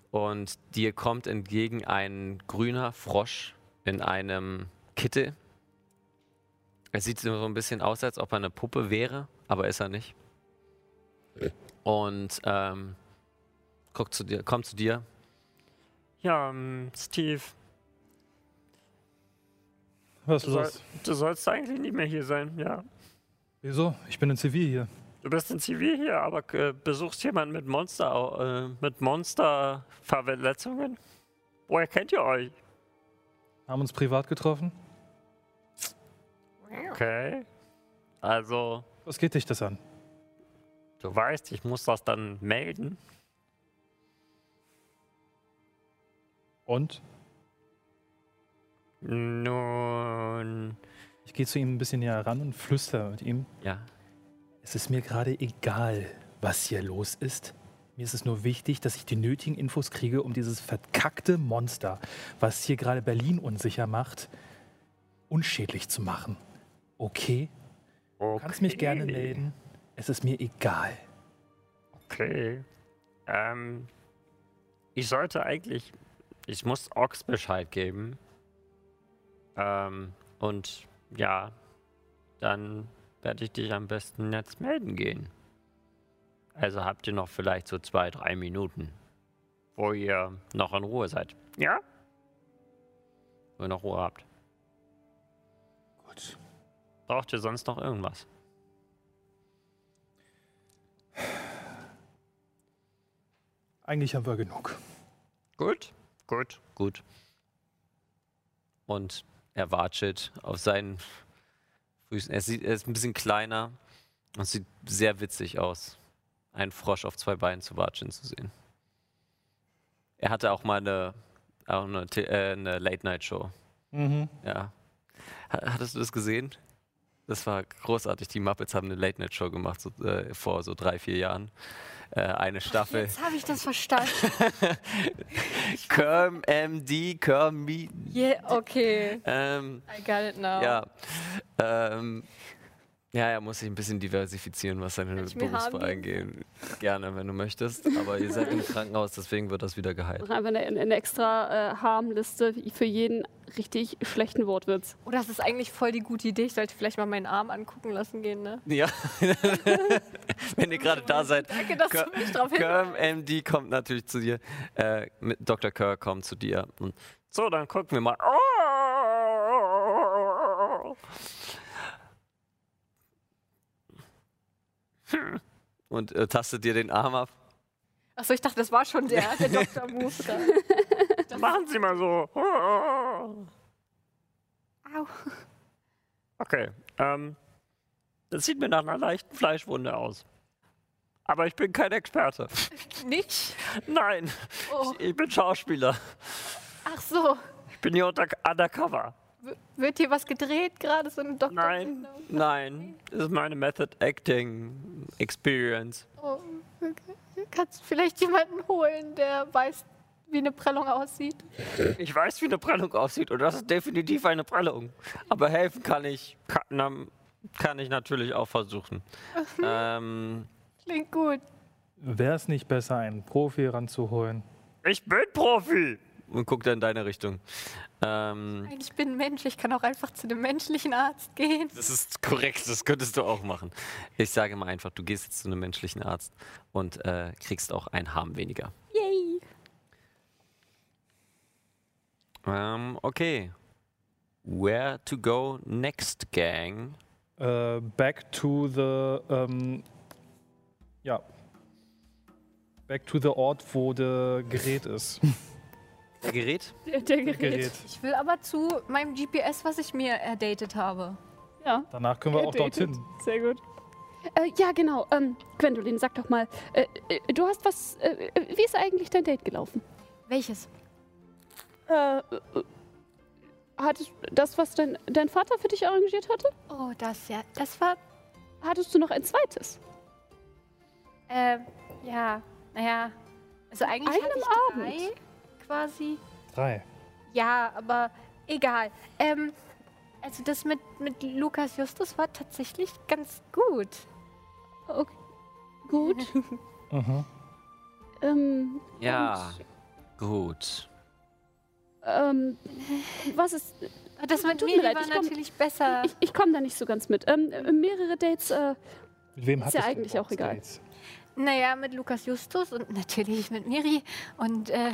S2: und dir kommt entgegen ein grüner Frosch in einem Kittel. Er sieht so ein bisschen aus, als ob er eine Puppe wäre, aber ist er nicht. Und ähm, guckt zu dir, kommt zu dir.
S8: Ja, ähm, Steve,
S3: Was
S8: du, soll,
S3: los?
S8: du sollst eigentlich nicht mehr hier sein, ja.
S3: Wieso? Ich bin in Zivil hier.
S8: Du bist in Zivil hier, aber äh, besuchst jemanden mit Monster, äh, mit Monsterverletzungen? Woher kennt ihr euch?
S3: Haben uns privat getroffen.
S8: Okay. Also,
S3: Was geht dich das an?
S8: du weißt, ich muss das dann melden.
S3: Und?
S8: Nun,
S3: Ich gehe zu ihm ein bisschen näher ran und flüster mit ihm.
S2: Ja.
S3: Es ist mir gerade egal, was hier los ist. Mir ist es nur wichtig, dass ich die nötigen Infos kriege, um dieses verkackte Monster, was hier gerade Berlin unsicher macht, unschädlich zu machen. Okay? Du kannst mich gerne melden. Es ist mir egal.
S8: Okay. Ähm, ich sollte eigentlich. Ich muss Ox Bescheid geben. Ähm, und ja, dann werde ich dich am besten jetzt melden gehen. Also habt ihr noch vielleicht so zwei, drei Minuten, wo ihr noch in Ruhe seid. Ja? Wo ihr noch Ruhe habt.
S3: Gut.
S8: Braucht ihr sonst noch irgendwas?
S3: Eigentlich haben wir genug.
S8: Gut, gut, gut.
S2: Und er watschelt auf seinen Füßen. Er, sieht, er ist ein bisschen kleiner und sieht sehr witzig aus, einen Frosch auf zwei Beinen zu watscheln zu sehen. Er hatte auch mal eine, auch eine, äh, eine Late-Night-Show.
S3: Mhm.
S2: Ja. Ha- Hattest du das gesehen? Das war großartig. Die Muppets haben eine Late-Night-Show gemacht so, äh, vor so drei, vier Jahren. Äh, eine Staffel.
S6: Jetzt habe ich das verstanden.
S2: Kerm MD, Kerm Me.
S6: Yeah, okay.
S2: Ähm,
S6: I got it now.
S2: ja. Ähm, ja, er muss sich ein bisschen diversifizieren, was seine Berufswahl angeht. Gerne, wenn du möchtest. Aber ihr seid im Krankenhaus, deswegen wird das wieder geheilt.
S4: Einfach eine, eine extra äh, Harmliste für jeden richtig schlechten Wortwitz.
S6: Oh, das ist eigentlich voll die gute Idee. Ich sollte vielleicht mal meinen Arm angucken lassen gehen, ne?
S2: Ja. wenn ihr gerade da seid.
S6: Danke, dass
S2: Kör-
S6: du mich drauf.
S2: Kerm MD kommt natürlich zu dir. Äh, mit Dr. Kerr kommt zu dir. Und
S8: So, dann gucken wir mal.
S2: und äh, tastet dir den Arm ab.
S6: Achso, ich dachte, das war schon der, der Dr. Move.
S8: Machen Sie mal so.
S6: Au.
S8: Okay. Ähm, das sieht mir nach einer leichten Fleischwunde aus. Aber ich bin kein Experte.
S6: Nicht?
S8: Nein,
S6: Oh.
S8: ich, ich bin Schauspieler.
S6: Ach so.
S8: Ich bin hier unter, undercover.
S6: Wird hier was gedreht gerade? So ein Dr.
S8: Nein, nein. Das ist meine Method Acting Experience.
S6: Oh, okay. Kannst du vielleicht jemanden holen, der weiß, wie eine Prellung aussieht?
S8: Ich weiß, wie eine Prellung aussieht und das ist definitiv eine Prellung. Aber helfen kann ich, kann, kann ich natürlich auch versuchen.
S2: ähm,
S6: Klingt gut.
S3: Wäre es nicht besser, einen Profi ranzuholen?
S8: Ich bin Profi.
S2: Und guckt er in deine Richtung. Ähm,
S6: Ich bin Mensch, ich kann auch einfach zu einem menschlichen Arzt gehen.
S2: das ist korrekt, das könntest du auch machen. Ich sage mal einfach, du gehst jetzt zu einem menschlichen Arzt und äh, kriegst auch ein Harm weniger.
S6: Yay.
S2: Ähm, okay. Where to go next, Gang?
S3: Äh, back to the, ähm, ja, back to the Ort, wo das Gerät ist.
S2: Gerät?
S4: Der, der Gerät.
S3: Gerät.
S6: Ich will aber zu meinem GPS, was ich mir erdatet habe.
S4: Ja.
S3: Danach können wir auch
S4: Gedatet.
S3: dorthin.
S4: Sehr gut. Äh, ja, genau. Ähm, Gwendolyn, sag doch mal, äh, äh, du hast was. Äh, äh, wie ist eigentlich dein Date gelaufen?
S6: Welches?
S4: Äh, äh, hattest das, was dein, dein Vater für dich arrangiert hatte?
S6: Oh, das ja. Das war,
S4: Hattest du noch ein zweites?
S6: äh, ja, naja. Also eigentlich
S4: Einem
S6: hatte ich
S4: Abend?
S6: drei quasi.
S3: Drei.
S6: Ja, aber egal. Ähm, also das mit, mit Lukas Justus war tatsächlich ganz gut.
S4: Okay. Gut.
S3: Mhm.
S4: ähm,
S2: Ja, gut.
S4: ähm, was ist.
S6: Das mit
S4: Tut mir leid,
S6: war
S4: ich komm-
S6: natürlich besser.
S4: Ich, ich komme da nicht so ganz mit. Ähm, äh, mehrere Dates. Äh,
S3: Mit wem
S4: Ist ja
S3: du
S4: eigentlich auch egal.
S3: Dates?
S6: Naja, mit Lukas Justus und natürlich mit Miri und, äh,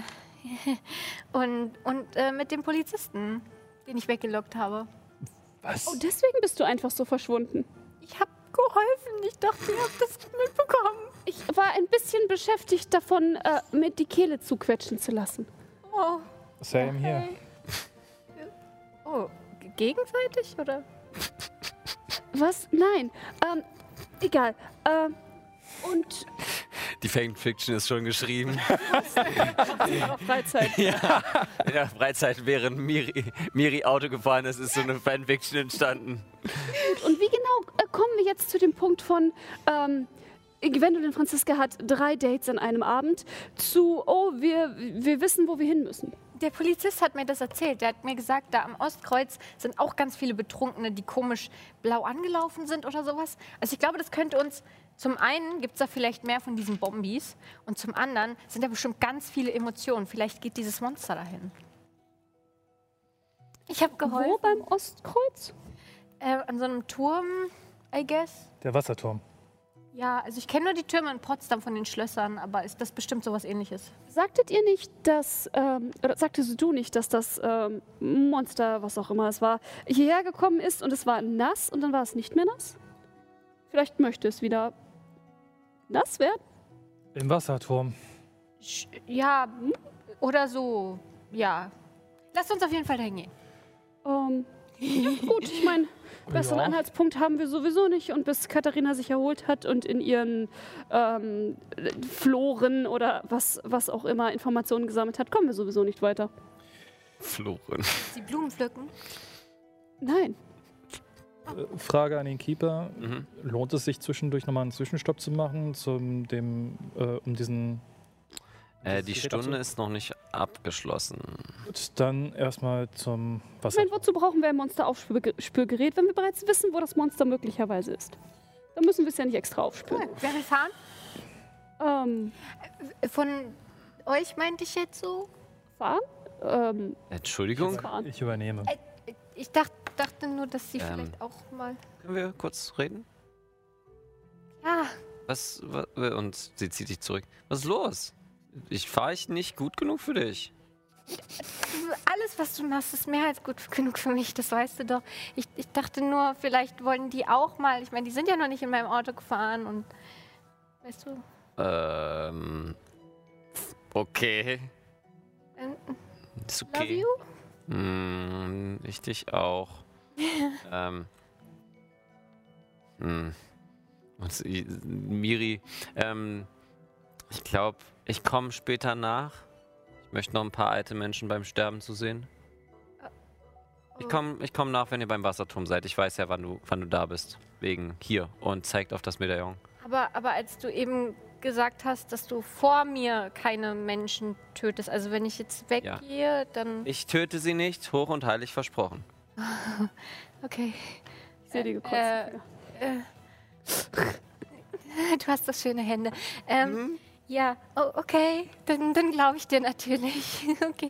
S6: und, und äh, mit dem Polizisten, den ich weggelockt habe.
S3: Was?
S4: oh, deswegen bist du einfach so verschwunden.
S6: Ich habe geholfen. Ich dachte, ihr habt das mitbekommen.
S4: Ich war ein bisschen beschäftigt davon, äh, mit die Kehle zuquetschen zu lassen.
S6: Oh,
S3: Same hier.
S6: okay. Oh, g- gegenseitig oder?
S4: Was? Nein. Ähm, egal. Ähm, und
S2: Die Fanfiction ist schon geschrieben.
S4: Freizeit.
S2: ja, in der Freizeit, während Miri, Miri Auto gefahren ist, ist so eine Fanfiction entstanden.
S4: Und wie genau äh, kommen wir jetzt zu dem Punkt von, ähm, Gwendolyn Franziska hat drei Dates an einem Abend zu, oh, wir, wir wissen, wo wir hin müssen.
S6: Der Polizist hat mir das erzählt. Der hat mir gesagt, da am Ostkreuz sind auch ganz viele Betrunkene, die komisch blau angelaufen sind oder sowas. Also ich glaube, das könnte uns Zum einen gibt es da vielleicht mehr von diesen Bombis und zum anderen sind da bestimmt ganz viele Emotionen. Vielleicht geht dieses Monster dahin. Ich habe geholfen.
S4: Wo beim Ostkreuz?
S6: Äh, an so einem Turm, I guess.
S3: Der Wasserturm.
S6: Ja, also ich kenne nur die Türme in Potsdam von den Schlössern, aber ist das bestimmt sowas ähnliches?
S4: Sagtet ihr nicht, dass, ähm, oder sagtest du nicht, dass das ähm, Monster, was auch immer es war, hierher gekommen ist und es war nass und dann war es nicht mehr nass? Vielleicht möchte es wieder nass werden?
S3: Im Wasserturm.
S6: Sch ja, oder so. Ja. Lasst uns auf jeden Fall dahin gehen.
S4: Ähm, ja, gut, ich meine, besseren
S3: Ja.
S4: Anhaltspunkt haben wir sowieso nicht. Und bis Katharina sich erholt hat und in ihren ähm, Floren oder was, was auch immer Informationen gesammelt hat, kommen wir sowieso nicht weiter.
S2: Floren.
S6: Die Blumen pflücken.
S4: Nein.
S3: Äh, Frage an den Keeper.
S2: Mhm.
S3: Lohnt es sich zwischendurch nochmal einen Zwischenstopp zu machen, zum dem, äh, um diesen.
S2: Äh, die Stunde ist noch nicht abgeschlossen.
S3: Gut, dann erstmal zum
S4: Ich
S3: Wasser.
S4: meine, wozu brauchen wir ein Monsteraufspürgerät, wenn wir bereits wissen, wo das Monster möglicherweise ist? Dann müssen wir es ja nicht extra aufspüren.
S6: Cool. Wer will fahren?
S4: Ähm,
S6: Von euch meinte ich jetzt so?
S4: fahren? Ähm,
S2: Entschuldigung,
S4: fahren.
S3: Ich übernehme.
S6: Ich dacht, dachte nur, dass sie
S2: Ähm.
S6: vielleicht auch mal.
S2: können wir kurz reden?
S6: Ja,
S2: Was, wa- und sie zieht dich zurück. Was ist los? Ich fahre ich nicht gut genug für dich.
S6: alles, was du machst, ist mehr als gut genug für mich. Das weißt du doch. Ich, ich dachte nur, vielleicht wollen die auch mal. Ich meine, die sind ja noch nicht in meinem Auto gefahren und. Weißt du?
S2: Ähm. Okay.
S6: ähm,
S2: Ist
S6: Love
S2: okay.
S6: you?
S2: Mm, ich dich auch. ähm. Hm. Und Miri, ähm, ich glaube, ich komme später nach. Ich möchte noch ein paar alte Menschen beim Sterben zu sehen. Ich komme ich komm nach, wenn ihr beim Wasserturm seid. Ich weiß ja, wann du, wann du da bist. Wegen hier. Und zeigt auf das Medaillon.
S6: Aber, aber als du eben gesagt hast, dass du vor mir keine Menschen tötest, also wenn ich jetzt weggehe, dann.
S2: Ich töte sie nicht, hoch und heilig versprochen.
S6: Okay.
S4: Ich sehe die gekotzt.
S6: Äh, äh, du hast das schöne Hände. Ähm,
S2: Mhm.
S6: Ja, oh, okay, dann, dann glaube ich dir natürlich. okay.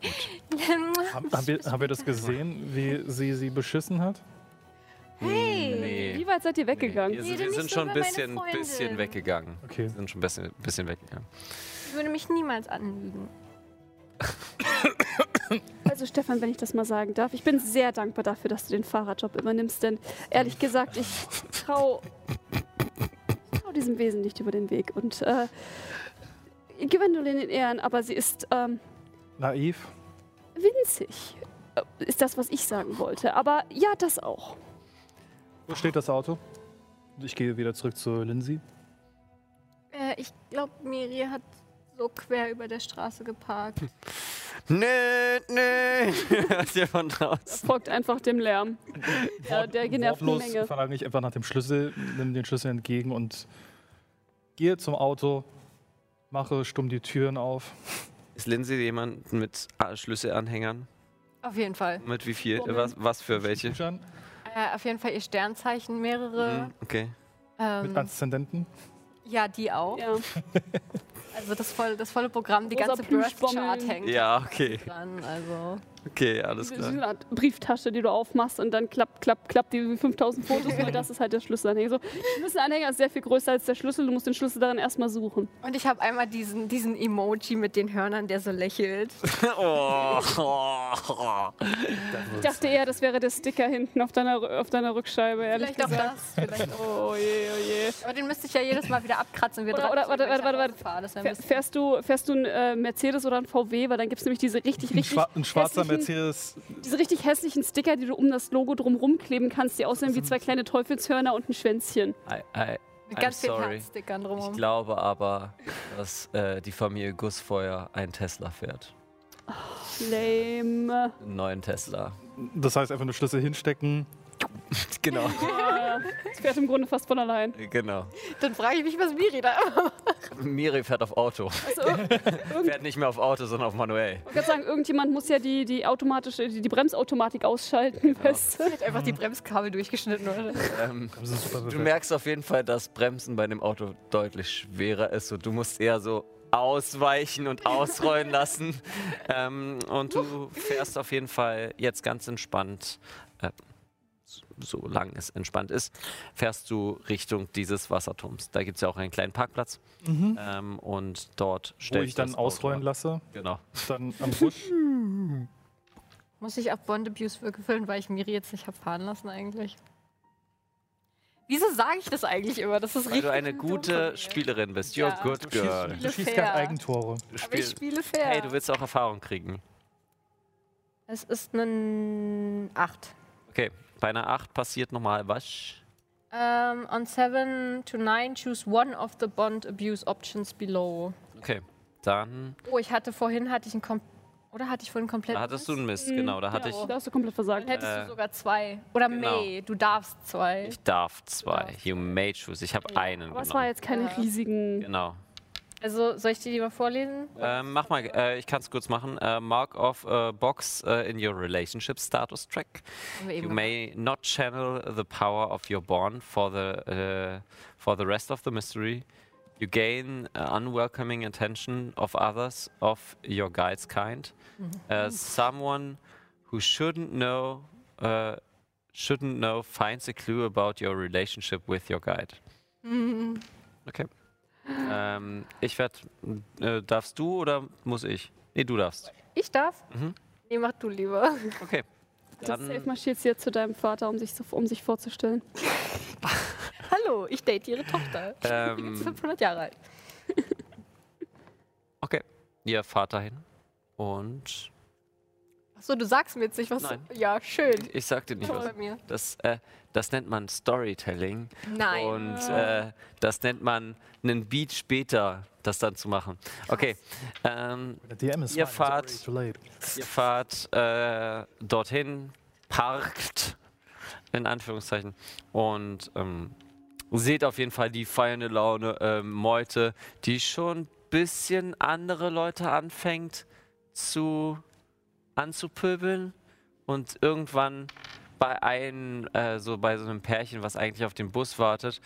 S3: Haben, haben, wir, haben wir das gesehen, wie sie sie beschissen hat?
S6: Hey!
S2: Nee.
S4: Wie weit seid ihr
S2: Nee,
S4: weggegangen?
S2: wir,
S6: Rede
S2: sind- wir sind
S6: so
S2: schon ein bisschen, bisschen weggegangen.
S3: Okay.
S2: Wir sind schon ein bisschen, bisschen weggegangen.
S6: Ich würde mich niemals anlügen.
S4: Also Stefan, wenn ich das mal sagen darf, ich bin sehr dankbar dafür, dass du den Fahrradjob übernimmst, denn ehrlich gesagt, ich trau, ich trau diesem Wesen nicht über den Weg. Und äh, Gwendolyn in Ehren, aber sie ist ähm,
S3: Naiv.
S4: winzig. Äh, Ist das, was ich sagen wollte. Aber ja, das auch.
S3: Wo steht das Auto? Ich gehe wieder zurück zu Lindsay.
S6: Äh, ich glaube, Miri hat so quer über der Straße geparkt.
S2: Nee, nee. Hört ihr von draußen?
S4: Folgt einfach dem Lärm. Ja, der genervten Menge.
S3: verlange ich einfach nach dem Schlüssel, nimm den Schlüssel entgegen und gehe zum Auto, mache stumm die Türen auf.
S2: Ist Lindsay jemand mit Schlüsselanhängern?
S6: Auf jeden Fall.
S2: Mit wie viel?
S4: Moment.
S2: Was, was für welche?
S6: Äh, auf jeden Fall ihr Sternzeichen, mehrere.
S2: Mhm, okay.
S6: Ähm,
S3: mit Aszendenten.
S6: ja, die auch.
S4: Ja.
S6: Also das, voll, das volle Programm, die
S4: Rosa
S6: ganze Birth
S4: Plüschbommel.
S6: Chart hängt
S2: Ja, okay.
S6: dran. Also.
S2: Okay, alles
S4: So
S2: klar.
S4: eine Art Brieftasche, die du aufmachst und dann klappt, klappt, klappt die 5000 Fotos. Nur das ist halt der Schlüsselanhänger. So, der Schlüsselanhänger ist sehr viel größer als der Schlüssel. Du musst den Schlüssel darin erstmal suchen.
S6: Und ich habe einmal diesen, diesen Emoji mit den Hörnern, der so lächelt.
S2: Oh.
S4: Ich dachte eher, das wäre der Sticker hinten auf deiner, auf deiner Rückscheibe, ehrlich
S6: Vielleicht auch
S4: gesagt.
S6: das. Vielleicht auch.
S4: Oh je, oh je.
S6: Aber den müsste ich ja jedes Mal wieder abkratzen. Wir
S4: Oder- oder- warte, warte, warte, warte.
S6: Das ein
S4: Fährst du, fährst du einen äh, Mercedes oder einen VW? Weil dann gibt es nämlich diese richtig,
S3: Ein,
S4: richtig,
S3: schwa ein schwarzer
S4: hässlichen-
S3: Mercedes.
S4: diese richtig hässlichen Sticker, die du um das Logo drumrum kleben kannst, die aussehen wie zwei kleine Teufelshörner und ein Schwänzchen.
S2: I, I,
S6: Mit ganz vielen. Herzstickern
S2: Ich
S6: drumherum.
S2: glaube aber, dass äh, die Familie Gussfeuer einen Tesla fährt.
S4: Lame.
S2: Einen neuen Tesla.
S3: Das heißt einfach nur Schlüssel hinstecken.
S2: Genau.
S4: Ja, es fährt im Grunde fast von allein.
S2: Genau.
S6: Dann frage ich mich, was Miri da
S2: Miri fährt auf Auto.
S4: Also,
S2: Fährt nicht mehr auf Auto, sondern auf manuell.
S4: ich wollte gerade sagen, irgendjemand muss ja die, die automatische, die, die Bremsautomatik ausschalten. Weißt du?
S6: hat einfach die Bremskabel durchgeschnitten, oder?
S2: Ähm, du merkst auf jeden Fall, dass Bremsen bei dem Auto deutlich schwerer ist. Und du musst eher so ausweichen und ausrollen lassen. Ähm, und du fährst auf jeden Fall jetzt ganz entspannt, äh, so- solange es entspannt ist, fährst du Richtung dieses Wasserturms. Da gibt es ja auch einen kleinen Parkplatz. Ähm, und dort
S3: Wo
S2: stellst
S3: ich dann ausrollen lasse,
S2: Genau.
S3: dann am Busch.
S6: Muss ich auch Bond Abuse würfeln, weil ich Miri jetzt nicht habe fahren lassen eigentlich? Wieso sage ich das eigentlich immer? Das ist
S2: Weil
S6: richtig
S2: du eine gute
S6: mir.
S2: Spielerin bist. You're
S6: Ja.
S2: a good girl.
S3: Du schießt keine Eigentore.
S2: Du
S6: Aber ich spiele fair.
S2: Hey, du willst auch Erfahrung kriegen.
S6: es ist ein 8.
S2: Okay, bei einer 8 passiert nochmal was.
S6: Um, on 7 to 9, choose one of the Bond Abuse Options below.
S2: Okay, dann
S6: Oh, ich hatte vorhin, hatte ich einen Kom oder hatte ich vorhin komplett
S2: da hattest du einen Mist, genau. Da hatte
S4: ja,
S2: ich,
S4: Da hast du komplett versagt.
S6: Dann hättest
S2: Äh,
S6: du sogar zwei. Oder
S2: genau.
S6: May, du darfst zwei.
S2: ich darf zwei. You may choose. Ich habe einen
S4: Aber es war
S2: genommen.
S4: jetzt keine
S6: Ja.
S4: riesigen.
S2: Genau.
S6: Also, soll ich die lieber vorlesen?
S2: Ähm, mach mal, äh, ich kann es kurz machen. Äh, mark off a box äh, in your relationship status track. You may not channel the power of your bond for the uh, for the rest of the mystery. You gain uh, unwelcoming attention of others of your guide's kind. Uh, someone who shouldn't know uh, shouldn't know finds a clue about your relationship with your guide. Okay. Ähm, ich werde. Äh, darfst du oder muss ich? Nee, du darfst.
S6: Ich darf?
S2: Mhm.
S6: Nee, mach du lieber.
S2: Okay.
S4: Das Safe
S2: Dann,
S4: marschiert sie jetzt zu deinem Vater, um sich, so, um sich vorzustellen.
S6: Hallo, ich date ihre Tochter. Die ist
S2: ähm,
S6: 500 Jahre alt.
S2: okay. Ihr fahrt dahin und
S6: Achso, du sagst mir jetzt nicht, was.
S2: Nein.
S6: Ja, schön.
S2: ich sag dir nicht was. Das, äh, das nennt man Storytelling
S6: Nein.
S2: und äh, das nennt man einen Beat später, das dann zu machen. Okay. Ähm, Ihr fahrt- ihr fahrt äh, dorthin, parkt, in Anführungszeichen, und ähm, seht auf jeden Fall die feiernde Laune ähm, Meute, die schon ein bisschen andere Leute anfängt zu anzupöbeln und irgendwann bei einem, äh, so bei so einem Pärchen, was eigentlich auf den Bus wartet,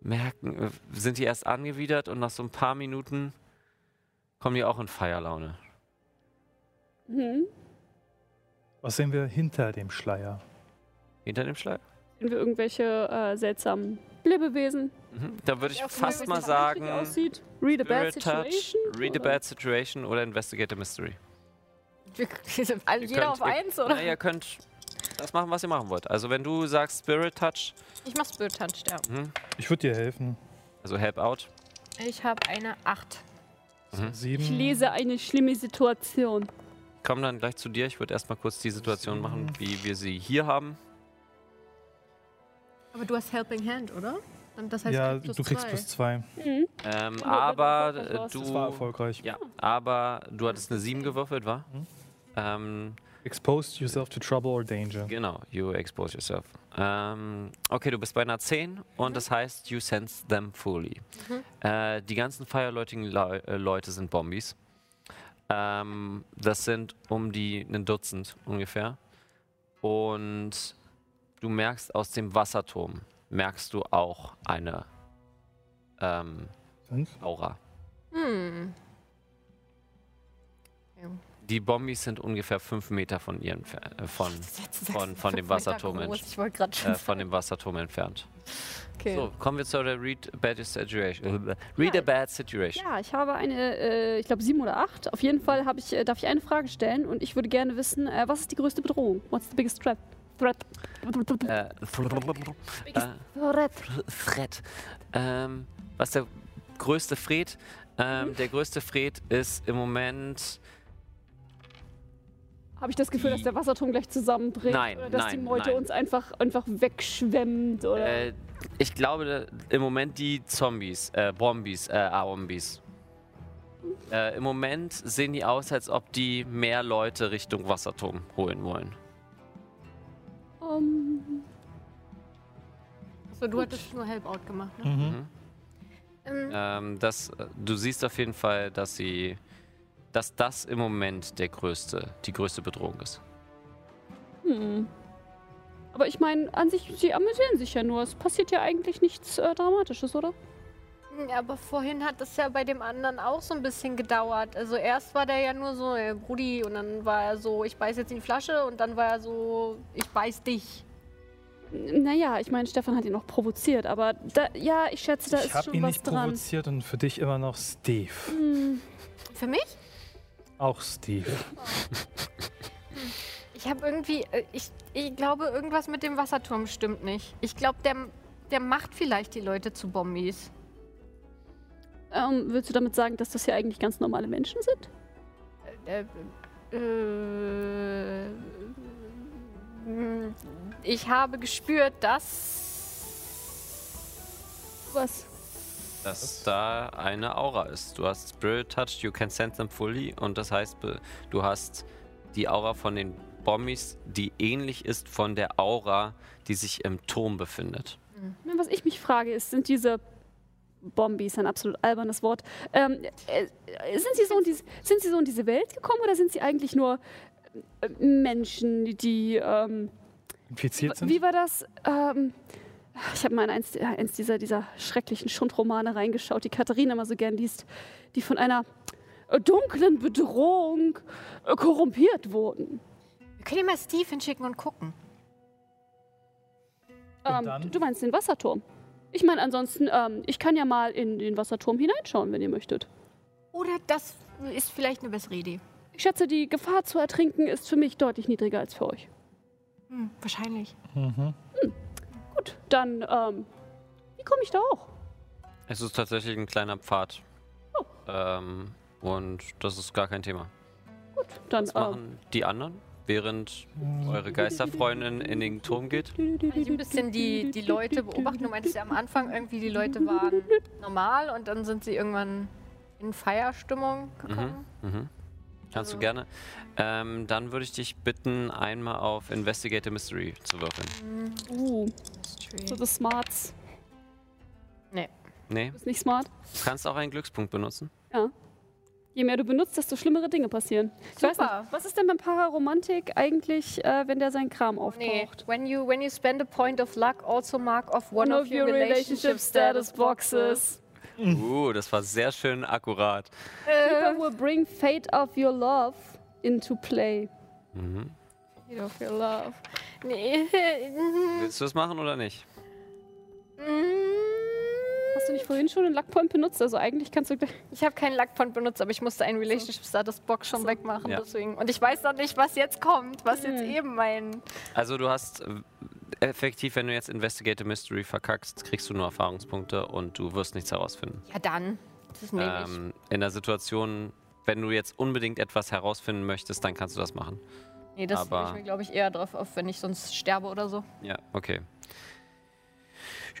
S2: merken, äh, sind die erst angewidert und nach so ein paar Minuten kommen die auch in Feierlaune.
S4: Mhm.
S3: Was sehen wir hinter dem Schleier?
S2: Hinter dem Schleier?
S4: Sehen wir irgendwelche äh, seltsamen Lebewesen?
S2: Mhm. Da würde ich
S6: Ja,
S2: fast mal sagen,
S4: aussieht? Read a bad
S2: Spirit Touch,
S4: situation?
S2: Read a? Bad Situation oder Investigate a Mystery.
S6: Wir, wir sind alle,
S2: Ihr
S6: jeder
S2: könnt-
S6: auf
S2: ihr-
S6: eins, oder?
S2: Na, ihr könnt das machen, was ihr machen wollt. Also wenn du sagst Spirit Touch,
S6: Ich mach Spirit Touch, ja.
S2: mhm.
S3: Ich würde dir helfen.
S2: also Help Out.
S6: Ich habe eine 8.
S3: Sieben.
S4: Ich lese eine schlimme Situation.
S2: Ich komme dann gleich zu dir. Ich würde erstmal kurz die Situation machen, wie wir sie hier haben.
S6: Aber du hast Helping Hand, oder? Und das heißt,
S3: ja,
S6: plus
S3: du kriegst
S6: zwei.
S3: plus zwei.
S4: Mhm.
S2: Ähm, aber
S4: du erfolgreich
S2: äh,
S4: warst.
S2: du.
S3: Das war erfolgreich.
S2: Ja, aber du hattest eine 7 gewürfelt, war?
S3: Mhm.
S2: Ähm,
S3: Exposed yourself to trouble or danger.
S2: Genau, you expose yourself. Ähm, okay, du bist bei einer 10 und das heißt, you sense them fully. Äh, die ganzen Leu äh, Leute sind Bombies. Ähm, das sind um die ein Dutzend ungefähr. Und du merkst aus dem Wasserturm, merkst du auch eine ähm. Aura.
S6: Hm.
S2: Die Bombies sind ungefähr 5 Meter von ihren äh, von, von, von dem Wasserturm,
S6: groß.
S2: ent-
S6: Ich wollte gerade schon
S2: äh, von dem Wasserturm entfernt.
S6: okay.
S2: So, kommen wir zu der Read a Bad Situation. Äh, Read a Bad Situation.
S4: Ja, ich habe eine, äh, ich glaube sieben oder acht. Auf jeden Fall ich, äh, darf ich eine Frage stellen und ich würde gerne wissen, äh, was ist die größte Bedrohung? What's the biggest threat? Threat.
S2: Äh,
S4: Biggest
S2: äh,
S4: threat.
S2: Threat. Ähm, was der größte Fred? Ähm, der größte Fred ist im Moment.
S4: Habe ich das Gefühl, dass der Wasserturm gleich zusammenbricht?
S2: Nein,
S4: oder dass die
S2: nein,
S4: Meute
S2: nein.
S4: uns einfach, einfach wegschwemmt? Oder?
S2: Äh, ich glaube, im Moment die Zombies, äh, Bombies, äh, Zombies. Äh, Im Moment sehen die aus, als ob die mehr Leute Richtung Wasserturm holen wollen.
S4: Ähm,
S6: Achso, du hattest nur Help-Out gemacht, ne?
S3: Mhm.
S6: Ähm,
S2: Ähm, das, du siehst auf jeden Fall, dass sie, dass das im Moment der größte, die größte Bedrohung ist.
S4: Hm. Aber ich meine, an sich, sie amüsieren sich ja nur. Es passiert ja eigentlich nichts äh, Dramatisches, oder?
S6: Ja, aber vorhin hat das ja bei dem anderen auch so ein bisschen gedauert. Also erst war der ja nur so, ey, Brudi, und dann war er so, ich beiß jetzt in die Flasche und dann war er so, ich beiß dich.
S4: Naja, ich meine, Stefan hat ihn noch provoziert, aber da, ja, ich schätze, da
S3: ich
S4: ist
S3: habe
S4: schon
S3: ihn
S4: was
S3: nicht
S4: dran.
S3: provoziert und für dich immer noch Steve.
S4: Hm.
S6: Für mich?
S3: Auch Steve.
S6: Ich habe irgendwie, äh, ich, ich glaube, irgendwas mit dem Wasserturm stimmt nicht. Ich glaube, der, der macht vielleicht die Leute zu Bombis.
S4: Ähm, willst du damit sagen, dass das ja eigentlich ganz normale Menschen sind?
S6: Äh, äh, mm, ich habe gespürt, dass.
S4: Was?
S2: Dass da eine Aura ist. Du hast Spirit Touch, you can sense them fully und das heißt, du hast die Aura von den Bommis, die ähnlich ist von der Aura, die sich im Turm befindet.
S4: Na, Was ich mich frage, ist, sind diese Bombis ein absolut albernes Wort? Ähm, äh, sind, sie so in diese, sind sie so in diese Welt gekommen oder sind sie eigentlich nur äh, Menschen, die. Ähm,
S3: Infiziert sind?
S4: wie war das? Ähm, ich habe mal in eins, äh, eins dieser, dieser schrecklichen Schundromane reingeschaut, die Katharina immer so gern liest, die von einer äh, dunklen Bedrohung äh, korrumpiert wurden.
S6: Wir können ja mal Steve hinschicken und gucken.
S4: Ähm,
S3: dann?
S4: du meinst den Wasserturm? Ich meine, ansonsten, ähm, ich kann ja mal in den Wasserturm hineinschauen, wenn ihr möchtet.
S6: Oder das ist vielleicht eine bessere Idee.
S4: Ich schätze, die Gefahr zu ertrinken ist für mich deutlich niedriger als für euch.
S6: Hm, wahrscheinlich.
S3: Mhm.
S4: Gut, dann, ähm, wie komme ich da auch?
S2: Es ist tatsächlich ein kleiner Pfad.
S4: Oh.
S2: Ähm, und das ist gar kein Thema.
S4: Gut, dann,
S2: Was machen die anderen, während eure Geisterfreundin in den Turm geht?
S6: Kann ich ein bisschen die, die Leute beobachten? Du meintest ja am Anfang irgendwie, die Leute waren normal und dann sind sie irgendwann in Feierstimmung gekommen.
S2: Mhm. Kannst du gerne. Ähm, dann würde ich dich bitten, einmal auf Investigate a Mystery zu würfeln.
S4: uh,
S6: Mystery.
S4: so das Smarts.
S2: Nee,
S4: Du bist nicht smart.
S2: du kannst auch einen Glückspunkt benutzen.
S4: Je mehr du benutzt, desto schlimmere Dinge passieren. Ich weiß
S6: Super.
S4: nicht, was ist denn beim Pararomantik eigentlich, äh, wenn der seinen Kram
S6: Nee,
S4: auftaucht?
S6: when you, when you spend a point of luck, also mark off one, of your relationship status boxes.
S2: Uh, das war sehr schön akkurat.
S4: People will bring fate of your love into play.
S2: Mhm.
S6: Fate of your love. Nee.
S2: Willst du das machen oder nicht?
S4: Hast du nicht vorhin schon einen Luckpoint benutzt? Also eigentlich kannst du.
S6: Ich habe keinen Luckpoint benutzt, aber ich musste einen Relationship Status Box schon
S4: So.
S6: wegmachen.
S2: Ja.
S6: Deswegen. Und ich weiß noch nicht, was jetzt kommt, was jetzt
S4: Hm.
S6: eben mein.
S2: Also du hast äh, effektiv, wenn du jetzt Investigate a Mystery verkackst, kriegst du nur Erfahrungspunkte und du wirst nichts herausfinden.
S6: Ja, dann. Das nehme ich.
S2: Ähm, in der Situation, wenn du jetzt unbedingt etwas herausfinden möchtest, dann kannst du das machen.
S6: Nee, das
S2: aber-
S6: ich mir, glaube ich, eher drauf auf, wenn ich sonst sterbe oder so.
S2: Ja, okay.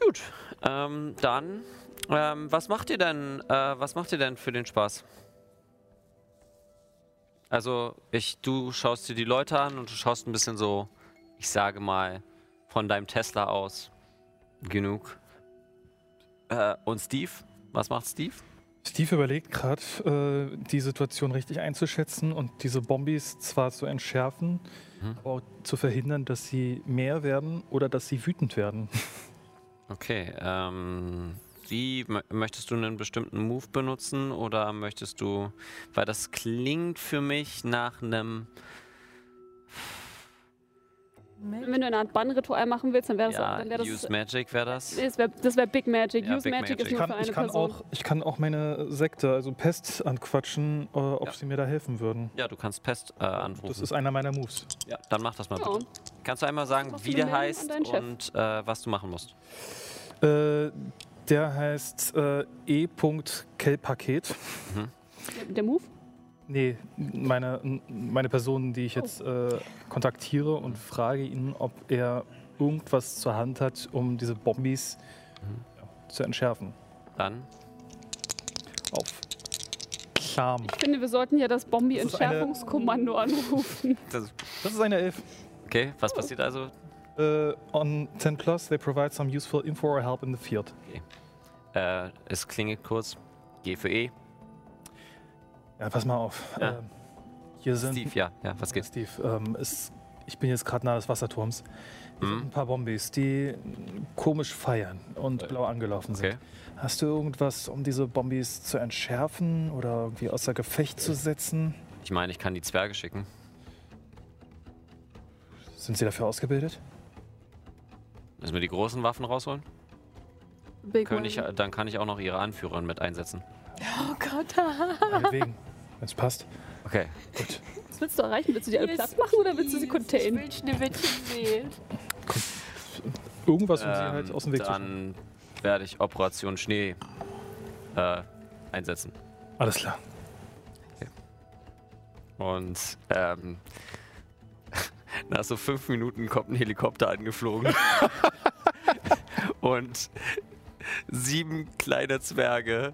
S2: Gut, ähm, dann, ähm, was macht ihr denn, äh, was macht ihr denn für den Spaß? Also, ich, du schaust dir die Leute an und du schaust ein bisschen so, ich sage mal, von deinem Tesla aus genug. Äh, und Steve? Was macht Steve?
S3: Steve überlegt gerade, äh, die Situation richtig einzuschätzen und diese Bombis zwar zu entschärfen,
S2: Mhm.
S3: aber auch zu verhindern, dass sie mehr werden oder dass sie wütend werden.
S2: Okay, ähm, wie mö- möchtest du einen bestimmten Move benutzen oder möchtest du, weil das klingt für mich nach einem,
S4: Wenn du eine Art Bannritual machen willst, dann wäre das,
S2: ja,
S4: dann wär das,
S2: Use Magic wäre das?
S4: Nee, das wäre wär Big Magic.
S2: Ja,
S4: Use
S2: Big
S4: Magic,
S2: Magic.
S4: ist
S3: Ich
S4: nur
S3: kann,
S4: für eine
S3: ich kann,
S4: Person.
S3: auch, ich kann auch meine Sekte, also Pest, anquatschen, äh, ob
S2: Ja.
S3: sie mir da helfen würden.
S2: Ja, du kannst Pest äh, anrufen.
S3: Das ist einer meiner Moves.
S2: ja, dann mach das mal
S4: Ja.
S2: bitte. Kannst du einmal sagen, wie der heißt und äh, was du machen musst?
S3: Äh, der heißt äh, E.Kelpaket.
S4: Der Move?
S3: Nee, meine, meine Person, die ich jetzt äh, kontaktiere und frage ihn, ob er irgendwas zur Hand hat, um diese Bombis ja, zu entschärfen.
S2: Dann,
S3: Auf Charme.
S4: Ich finde, wir sollten ja das Bombi-Entschärfungskommando anrufen.
S2: das,
S3: Das ist eine Elf.
S2: okay, was passiert also?
S3: Uh, on 10 plus, they provide some useful info or help in the field.
S2: Äh, es klingelt kurz. G für E.
S3: Ja, pass mal auf.
S2: Ja.
S3: Ähm, hier sind.
S2: Steve, ja. Ja, was
S3: Ja,
S2: geht's?
S3: Steve, ähm, es, ich bin jetzt gerade nahe des Wasserturms. Hier sind
S2: Mhm.
S3: ein paar Bombis, die komisch feiern und blau angelaufen sind.
S2: Okay.
S3: Hast du irgendwas, um diese Bombis zu entschärfen oder irgendwie außer Gefecht zu setzen?
S2: Ich meine, ich kann die Zwerge schicken.
S3: Sind sie dafür ausgebildet?
S2: Müssen wir die großen Waffen rausholen?
S4: Big
S2: Können ich,
S4: one.
S2: dann kann ich auch noch ihre Anführerin mit einsetzen.
S6: Oh Gott.
S3: Meinetwegen, wenn es passt.
S2: Okay.
S3: Gut.
S4: Was willst du erreichen? Willst du die alle platt machen oder willst du sie
S6: Ich
S4: containen?
S6: will Schneewittchen sehen.
S3: Irgendwas, um sie
S2: Ähm,
S3: halt aus dem Weg zu
S2: dann werde ich Operation Schnee äh, einsetzen.
S3: Alles klar.
S2: Und ähm, nach so fünf Minuten kommt ein Helikopter angeflogen. Und sieben kleine Zwerge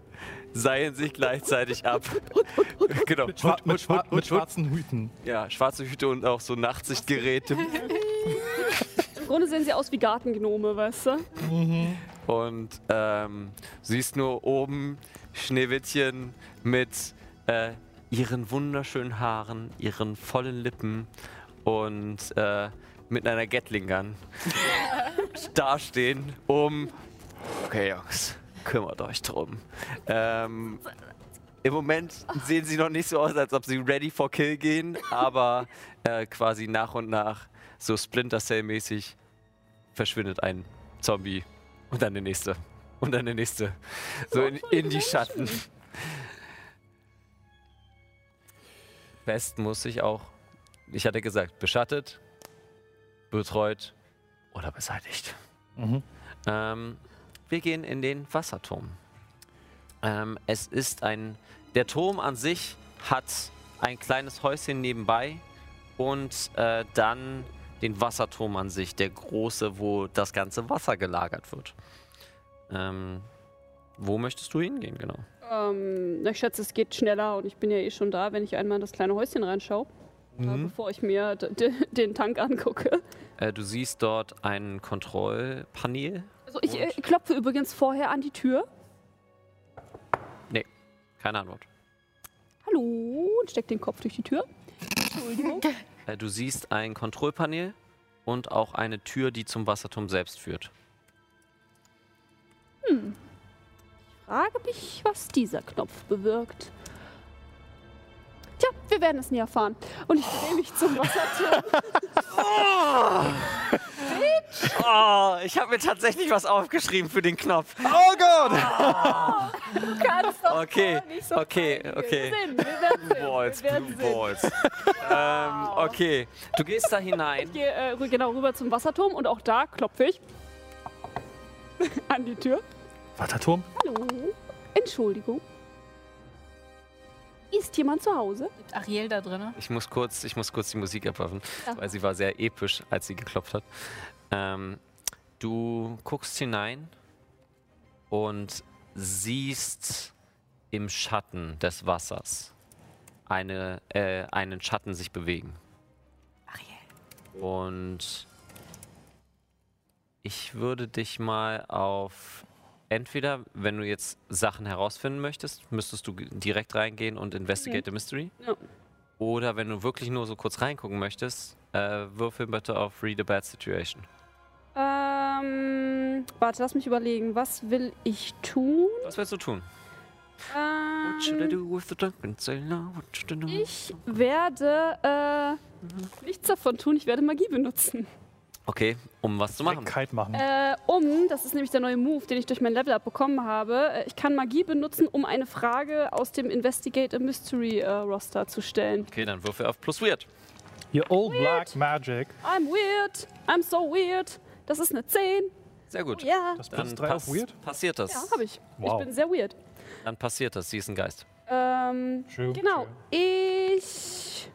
S2: seilen sich gleichzeitig ab. genau.
S3: Mit, schwa mit, schwa mit schwarzen Hüten.
S2: Ja, schwarze Hüte und auch so Nachtsichtgeräte.
S4: Im Grunde sehen sie aus wie Gartengnome, weißt du?
S2: Und ähm, siehst nur oben Schneewittchen mit äh, ihren wunderschönen Haaren, ihren vollen Lippen und äh, mit einer Gatling-Gun dastehen, um. Okay, Jungs, kümmert euch drum. Ähm, Im Moment sehen sie noch nicht so aus, als ob sie ready for kill gehen, aber äh, quasi nach und nach, so Splinter Cell-mäßig, verschwindet ein Zombie und dann der nächste. Und dann der nächste. So in, in die Schatten. West muss sich auch, ich hatte gesagt, beschattet, betreut oder beseitigt.
S3: Mhm.
S2: Ähm, wir gehen in den Wasserturm. Ähm, es ist ein. Der Turm an sich hat ein kleines Häuschen nebenbei und äh, dann den Wasserturm an sich, der große, wo das ganze Wasser gelagert wird. Ähm, wo möchtest du hingehen, genau?
S4: Ähm, na, ich schätze, es geht schneller und ich bin ja eh schon da, wenn ich einmal in das kleine Häuschen reinschaue, äh, bevor ich mir den Tank angucke.
S2: Äh, du siehst dort ein Kontrollpanel.
S4: Also ich äh, klopfe übrigens vorher an die Tür.
S2: Keine Antwort.
S4: Hallo, und steck den Kopf durch die Tür. Entschuldigung.
S2: Äh, du siehst ein Kontrollpanel und auch eine Tür, die zum Wasserturm selbst führt.
S4: Frage mich, was dieser Knopf bewirkt. Tja, wir werden es nie erfahren. Und ich drehe mich zum Wasserturm.
S2: Oh, ich habe mir tatsächlich was aufgeschrieben für den Knopf.
S3: Oh Gott!
S4: Du kannst doch
S2: Okay,
S4: nicht so
S2: okay, okay.
S4: Wir werden sehen.
S2: Balls,
S4: wir
S2: Blue
S4: sehen.
S2: Balls. ähm, okay, du gehst da hinein.
S4: Ich gehe äh, genau rüber zum Wasserturm und auch da klopfe ich an die Tür.
S3: Wasserturm?
S4: Hallo, Entschuldigung. Ist jemand zu Hause?
S6: Ist Ariel da drin?
S2: Ich muss kurz, ich muss kurz die Musik abwaffen,
S4: Ja.
S2: weil sie war sehr episch, als sie geklopft hat. Ähm, du guckst hinein und siehst im Schatten des Wassers eine, äh, einen Schatten sich bewegen.
S6: Ariel.
S2: Und ich würde dich mal auf entweder, wenn du jetzt Sachen herausfinden möchtest, müsstest du direkt reingehen und investigate the mystery.
S4: Ja.
S2: Oder wenn du wirklich nur so kurz reingucken möchtest, äh, würfel bitte auf Read a Bad Situation.
S4: Ähm, warte, lass mich überlegen. Was will ich tun?
S2: Was willst du tun? What should I
S4: Ähm,
S2: do with the drunken sailor? What should I do?
S4: ich werde äh, nichts davon tun. Ich werde Magie benutzen.
S2: Okay, um was zu machen.
S3: Kite machen.
S4: Äh, um, das ist nämlich der neue Move, den ich durch mein Level-Up bekommen habe. Äh, ich kann Magie benutzen, um eine Frage aus dem Investigate a Mystery äh, Roster zu stellen.
S2: Okay, dann würfel auf plus weird.
S3: Your old black magic.
S4: I'm weird. I'm so weird. Das ist eine 10.
S2: Sehr gut.
S4: Ja.
S3: Das plus
S2: Dann
S3: 3 auf
S2: pass-
S3: Weird?
S2: passiert das.
S4: Ja, habe ich.
S3: Wow.
S4: Ich bin sehr weird.
S2: Dann passiert das. Sie ist ein Geist.
S4: Ähm,
S3: True,
S4: genau. Ich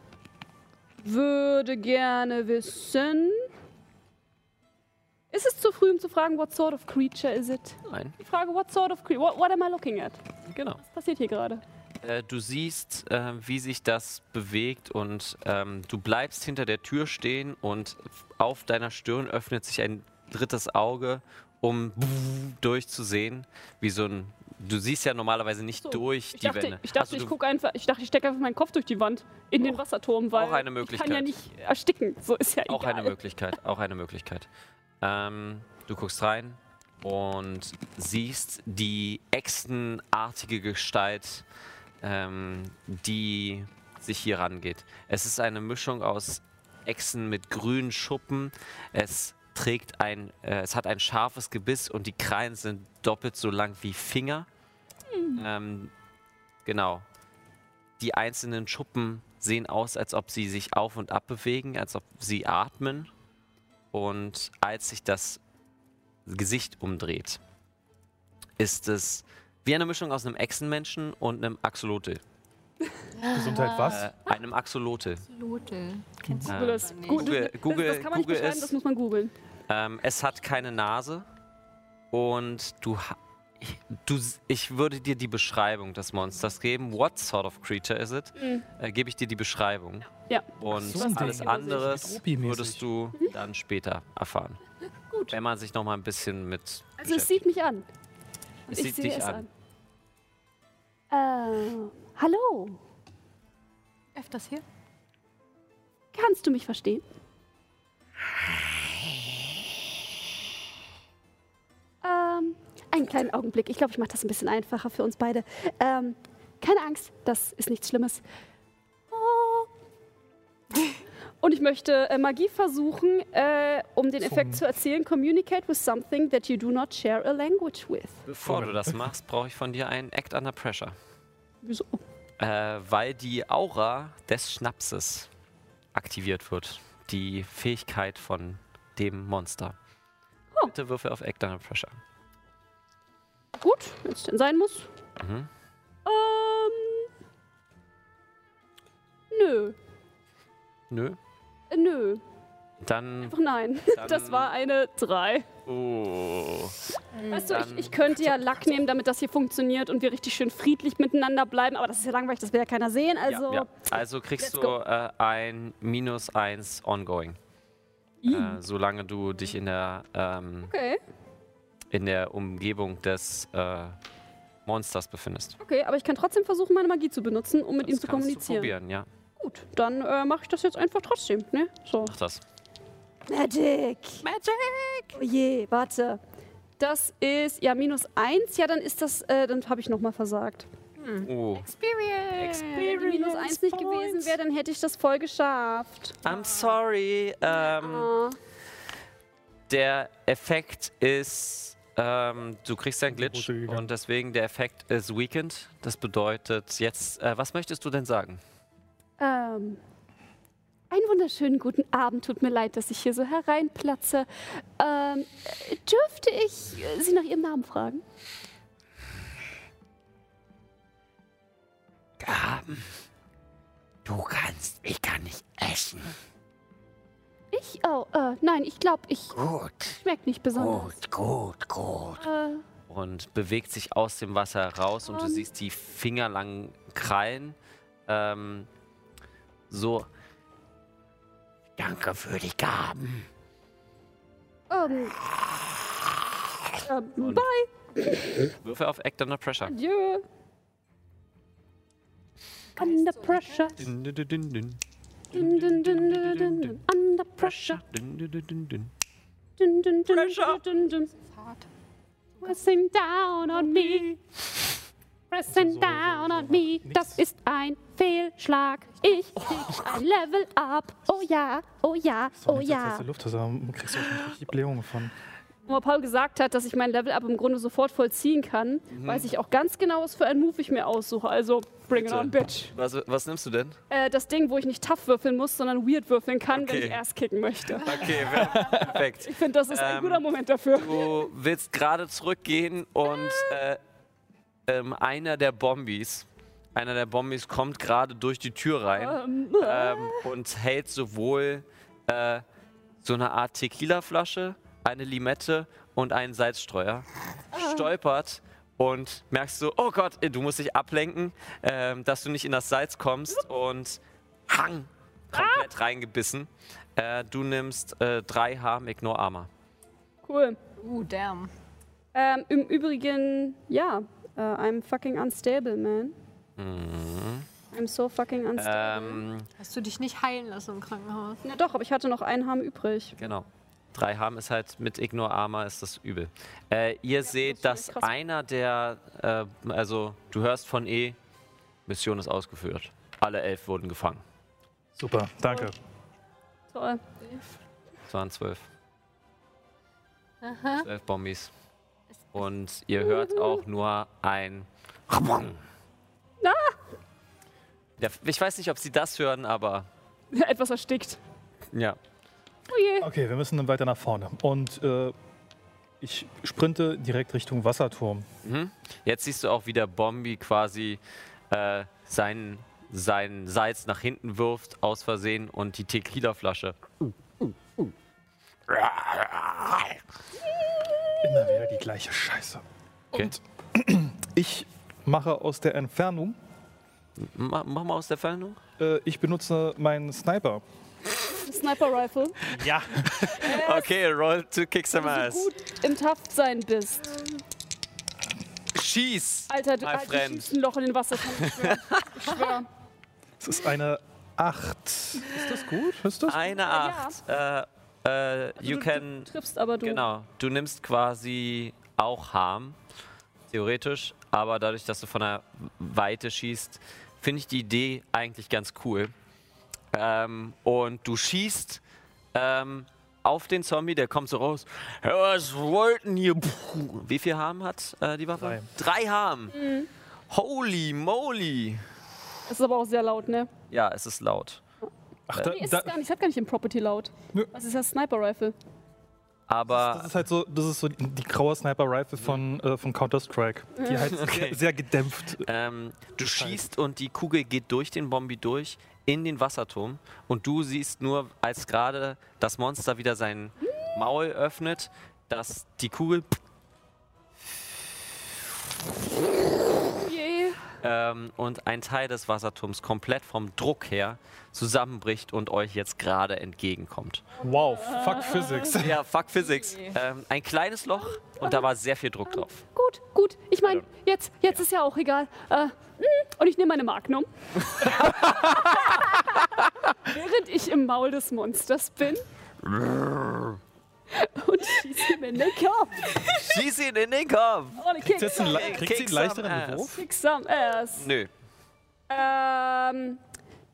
S4: würde gerne wissen. Ist es zu früh, um zu fragen, what sort of creature is it?
S2: Nein,
S4: Ich frage, what sort of creature? What, what am I looking at?
S2: genau.
S4: Was passiert hier gerade?
S2: Äh, du siehst, äh, wie sich das bewegt und ähm, du bleibst hinter der Tür stehen und auf deiner Stirn öffnet sich ein drittes Auge, um durchzusehen, wie so ein. Du siehst ja normalerweise nicht
S4: So,
S2: durch die
S4: dachte,
S2: Wände.
S4: ich, dachte,
S2: Also
S4: ich gucke einfach, ich dachte, ich stecke einfach meinen Kopf durch die Wand in den Wasserturm, weil
S2: auch eine
S4: ich kann ja
S2: Möglichkeit.
S4: nicht ersticken. So ist ja
S2: Auch
S4: egal.
S2: eine Möglichkeit, auch eine Möglichkeit. Ähm, du guckst rein und siehst die echsenartige Gestalt, ähm, die sich hier rangeht. Es ist eine Mischung aus Echsen mit grünen Schuppen. Es trägt ein, äh, es hat ein scharfes Gebiss und die Krallen sind doppelt so lang wie Finger. Ähm, genau. Die einzelnen Schuppen sehen aus, als ob sie sich auf und ab bewegen, als ob sie atmen. Und als sich das Gesicht umdreht, ist es wie eine Mischung aus einem Echsenmenschen und einem Axolotl.
S3: Gesundheit was?
S2: Äh, einem Axolotl.
S6: Lotel. Kennst du
S2: Äh,
S4: Google es.
S6: nicht?
S4: Google,
S2: Google-
S4: das,
S2: Google-
S4: das kann man nicht
S2: Google
S4: beschreiben,
S2: es.
S4: das muss man googeln.
S2: Ähm, es hat keine Nase und du, ha- du, ich würde dir die Beschreibung des Monsters geben. What sort of creature is it? Äh, Gebe ich dir die Beschreibung.
S4: Ja.
S2: Und
S3: so ein
S2: alles
S3: Ding.
S2: anderes
S3: Tropi-mäßig.
S2: würdest du dann später erfahren.
S4: Gut.
S2: Wenn man sich noch mal ein bisschen mit
S4: Also es sieht mich an.
S2: Es
S4: ich
S2: sieht dich
S4: es
S2: an.
S4: an. Äh, hallo.
S6: Öfters hier?
S4: Kannst du mich verstehen? Einen kleinen Augenblick. Ich glaube, ich mache das ein bisschen einfacher für uns beide. Ähm, keine Angst, das ist nichts Schlimmes. Oh. Und ich möchte äh, Magie versuchen, äh, um den Effekt zu erzielen. Communicate with something that you do not share a language with.
S2: Bevor du das machst, brauche ich von dir einen Act Under Pressure.
S4: Wieso?
S2: Äh, weil die Aura des Schnapses aktiviert wird. Die Fähigkeit von dem Monster.
S4: Oh.
S2: Bitte würfe auf Act Under Pressure.
S4: Gut, wenn es denn sein muss.
S2: Mhm.
S4: Ähm. Nö.
S2: Nö.
S4: Äh, Nö.
S2: Dann.
S4: Einfach nein.
S2: dann
S4: Das war eine 3.
S2: Oh.
S4: Weißt du, ich, ich könnte ja Lack nehmen, damit das hier funktioniert und wir richtig schön friedlich miteinander bleiben, aber das ist ja langweilig, das will ja keiner sehen. Also,
S2: ja, ja. also kriegst du äh, ein minus 1 ongoing. Äh, solange du dich in der, ähm,
S4: okay,
S2: in der Umgebung des äh, Monsters befindest.
S4: okay, aber ich kann trotzdem versuchen, meine Magie zu benutzen, um mit
S2: Das
S4: ihm zu kommunizieren.
S2: Du probieren, ja.
S4: Gut, dann äh, mache ich das jetzt einfach trotzdem, ne? So.
S2: Mach das.
S4: Magic! Magic! Oh je, warte. Das ist ja minus 1, ja, dann ist das, äh, dann habe ich nochmal versagt.
S2: Oh.
S6: Experience.
S4: Wenn die minus 1 nicht gewesen wäre, dann hätte ich das voll geschafft.
S2: I'm sorry. Ähm,
S4: Ah.
S2: Der Effekt ist, ähm, du kriegst einen Glitch und deswegen der Effekt ist weakened. Das bedeutet jetzt, äh, was möchtest du denn sagen?
S4: Ähm, einen wunderschönen guten Abend. Tut mir leid, dass ich hier so hereinplatze. Ähm, äh, dürfte ich äh, Sie nach Ihrem Namen fragen?
S7: Gaben. Du kannst mich gar nicht essen.
S4: Ich? Oh, äh, nein, ich glaube, ich
S7: Gut,
S4: schmeckt nicht besonders.
S7: gut, gut, gut.
S4: Äh,
S2: Und bewegt sich aus dem Wasser raus und du siehst die fingerlangen Krallen. Ähm, so,
S7: Danke für die Gaben.
S4: ähm, ähm, bye,
S2: Würfe auf Act Under Pressure.
S4: adieu. Under pressure,
S2: Dun, dun, dun, dun, dun.
S4: dun, dun, dun, dun, dun, dun. Under pressure,
S2: Dun, dun, dun, dun, dun.
S4: dun, dun,
S2: Pressure.
S4: dun, dun, dun. Pressing down on me. Pressing down on me. Das ist ein Fehlschlag. Ich krieg ein Level up. Oh ja, oh ja, oh ja.
S3: Luft, da kriegst du auch schon richtig Blähungen von.
S4: Wo Paul gesagt hat, dass ich mein Level up im Grunde sofort vollziehen kann, weiß ich auch ganz genau, was für ein Move ich mir aussuche. Also, bring it
S2: Bitte.
S4: on, bitch.
S2: Was, was nimmst du denn?
S4: Äh, das Ding, wo ich nicht tough würfeln muss, sondern weird würfeln kann, wenn
S2: Okay.
S4: ich erst kicken möchte.
S2: Okay, perfekt.
S4: Ich finde, das ist ein
S2: Ähm,
S4: guter Moment dafür.
S2: Du willst gerade zurückgehen und äh, ähm, einer der Bombis, einer der Bombis kommt gerade durch die Tür rein
S4: Ähm,
S2: ähm, und hält sowohl äh, so eine Art Tequila-Flasche, eine Limette und einen Salzstreuer, stolpert und merkst so, oh Gott, du musst dich ablenken, ähm, dass du nicht in das Salz kommst und hang, komplett reingebissen. Äh, du nimmst äh, drei Harm, Ignore Armor.
S4: Cool.
S6: Uh, damn.
S4: Ähm, Im Übrigen, ja, äh, I'm fucking unstable, man. I'm so fucking unstable.
S2: Ähm,
S6: Hast du dich nicht heilen lassen im Krankenhaus?
S4: Na doch, aber ich hatte noch einen Harm übrig.
S2: Genau. Drei Harm ist halt mit Ignore Armor ist das übel. Äh, ihr seht,
S4: das
S2: dass einer der, äh, also du hörst von E, Mission ist ausgeführt. Alle elf wurden gefangen.
S3: Super, danke.
S4: Toll.
S2: Es waren zwölf. Zwölf Bombis. Und ihr hört auch nur ein. Ja, ich weiß nicht, ob sie das hören, aber
S4: Etwas erstickt.
S2: ja.
S4: Oh je.
S3: Okay, wir müssen dann weiter nach vorne. Und äh, ich sprinte direkt Richtung Wasserturm.
S2: Mhm. Jetzt siehst du auch, wie der Bombi quasi äh, sein, sein Salz nach hinten wirft, aus Versehen, und die Tequila-Flasche.
S3: Immer wieder die gleiche Scheiße.
S2: Okay.
S3: Und ich mache aus der Entfernung,
S2: Ma mach mal aus der Fernung.
S3: äh, ich benutze meinen Sniper.
S4: Sniper Rifle.
S3: Ja.
S2: Okay, roll to kick some
S4: Wenn du
S2: ass.
S4: gut im Taftsein bist.
S2: Schieß!
S4: Alter, du Alter, schießt ein Loch in den Wassertank. Ich schwör.
S3: Es ist eine 8. Ist das gut? Ist das?
S2: Eine Acht. Äh, äh, you
S4: du,
S2: can.
S4: Du triffst aber du.
S2: Genau. Du nimmst quasi auch Harm, theoretisch, aber dadurch, dass du von der Weite schießt, finde ich die Idee eigentlich ganz cool. Ähm, und du schießt ähm, auf den Zombie, der kommt so raus. "Ja, Was wollten hier? Puh. Wie viel Harm hat äh, die Waffe?
S3: Drei.
S2: Drei Harm. Holy moly.
S4: Das ist aber auch sehr laut, ne?
S2: Ja, es ist laut.
S3: Ach, da,
S4: Nee, ist
S3: da,
S4: es gar nicht. Ich hab gar nicht im Property laut.
S3: Nö.
S4: Das ist ja Sniper Rifle.
S2: Aber
S3: das ist halt so, das ist so die graue Sniper-Rifle von, äh, von Counter-Strike. Die halt
S2: Okay.
S3: sehr, sehr gedämpft.
S2: Ähm, du schießt und die Kugel geht durch den Bombi durch in den Wasserturm und du siehst nur, als gerade das Monster wieder sein Maul öffnet, dass die Kugel ähm, und ein Teil des Wasserturms komplett vom Druck her zusammenbricht und euch jetzt gerade entgegenkommt.
S3: Wow, fuck Physics.
S2: Ja, fuck Physics. Ähm, ein kleines Loch und da war sehr viel Druck drauf.
S4: Gut, gut. Ich meine, jetzt, jetzt ist ja auch egal. Äh, und ich nehme meine Magnum. Während ich im Maul des Monsters bin. und schieße ihm in den Kopf.
S2: Schieß ihn in den Kopf!
S3: Le-
S2: Kick
S3: kriegt sie einen
S2: some
S3: leichteren. Wurf?
S4: Kick some ass.
S2: Nö.
S4: Ähm,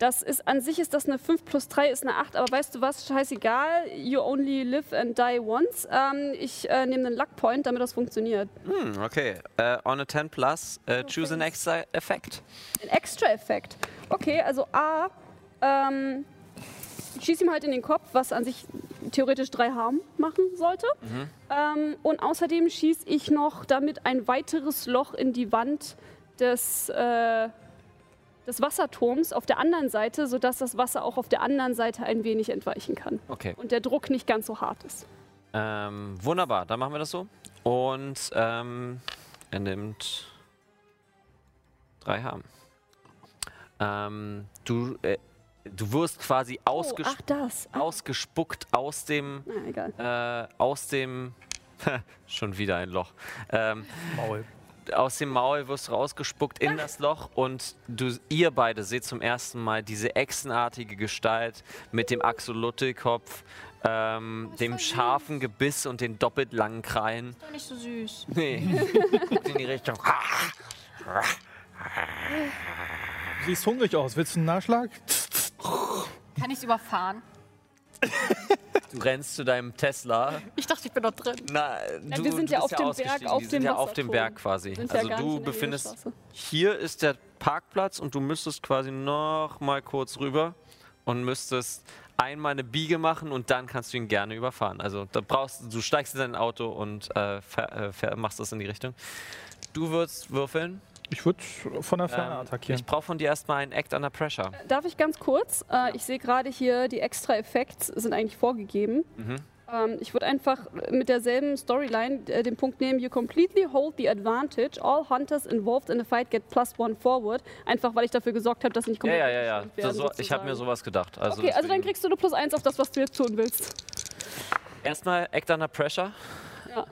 S4: das ist an sich ist das eine 5 plus 3 ist eine 8, aber weißt du was? Scheißegal. You only live and die once. Ähm, ich äh, nehme einen Luck Point, damit das funktioniert.
S2: Hm, okay. Äh, on a 10 plus, äh, choose an extra effect.
S4: Ein Extra-Effekt. Okay, also A, ähm, ich schieße ihm halt in den Kopf, was an sich theoretisch drei Harm machen sollte. Ähm, und außerdem schieße ich noch damit ein weiteres Loch in die Wand des, äh, des Wasserturms auf der anderen Seite, sodass das Wasser auch auf der anderen Seite ein wenig entweichen kann.
S2: Okay.
S4: Und der Druck nicht ganz so hart ist.
S2: Ähm, wunderbar, dann machen wir das so. Und ähm, er nimmt drei Harm. Ähm, du, äh, du wirst quasi
S4: Oh,
S2: ausges
S4: ach das. Ah,
S2: ausgespuckt aus dem,
S4: na, egal.
S2: äh, aus dem, schon wieder ein Loch. Ähm,
S3: Maul.
S2: Aus dem Maul wirst du rausgespuckt in das Loch und du, ihr beide seht zum ersten Mal diese echsenartige Gestalt mit dem Axolotl-Kopf, ähm, dem scharfen Gebiss und den doppelt langen Krallen.
S6: Doch nicht so süß.
S2: Nee, Guckt in die Richtung.
S3: Du siehst hungrig aus. Willst du einen Nachschlag?
S6: Kann ich es überfahren?
S2: Du rennst zu deinem Tesla.
S6: Ich dachte, ich bin noch drin.
S2: Na, du,
S4: wir sind ja auf dem Berg, auf
S2: Die sind ja auf dem. Berg quasi.
S4: Ja
S2: Also du befindest, hier ist der Parkplatz und du müsstest quasi noch mal kurz rüber und müsstest einmal eine Biege machen und dann kannst du ihn gerne überfahren. Also da brauchst du steigst in dein Auto und äh, äh, machst das in die Richtung. Du würdest würfeln.
S3: Ich würde von der Ferne
S2: Ähm,
S3: attackieren.
S2: ich brauche von dir erstmal einen Act under Pressure.
S4: Darf ich ganz kurz? Äh, ich sehe gerade hier, die extra Effekte sind eigentlich vorgegeben.
S2: Mhm.
S4: Ähm, ich würde einfach mit derselben Storyline äh, den Punkt nehmen, you completely hold the advantage. All hunters involved in a fight get plus one forward. Einfach, weil ich dafür gesorgt habe, dass nicht
S2: Ja,
S4: komplett
S2: ja, ja, ja.
S4: abgeschnitten werden,
S2: So, so, ich habe mir sowas gedacht. Also
S4: Okay, also dann kriegst du nur plus eins auf das, was du jetzt tun willst.
S2: Erstmal Act Under Pressure.
S4: Ja.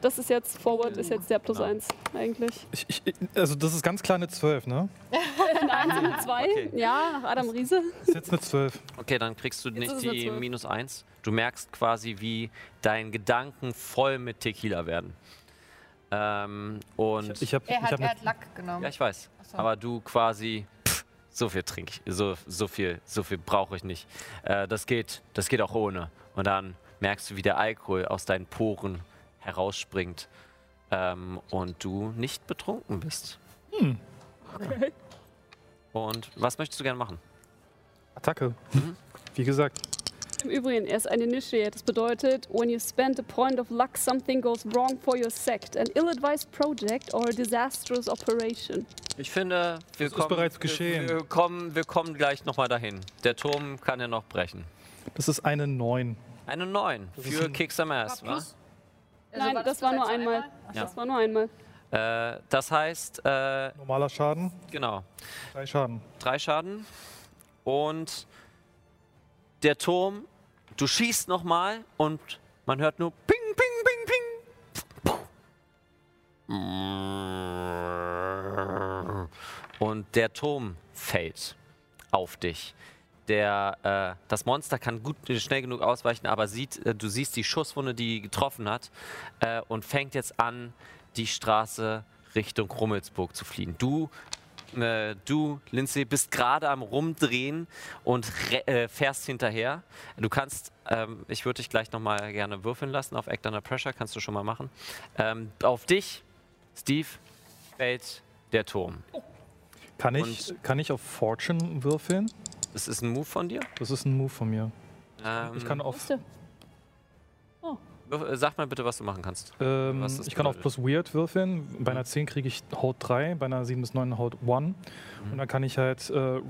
S4: Das ist jetzt, Forward ist jetzt der plus
S2: Genau.
S4: eins eigentlich.
S3: Ich, ich, also das ist ganz klar eine 12, ne?
S4: Eine Eins und eine Zwei.
S2: Okay.
S4: Ja, nach Adam Riese.
S3: Ist jetzt eine 12.
S2: Okay, dann kriegst du
S4: ist
S2: nicht die minus eins. Du merkst quasi, wie deine Gedanken voll mit Tequila werden. Ähm, und
S3: Ich habe
S6: Er
S3: ich
S6: hat,
S3: hab
S6: er
S3: eine
S6: hat Lack genommen.
S2: ja, ich weiß.
S6: So.
S2: Aber du quasi pff, so viel trinke ich, so, so viel, so viel brauche ich nicht. Äh, das geht, das geht auch ohne. Und dann merkst du, wie der Alkohol aus deinen Poren herausspringt ähm, und du nicht betrunken bist.
S4: Okay.
S2: Und was möchtest du gerne machen?
S3: Attacke.
S2: Mhm.
S3: Wie gesagt,
S4: Im Übrigen, er ist ein Initiate. Das bedeutet, when you spend a point of luck, something goes wrong for your sect. An ill-advised project or a disastrous operation.
S2: Ich finde, wir
S3: ist
S2: kommen,
S3: bereits
S2: wir-
S3: geschehen.
S2: Wir, kommen, wir kommen gleich nochmal dahin. Der Turm kann ja noch brechen.
S3: das ist eine 9.
S2: Eine 9
S3: Das ist
S2: für
S3: ein-
S2: Kick Some Ass, wa?
S6: Also
S4: Nein, das, war nur
S6: bereits
S4: einmal.
S2: Ja.
S4: Das war nur einmal.
S2: Äh, das heißt, äh,
S3: Normaler Schaden,
S2: genau,
S3: drei Schaden.
S2: drei Schaden. Und der Turm, du schießt nochmal und man hört nur Ping, Ping, Ping, Ping. Und der Turm fällt auf dich. Der, äh, das Monster kann gut schnell genug ausweichen, aber sieht, äh, du siehst die Schusswunde, die getroffen hat, äh, und fängt jetzt an, die Straße Richtung Rummelsburg zu fliehen. Du äh, du, Lindsay, bist gerade am Rumdrehen und äh, fährst hinterher. Du kannst, ähm, ich würde dich gleich nochmal gerne würfeln lassen auf Act Under Pressure, kannst du schon mal machen. Ähm, auf dich, Steve, fällt der Turm.
S3: Kann ich,
S2: Und-
S3: kann ich auf Fortune würfeln?
S2: Das ist ein Move von dir.
S3: Das ist ein Move von mir.
S2: Ähm,
S3: Ich kann auf,
S2: würf- äh, sag mal bitte, was du machen kannst.
S3: ähm, ich kann auf
S2: bedeutet.
S3: plus Weird würfeln. Bei einer 10 kriege ich Haut 3, bei einer 7 bis 9 Haut 1.
S2: Mhm.
S3: Und dann kann ich halt, äh,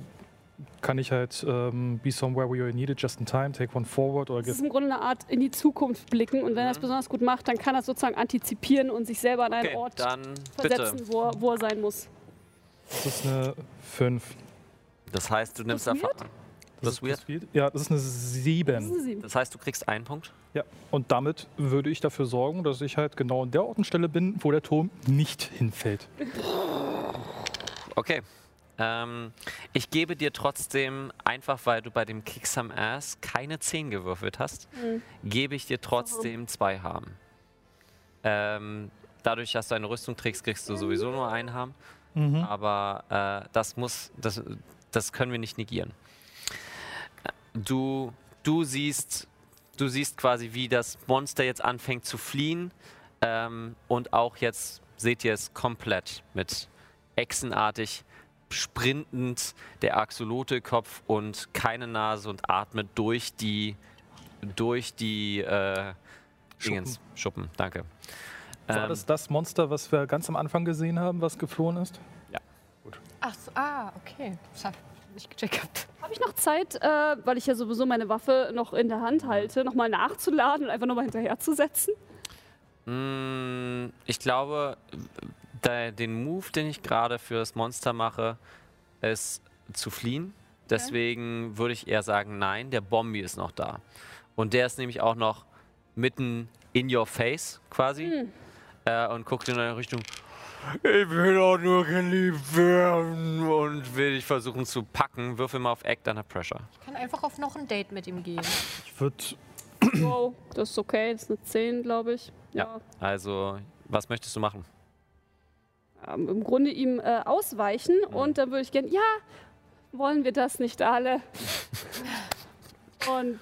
S3: kann ich halt ähm, be somewhere where you're needed, just in time, take one forward oder
S4: Das ist im Grunde eine Art in die Zukunft blicken. Und wenn er es
S2: Mhm.
S4: besonders gut macht, dann kann er sozusagen antizipieren und sich selber an einen
S2: Okay,
S4: Ort versetzen, wo er, wo er sein muss.
S3: Das ist eine 5.
S2: Das heißt, du nimmst Erfahrung.
S3: Das
S2: Plus Weird?
S3: ist weird? Ja, das ist eine
S4: Das ist
S3: 7.
S4: eine Sieben.
S2: Das heißt, du kriegst einen Punkt.
S3: Ja, und damit würde ich dafür sorgen, dass ich halt genau an der Ort und Stelle bin, wo der Turm nicht hinfällt.
S2: Okay. Ähm, ich gebe dir trotzdem, einfach weil du bei dem Kick Some Ass keine 10 gewürfelt hast,
S4: Mhm.
S2: gebe ich dir trotzdem zwei Harm. Ähm, dadurch, dass du eine Rüstung trägst, kriegst du sowieso nur einen Harm.
S3: Mhm.
S2: Aber äh, das muss, das, das können wir nicht negieren. Du, du siehst, du siehst quasi, wie das Monster jetzt anfängt zu fliehen. Ähm, und auch jetzt seht ihr es komplett mit echsenartig sprintend der Axolotl-Kopf und keine Nase und atmet durch die durch die äh, Dingens. Schuppen. Danke.
S3: War
S2: Ähm,
S3: das das Monster, was wir ganz am Anfang gesehen haben, was geflohen ist?
S6: Ach so, ah, okay. Das hab ich nicht gecheckt gehabt.
S4: Habe ich noch Zeit, äh, weil ich ja sowieso meine Waffe noch in der Hand halte, nochmal nachzuladen und einfach nochmal hinterherzusetzen?
S2: Mm, Ich glaube, der, den Move, den ich gerade für das Monster mache, ist zu fliehen. Deswegen würde ich eher sagen, nein, der Bombi ist noch da. Und der ist nämlich auch noch mitten in your face quasi äh, und guckt in eine Richtung. Ich will auch nur geliebt werden und will dich versuchen zu packen. Würfel mal auf Act Under Pressure.
S6: Ich kann einfach auf noch ein Date mit ihm gehen.
S3: Ich würde
S4: Wow, das ist okay. Das ist eine 10, glaube ich.
S2: Ja. Also, was möchtest du machen?
S4: Ähm, Im Grunde ihm äh, ausweichen
S2: Mhm.
S4: und dann würde ich gerne, ja, wollen wir das nicht alle? und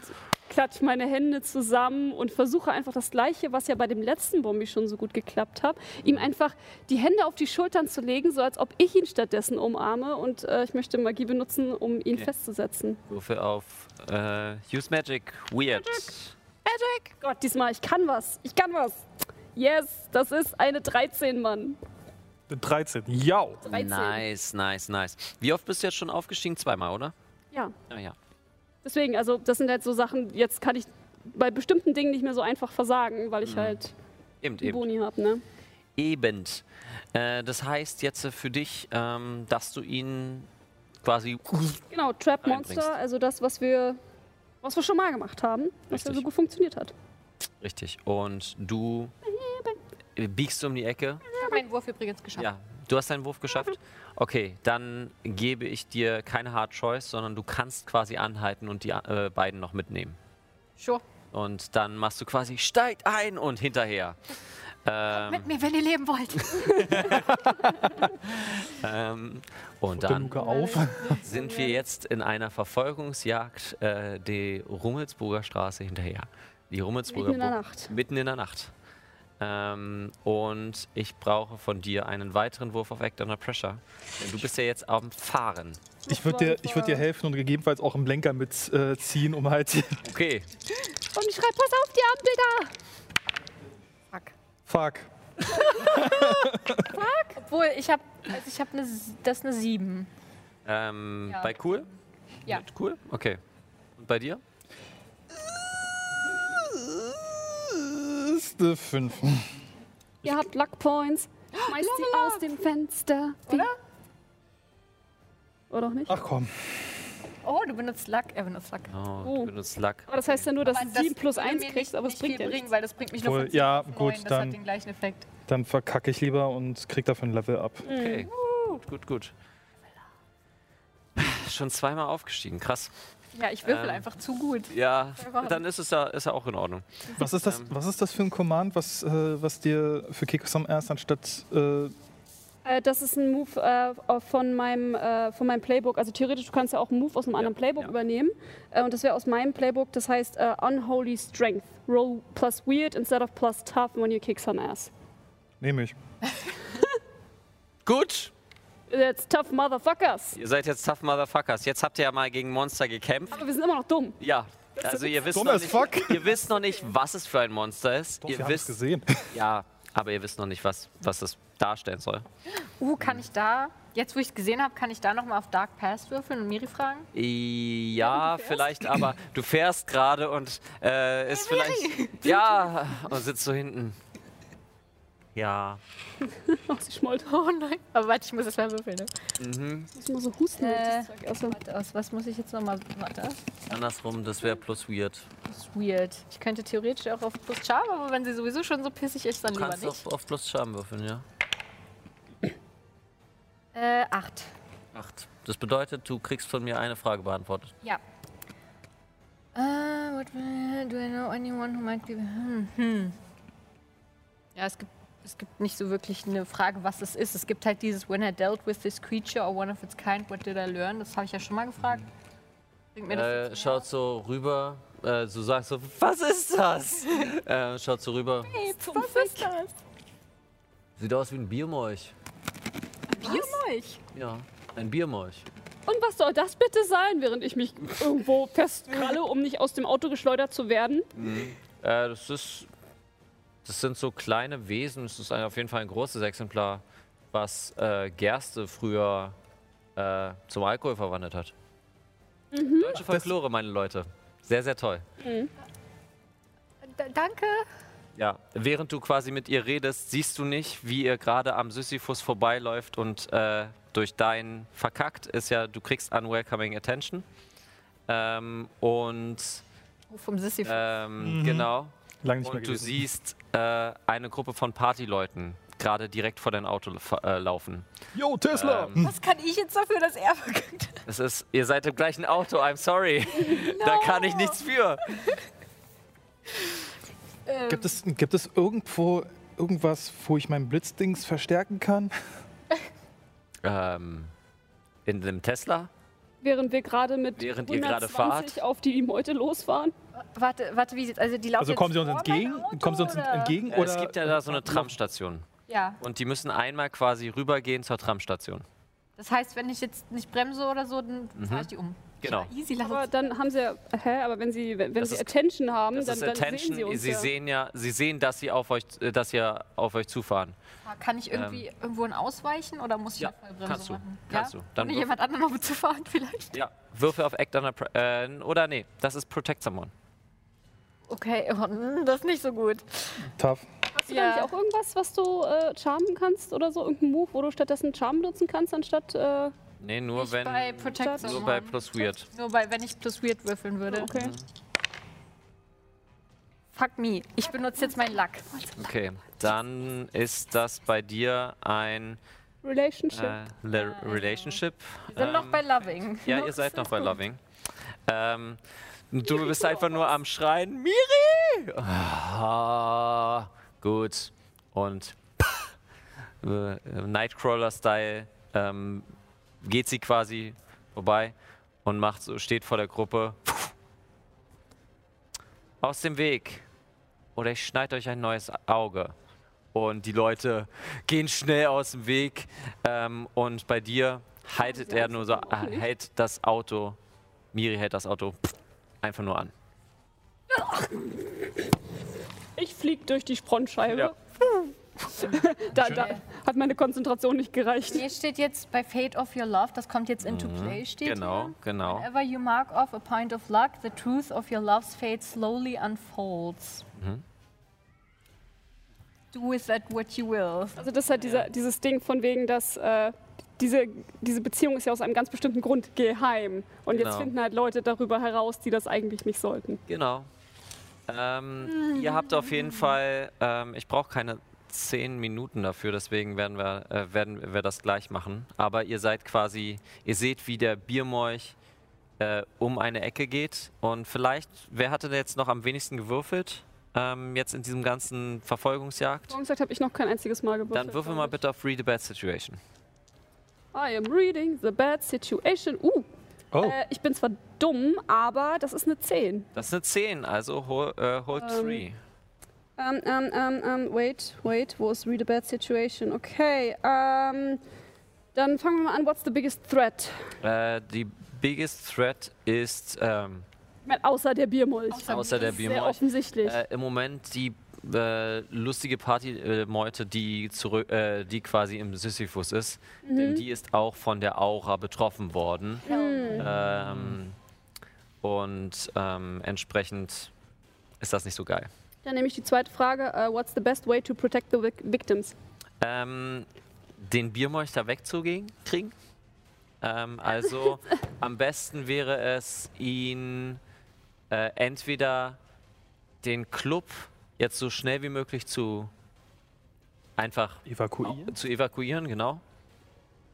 S4: klatsch meine Hände zusammen und versuche einfach das Gleiche, was ja bei dem letzten Bombi schon so gut geklappt hat, ihm einfach die Hände auf die Schultern zu legen, so als ob ich ihn stattdessen umarme und äh, ich möchte Magie benutzen, um ihn
S2: Okay.
S4: festzusetzen.
S2: Würfel auf äh, Use Magic Weird.
S4: Gott, diesmal, ich kann was, ich kann was. Yes, das ist eine 13, Mann.
S3: 13. Ja.
S4: 13.
S2: Nice, nice, nice. Wie oft bist du jetzt schon aufgestiegen? Zweimal, oder?
S4: Ja.
S2: Ja, ja.
S4: Deswegen, also das sind halt so Sachen, jetzt kann ich bei bestimmten Dingen nicht mehr so einfach versagen, weil ich
S2: Mhm.
S4: halt
S2: Eben,
S4: die
S2: eben.
S4: Boni habe, ne?
S2: Eben. Äh, das heißt jetzt für dich, ähm, dass du ihn quasi.
S4: Genau, Trap
S2: Einbringst.
S4: Monster, also das, was wir, was wir schon mal gemacht haben, was ja so gut funktioniert hat.
S2: Richtig. Und du biegst um die Ecke.
S6: Ich habe meinen Wurf übrigens geschafft.
S2: Ja, du hast deinen Wurf geschafft. Okay, dann gebe ich dir keine Hard Choice, sondern du kannst quasi anhalten und die äh, beiden noch mitnehmen.
S6: Sure.
S2: Und dann machst du quasi steigt ein und hinterher. Ähm,
S6: Mit mir, wenn ihr leben wollt.
S2: ähm, und dann sind wir jetzt in einer Verfolgungsjagd äh, die Rummelsburger Straße hinterher. Die Rummelsburger
S4: Mitten in der Nacht.
S2: Mitten in der Nacht. Ähm, und ich brauche von dir einen weiteren Wurf auf Act Under Pressure. Denn du bist ja jetzt am Fahren.
S3: Ich würde dir, ich würd dir helfen und gegebenenfalls auch einen Lenker mitziehen, äh, ziehen, um halt.
S2: Okay.
S4: Und ich schreibe, pass auf, die Ampel da!
S6: Fuck.
S3: Fuck.
S6: Obwohl, ich habe also ich hab eine, das ist eine 7.
S2: Ähm,
S6: Ja.
S2: Bei cool?
S6: Ja.
S2: Mit cool? Okay. Und bei dir?
S3: Eine 5.
S4: Ihr habt Luck Points. Schmeißt sie aus dem Fenster. Oder? Oder auch nicht?
S3: Ach komm.
S6: Oh, du benutzt Luck. Er benutzt Luck.
S2: Oh,
S4: Oh.
S2: du benutzt Luck.
S4: Aber das heißt ja nur, dass du 7 plus
S6: würde
S4: 1
S6: mir
S4: kriegst,
S6: nicht-
S4: aber es bringt
S6: viel
S4: ja
S6: bringen,
S4: nichts.
S6: weil das bringt mich nur von 10
S3: ja,
S6: auf 9.
S3: gut,
S6: Das
S3: dann-
S6: hat den gleichen Effekt.
S3: Dann verkacke ich lieber und krieg dafür ein Level ab.
S2: Okay. Gut, gut, gut. Schon zweimal aufgestiegen. Krass.
S6: Ja, ich würfel
S2: Ähm,
S6: einfach zu gut.
S2: Ja, dann ist es ja, ist ja auch in Ordnung.
S3: Was ist das, was ist das für ein Command, was, äh, was dir für Kick Some Ass anstatt. Äh,
S4: Äh, das ist ein Move äh, von, meinem, äh, von meinem Playbook. Also theoretisch, du kannst ja auch einen Move aus einem anderen Playbook
S2: ja.
S4: übernehmen. Äh, und das wäre aus meinem Playbook, das heißt äh, Unholy Strength. Roll plus weird instead of plus tough when you kick some ass.
S3: nehme ich.
S2: Gut.
S4: That's tough motherfuckers.
S2: Ihr seid jetzt tough Motherfuckers. Jetzt habt ihr ja mal gegen Monster gekämpft.
S4: Aber wir sind immer noch dumm.
S2: Ja. Also ihr wisst, noch nicht,
S3: fuck.
S2: ihr wisst noch nicht, was es für ein Monster ist.
S3: Doch,
S2: ihr
S3: wir
S2: wisst,
S3: gesehen.
S2: ja, aber ihr wisst noch nicht, was, was es darstellen soll.
S6: Uh, kann ich da, jetzt wo ich es gesehen habe, kann ich da nochmal auf Dark Pass würfeln und Miri fragen?
S2: Ja, vielleicht, aber du fährst gerade und äh, ist vielleicht. Ja, und sitzt so hinten. Ja.
S4: Ach, sie schmollt.
S6: Oh nein. Aber warte, ich muss das mal würfeln, ne?
S2: Mhm.
S4: Muss mal so husten.
S6: Äh.
S4: wenn ich das Zeug esse.
S6: Warte, aus was muss ich jetzt nochmal, warte.
S2: Andersrum, das wäre plus weird.
S6: Das ist weird. Ich könnte theoretisch auch auf plus Charme, aber wenn sie sowieso schon so pissig ist, dann
S2: Du
S6: lieber
S2: kannst
S6: nicht.
S2: auf, auf plus Charme würfeln, ja.
S6: Äh, acht.
S2: Acht. Das bedeutet, du kriegst von mir eine Frage beantwortet.
S6: Ja. Uh, what do I know anyone who might be... Hm, hm. Ja, es gibt, es gibt nicht so wirklich eine Frage, was es ist. Es gibt halt dieses When I dealt with this creature or one of its kind, what did I learn? Das habe ich ja schon mal gefragt. Bringt mir das
S2: Äh, schaut so rüber, äh, du sagst so, was ist das? äh, schaut so rüber.
S6: was? Was ist das?
S2: Sieht aus wie ein Biermolch.
S6: Biermolch.
S2: Ja, ein Biermolch.
S4: Und was soll das bitte sein, während ich mich irgendwo festkralle, um nicht aus dem Auto geschleudert zu werden?
S2: Äh, das ist. Das sind so kleine Wesen. Es ist ein, auf jeden Fall ein großes Exemplar, was äh, Gerste früher äh, zum Alkohol verwandelt hat. Deutsche Folklore, meine Leute. Sehr, sehr toll.
S6: D danke.
S2: Ja, während du quasi mit ihr redest, siehst du nicht, wie ihr gerade am Sisyphus vorbeiläuft und äh, durch dein Verkackt ist ja, du kriegst unwelcoming attention. Ähm, und
S6: Oh, vom Sisyphus.
S2: ähm, genau.
S3: Lange nicht mehr
S2: Und du
S3: gelesen.
S2: siehst äh, eine Gruppe von Partyleuten gerade direkt vor dein Auto äh, laufen.
S3: Yo, Tesla!
S2: Ähm,
S6: was kann ich jetzt dafür, dass er verkackt
S2: es ist, ihr seid im gleichen Auto, I'm sorry. da kann ich nichts für.
S3: Gibt es, gibt es irgendwo irgendwas, wo ich mein Blitzdings verstärken kann?
S2: Ähm, in dem Tesla?
S4: Während wir gerade mit
S2: Während ihr gerade
S4: 120 auf die Meute losfahren.
S6: Warte, warte, wie sieht Also die laufen
S3: Also kommen sie uns
S6: vor
S3: entgegen?
S6: meinem Auto,
S3: Kommen sie uns
S6: oder?
S3: entgegen?
S2: Äh,
S3: Oder
S2: es gibt ja da so eine Tramstation.
S6: Ja.
S2: Und die müssen einmal quasi rübergehen zur Tramstation.
S6: Das heißt, wenn ich jetzt nicht bremse oder so, dann
S2: Mhm.
S6: fahre ich die um.
S2: Genau.
S6: Easy, lass
S4: Aber dann haben sie ja, hä, aber wenn sie, wenn
S2: Das
S4: sie
S2: ist-
S4: Attention haben,
S2: Das
S4: dann,
S2: ist
S4: dann
S2: Attention.
S4: sehen sie uns ja.
S2: sehen ja, sie sehen, dass sie auf euch, äh, dass sie auf euch zufahren.
S6: Kann ich irgendwie irgendwo ein ausweichen oder muss ich
S2: ja,
S6: eine Vollbremse
S2: kannst du,
S6: machen?
S2: kannst
S6: ja?
S2: du. Dann
S6: Ohne jemand anderen noch zu fahren vielleicht?
S2: Ja. Würfe auf Act under Pre äh, oder nee, das ist Protect Someone.
S6: Okay, oh, mm, das ist nicht so gut.
S3: Tough.
S4: Hast du da nicht auch irgendwas, was du äh, charmen kannst oder so? Irgendein Move, wo du stattdessen Charm benutzen kannst, anstatt. Äh,
S2: Nee, nur
S6: Nicht
S2: wenn.
S6: bei Protect
S4: Nur
S2: bei. Plus Weird.
S6: Nur bei, wenn ich plus weird würfeln würde.
S4: okay.
S6: Fuck me. Ich benutze jetzt meinen Lack.
S2: Okay, dann ist das bei dir ein
S4: Relationship.
S2: äh, Le Relationship.
S6: Wir sind noch
S2: ähm,
S6: bei Loving.
S2: Ja, ihr seid noch bei Loving. Ähm, du bist einfach nur am Schreien, Miri! Ah, gut. Und äh, Nightcrawler-Style ähm, geht sie quasi vorbei und macht so, steht vor der Gruppe. Aus dem Weg. Oder ich schneide euch ein neues Auge. Und die Leute gehen schnell aus dem Weg. Ähm, und bei dir haltet er nur so, äh, hält das Auto, Miri hält das Auto einfach nur an.
S4: Ich flieg durch die Frontscheibe.
S2: Ja.
S4: da, da hat meine Konzentration nicht gereicht.
S6: Hier steht jetzt bei Fate of Your Love, das kommt jetzt into play, steht
S2: Genau,
S6: hier.
S2: genau.
S6: Whenever you mark off a point of luck, the truth of your love's fate slowly unfolds.
S2: Mhm.
S6: Do with that what you will.
S4: Also das ist halt dieser, dieses Ding von wegen, dass äh, diese, diese Beziehung ist ja aus einem ganz bestimmten Grund geheim. Und jetzt
S2: Genau.
S4: finden halt Leute darüber heraus, die das eigentlich nicht sollten.
S2: Genau. Ähm, ihr habt auf jeden Fall, ähm, ich brauche keine zehn Minuten dafür, deswegen werden wir, äh, werden wir das gleich machen. Aber ihr seid quasi, ihr seht, wie der Biermolch äh, um eine Ecke geht. Und vielleicht, wer hatte denn jetzt noch am wenigsten gewürfelt? Ähm, jetzt in diesem ganzen Verfolgungsjagd?
S4: Gesagt habe ich noch kein einziges Mal gewürfelt.
S2: Dann würfel mal bitte auf Read a Bad Situation.
S4: I am reading the bad situation. Uh,
S3: Oh,
S4: äh, ich bin zwar dumm, aber das ist eine 10.
S2: Das ist eine 10, also hol, äh, hold
S4: Ähm,
S2: 3.
S4: Ähm, ähm, ähm, ähm, wait, wait, wo ist read a bad situation? Okay, ähm, dann fangen wir mal an. What's the biggest threat?
S2: Äh, die biggest threat ist ähm,
S4: Ich meine, außer der Biermolch.
S2: außer der
S4: Sehr
S2: Biermolch
S4: offensichtlich.
S2: äh, im Moment die äh, lustige Partymeute, die zurück, äh, die quasi im Sisyphus ist, denn die ist auch von der Aura betroffen worden. Ähm, und ähm, entsprechend ist das nicht so geil.
S4: Dann nehme ich die zweite Frage. äh, what's the best way to protect the vic- victims?
S2: Ähm, den Biermolch da wegzukriegen. kriegen. Ähm, also am besten wäre es, ihn äh, entweder den Club jetzt so schnell wie möglich zu einfach
S3: evakuieren.
S2: zu evakuieren, genau.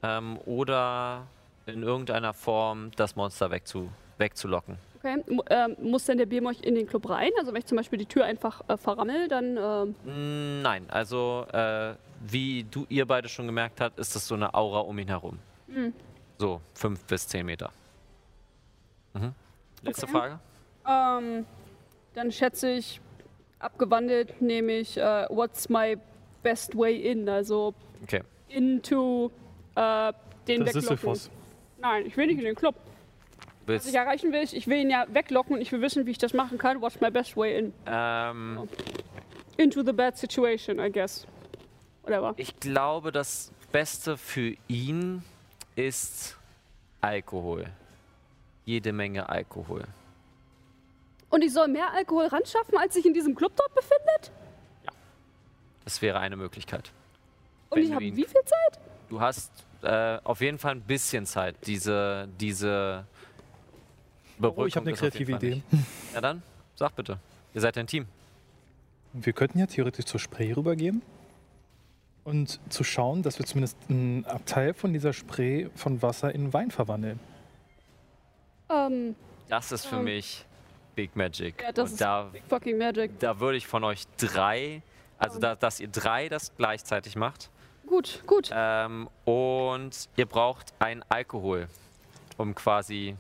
S2: Ähm, oder in irgendeiner Form das Monster wegzu, wegzulocken.
S4: Okay. ähm, muss denn der Biermolch in den Club rein? Also wenn ich zum Beispiel die Tür einfach äh, verrammel, dann
S2: Mm, Nein, also äh, wie du ihr beide schon gemerkt habt, ist das so eine Aura um ihn herum. So fünf bis zehn Meter. Mhm. Letzte
S4: Okay.
S2: Frage.
S4: Ähm, dann schätze ich, abgewandelt nehme ich, äh, what's my best way in? Also
S2: Okay.
S4: into äh, den
S3: Das
S4: weglocken.
S3: Sisyphus.
S4: Nein, ich will nicht in den Club. Was
S2: Willst,
S4: ich erreichen will, ich, ich will ihn ja weglocken und ich will wissen, wie ich das machen kann. What's my best way in?
S2: ähm,
S4: Into the bad situation, I guess. Whatever.
S2: ich glaube, das Beste für ihn ist Alkohol. Jede Menge Alkohol.
S4: Und ich soll mehr Alkohol ranschaffen, als sich in diesem Club dort befindet?
S2: Das wäre eine Möglichkeit.
S4: Und
S2: Wenn
S4: ich habe wie viel Zeit?
S2: Du hast äh, auf jeden Fall ein bisschen Zeit, diese, diese Berückung
S3: Oh, ich habe eine kreative Idee.
S2: Ja dann, sag bitte. Ihr seid ein Team.
S3: Wir könnten ja theoretisch zur Spray rübergehen und zu schauen, dass wir zumindest einen Abteil von dieser Spray von Wasser in Wein verwandeln.
S4: Ähm,
S2: Das ist für
S4: Ähm,
S2: mich Big Magic.
S4: ja, das
S2: Und
S4: ist
S2: da,
S4: fucking magic.
S2: da würde ich von euch drei, also da, dass ihr drei das gleichzeitig macht.
S4: Gut, gut.
S2: Ähm, und ihr braucht ein Alkohol, um quasi.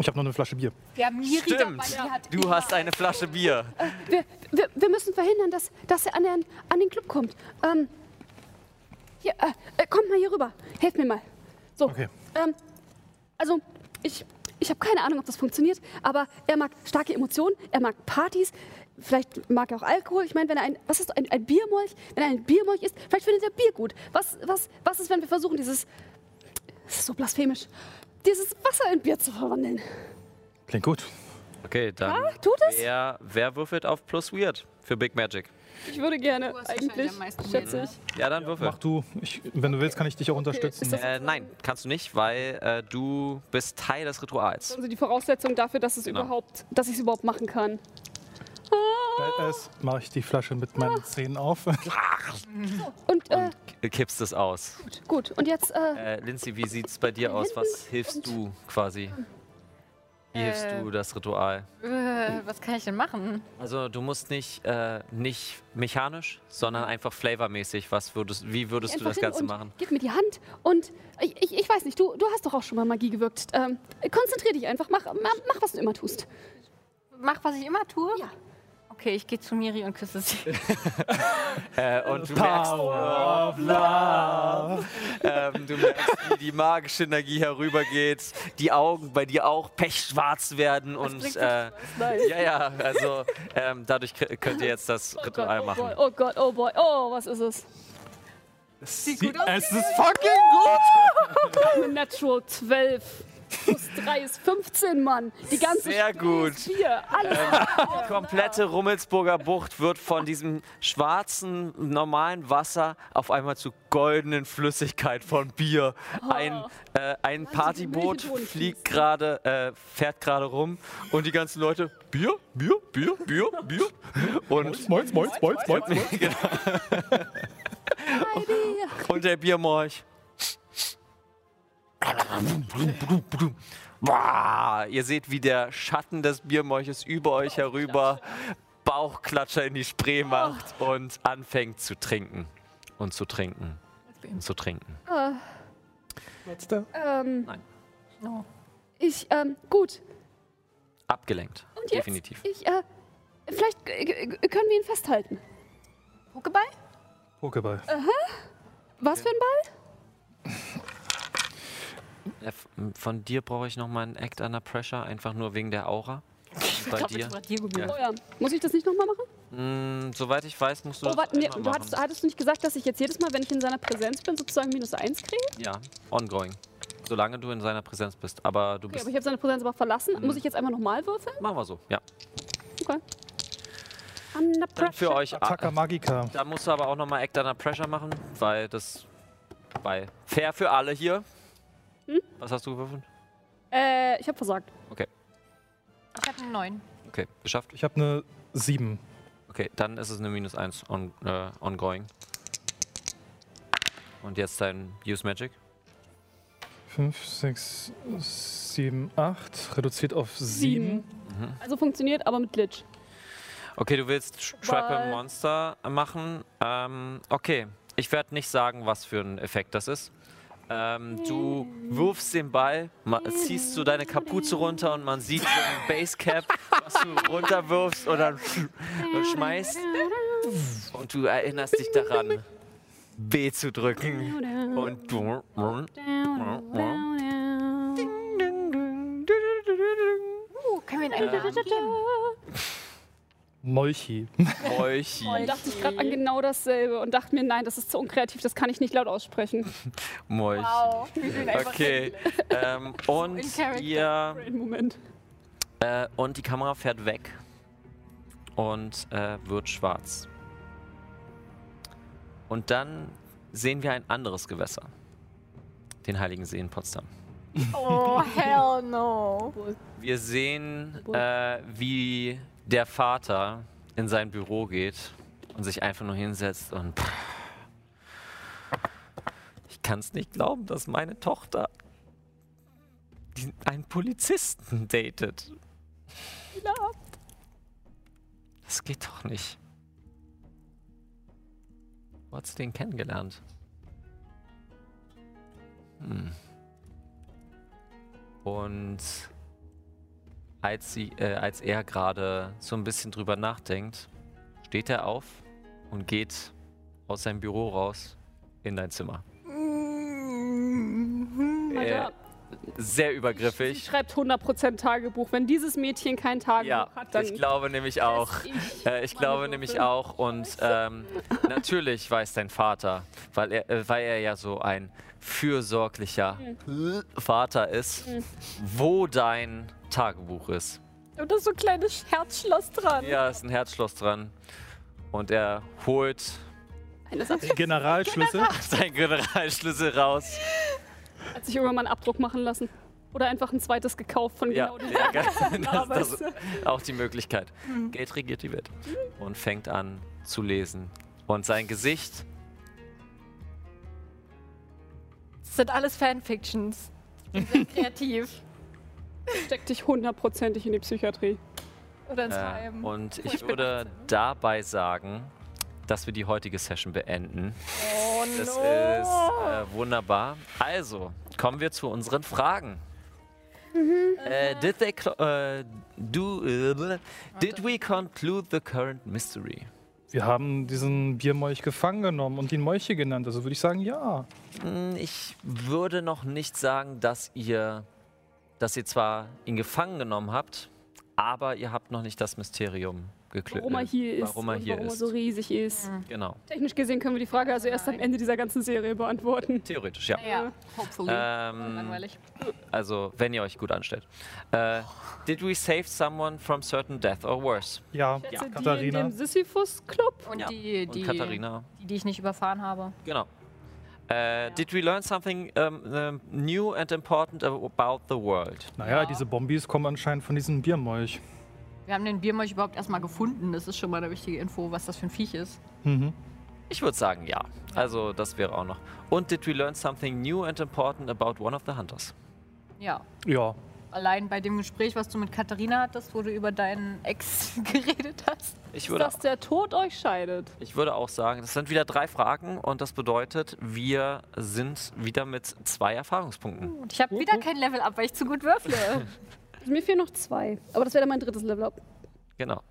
S3: Ich habe noch eine Flasche Bier.
S6: Wir haben Miri
S2: Stimmt.
S6: dabei, hat
S2: Du
S6: immer-
S2: hast eine Flasche Bier.
S4: Wir, wir, wir müssen verhindern, dass, dass er an den, an den Club kommt. Ähm, hier, äh, äh, kommt mal hier rüber. Helft mir mal. So.
S3: Okay.
S4: Ähm, also, ich, ich habe keine Ahnung, ob das funktioniert, aber er mag starke Emotionen, er mag Partys, vielleicht mag er auch Alkohol. Ich meine, wenn er ein, was ist ein, ein Biermolch? Wenn er ein Biermolch ist, vielleicht findet er Bier gut. Was, was, was ist, wenn wir versuchen, dieses, das ist so blasphemisch, dieses Wasser in Bier zu verwandeln?
S3: Klingt gut.
S2: Okay, dann.
S4: Tut es?
S2: Wer, wer würfelt auf plus weird für Big Magic?
S4: Ich würde gerne,
S6: Du hast wahrscheinlich
S4: eigentlich,
S6: am meisten
S4: schätze ich.
S2: Ja, dann würfel.
S3: Mach du. Ich, wenn du willst, kann ich dich auch unterstützen.
S4: ist das-
S2: Äh, nein, kannst du nicht, weil äh, du bist Teil des Rituals.
S4: Also die Voraussetzung dafür, dass es
S2: Genau.
S4: überhaupt, dass ich es überhaupt machen kann.
S3: Badass mache ich die Flasche mit meinen Zähnen auf.
S4: Und äh,
S2: Kippst es aus.
S4: gut, und jetzt, äh,
S2: Äh, Lindsay, wie sieht's bei dir aus? Was hilfst du quasi? Wie hilfst
S6: Äh.
S2: du das Ritual?
S6: Äh, was kann ich denn machen?
S2: Also du musst nicht, äh, nicht mechanisch, sondern einfach flavormäßig. Was würdest, wie würdest du
S4: einfach
S2: das
S4: hin
S2: Ganze
S4: und
S2: machen?
S4: Gib mir die Hand und ich, ich, ich weiß nicht, du, du hast doch auch schon mal Magie gewirkt. Ähm, konzentrier dich einfach, mach, mach, mach, was du immer tust.
S6: Mach, was ich immer tue?
S4: Ja.
S6: Okay, ich gehe zu Miri und küsse sie.
S2: Äh, und du merkst,
S3: of love.
S2: ähm, du merkst, wie die magische Energie herübergeht, die Augen bei dir auch pechschwarz werden und
S6: bringt
S2: äh,
S4: Nice.
S2: ja, ja, also ähm, dadurch könnt ihr jetzt das
S4: Oh Gott,
S2: Ritual
S4: oh
S2: machen.
S4: boy, oh Gott, oh boy, oh, was ist es?
S3: Sie, es ist fucking gut.
S4: Natural 12. Plus 3 ist 15, Mann. Die ganze
S2: Sehr
S4: Spree
S2: gut.
S4: Ist 4. Alles.
S2: Die komplette Rummelsburger Bucht wird von diesem schwarzen, normalen Wasser auf einmal zu goldenen Flüssigkeit von Bier. Ein, äh, ein Partyboot fliegt gerade, äh, fährt gerade rum und die ganzen Leute, Bier, Bier, Bier, Bier, Bier. Und,
S3: Moins, moins, moins, moins.
S2: genau. und der Biermolch. Boah, ihr seht, wie der Schatten des Biermolches über euch herüber Bauchklatscher in die Spree macht und anfängt zu trinken. Und zu trinken. Und zu trinken.
S4: Ähm,
S2: Nein.
S6: No.
S4: ich, ähm, gut.
S2: Abgelenkt.
S4: Und jetzt?
S2: Definitiv.
S4: Ich, äh, vielleicht äh, können wir ihn festhalten.
S6: Pokéball?
S3: Pokéball.
S4: Was für ein Ball?
S2: Äh, Von dir brauche ich nochmal einen Act Under Pressure, einfach nur wegen der Aura. Bei dir. Ja.
S4: Oh ja. Muss ich das nicht nochmal machen?
S2: Mm, soweit ich weiß, musst du
S4: Oh,
S2: das
S4: warte, nee, du
S2: machen.
S4: hattest, hattest du nicht gesagt, dass ich jetzt jedes Mal, wenn ich in seiner Präsenz bin, sozusagen minus 1 kriege?
S2: Ja, ongoing. Solange du in seiner Präsenz bist. Aber du
S4: Okay,
S2: bist.
S4: aber ich habe seine Präsenz aber verlassen. Muss ich jetzt einfach nochmal würfeln?
S2: Machen wir so, ja.
S4: Okay. Under
S2: Dann für
S4: pressure.
S2: euch.
S3: Attacker Magica.
S2: Da musst du aber auch nochmal Act Under Pressure machen, weil das. Weil fair für alle hier.
S4: Hm?
S2: Was hast du gewürfelt?
S4: Äh, ich habe versagt.
S6: Ich habe einen neuen.
S2: Okay, geschafft.
S3: Ich habe eine 7.
S2: Okay, dann ist es eine minus 1 on, äh, ongoing. Und jetzt dein Use Magic.
S3: 5, 6, 7, 8. Reduziert auf 7.
S4: Sieben. Also funktioniert, aber mit Glitch.
S2: Okay, du willst Trap a
S4: Weil-
S2: Monster machen. Ähm, okay, ich werde nicht sagen, was für ein Effekt das ist. Ähm, du wirfst den Ball, ziehst du deine Kapuze runter und man sieht so ein Basecap, was du runterwirfst und dann schmeißt. Und du erinnerst dich daran, B zu drücken. Und du.
S6: Uh, können wir ihn einfach?
S3: Molchi.
S2: Molchi.
S4: Und dachte ich gerade an genau dasselbe und dachte mir, nein, das ist zu unkreativ, das kann ich nicht laut aussprechen.
S2: Molchi.
S6: Wow.
S2: Okay. Ähm, und ihr.
S4: Moment.
S2: Äh, und die Kamera fährt weg und äh, wird schwarz. Und dann sehen wir ein anderes Gewässer. Den Heiligen See in Potsdam.
S6: Oh, hell no.
S2: Wir sehen, äh, wie der Vater in sein Büro geht und sich einfach nur hinsetzt und ich kann es nicht glauben, dass meine Tochter einen Polizisten datet. Das geht doch nicht. Wo hat sie den kennengelernt? Hm. Und als, sie, äh, als er gerade so ein bisschen drüber nachdenkt, steht er auf und geht aus seinem Büro raus in dein Zimmer. Äh,
S4: Alter,
S2: sehr
S4: sie
S2: übergriffig.
S4: schreibt 100% Tagebuch. Wenn dieses Mädchen kein Tagebuch
S2: Ja,
S4: hat, dann
S2: ich glaube nämlich auch.
S4: ich
S2: Äh, ich glaube
S4: Würfel.
S2: nämlich auch. Und ähm, natürlich weiß dein Vater, weil er, äh, weil er ja so ein fürsorglicher Vater ist, wo dein Tagebuch ist.
S6: Und da ist so ein kleines Herzschloss dran.
S2: Ja, ist ein Herzschloss dran. Und er holt
S4: Sache.
S3: Generalschlüssel.
S2: seinen Generalschlüssel raus.
S4: Hat sich irgendwann mal einen Abdruck machen lassen. Oder einfach ein zweites gekauft von
S2: Ja,
S4: genau dem.
S2: ja das, das auch die Möglichkeit. Geld regiert die Welt. Und fängt an zu lesen. Und sein Gesicht,
S6: Das sind alles Fanfictions. Kreativ.
S4: Steck dich hundertprozentig in die Psychiatrie.
S6: Oder ins
S2: äh,
S6: Heim.
S2: und
S6: ich
S2: ich würde dabei sagen, dass wir die heutige Session beenden.
S6: Oh
S2: Das
S6: no.
S2: ist äh, wunderbar. Also, kommen wir zu unseren Fragen. Äh, did they cl- äh, do äh, did we conclude the current mystery?
S3: Wir haben diesen Biermolch gefangen genommen und ihn Molche genannt. Also würde ich sagen, ja.
S2: Hm, Ich würde noch nicht sagen, dass ihr, dass ihr zwar ihn gefangen genommen habt, aber ihr habt noch nicht das Mysterium geklärt.
S4: Warum er hier ist.
S2: Warum er
S4: und
S2: hier
S4: warum er
S2: ist.
S4: so riesig ist.
S2: Genau,
S4: Technisch gesehen können wir die Frage also erst am Ende dieser ganzen Serie beantworten.
S2: theoretisch, ja.
S6: Ja, hopefully.
S2: Ähm,
S6: Langweilig.
S2: also, wenn ihr euch gut anstellt. Äh, did we save someone from certain death or worse?
S3: Ja,
S4: Schätze, die in
S3: Katharina.
S4: dem Sisyphus-Club.
S6: Und
S2: ja.
S6: die,
S2: Und
S6: die,
S2: Katharina.
S6: die, die ich nicht überfahren habe.
S2: Genau. Äh, Did we learn something um, um, new and important about the world?
S3: Naja,
S6: Ja.
S3: diese Bombis kommen anscheinend von diesem Biermolch.
S6: Wir haben den Biermolch überhaupt erstmal gefunden. Das ist schon mal eine wichtige Info, was das für ein Viech ist.
S3: Mhm.
S2: Ich würde sagen, ja. Also, das wäre auch noch. Und did we learn something new and important about one of the hunters?
S6: Ja.
S3: Ja.
S6: Allein bei dem Gespräch, was du mit Katharina hattest, wo du über deinen Ex geredet hast.
S2: Ich würde,
S4: dass der Tod euch scheidet.
S2: ich würde auch sagen, das sind wieder drei Fragen und das bedeutet, wir sind wieder mit zwei Erfahrungspunkten.
S6: Und ich habe wieder kein Level up, weil ich zu gut würfle.
S4: Also mir fehlen noch zwei. Aber das wäre dann mein drittes Level up.
S2: Genau.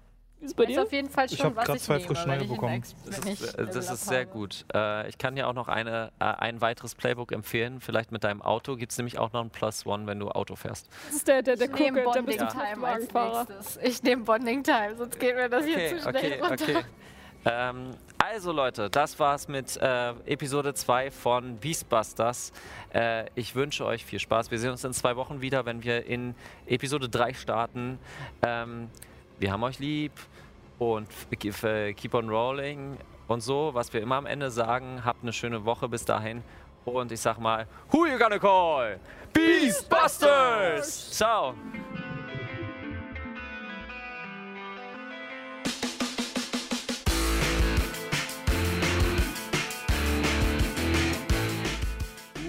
S4: Ist bei
S6: Das ist
S4: dir?
S6: auf jeden Fall
S3: Ich
S6: schon,
S3: hab
S6: was
S3: grad
S6: ich
S3: zwei
S6: nehme,
S3: frische neue
S6: ich einen
S3: bekommen.
S2: Das
S6: ich
S2: ist, äh, das ist sehr
S6: habe.
S2: gut. Äh, ich kann dir auch noch eine, äh, ein weiteres Playbook empfehlen. Vielleicht mit deinem Auto gibt es nämlich auch noch ein Plus One, wenn du Auto fährst.
S4: Das ist der, der, der
S6: Ich nehme
S4: Kucke, der
S6: Bonding
S4: bist du
S6: Time als nächstes. Ich nehme Bonding Time, sonst geht mir das hier
S2: Okay,
S6: zu schnell
S2: okay,
S6: runter.
S2: okay. Ähm, also Leute, das war's mit äh, Episode 2 von Beastbusters. Äh, ich wünsche euch viel Spaß. Wir sehen uns in zwei Wochen wieder, wenn wir in Episode 3 starten. Ähm, wir haben euch lieb und keep on rolling und so, was wir immer am Ende sagen. Habt eine schöne Woche bis dahin. Und ich sag mal, who you gonna call? Beastbusters! Ciao!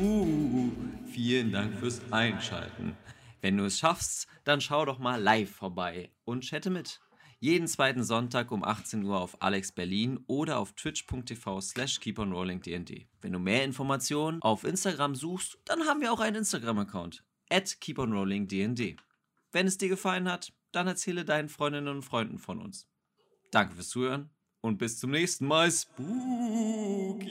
S1: Uh, vielen Dank fürs Einschalten. Wenn du es schaffst, dann schau doch mal live vorbei und chatte mit. Jeden zweiten Sonntag um 18 Uhr auf Alex Berlin oder auf twitch.tv slash keeponrollingdnd. Wenn du mehr Informationen auf Instagram suchst, dann haben wir auch einen Instagram-Account. At keeponrollingdnd. Wenn es dir gefallen hat, dann erzähle deinen Freundinnen und Freunden von uns. Danke fürs Zuhören und bis zum nächsten Mal. Spooky.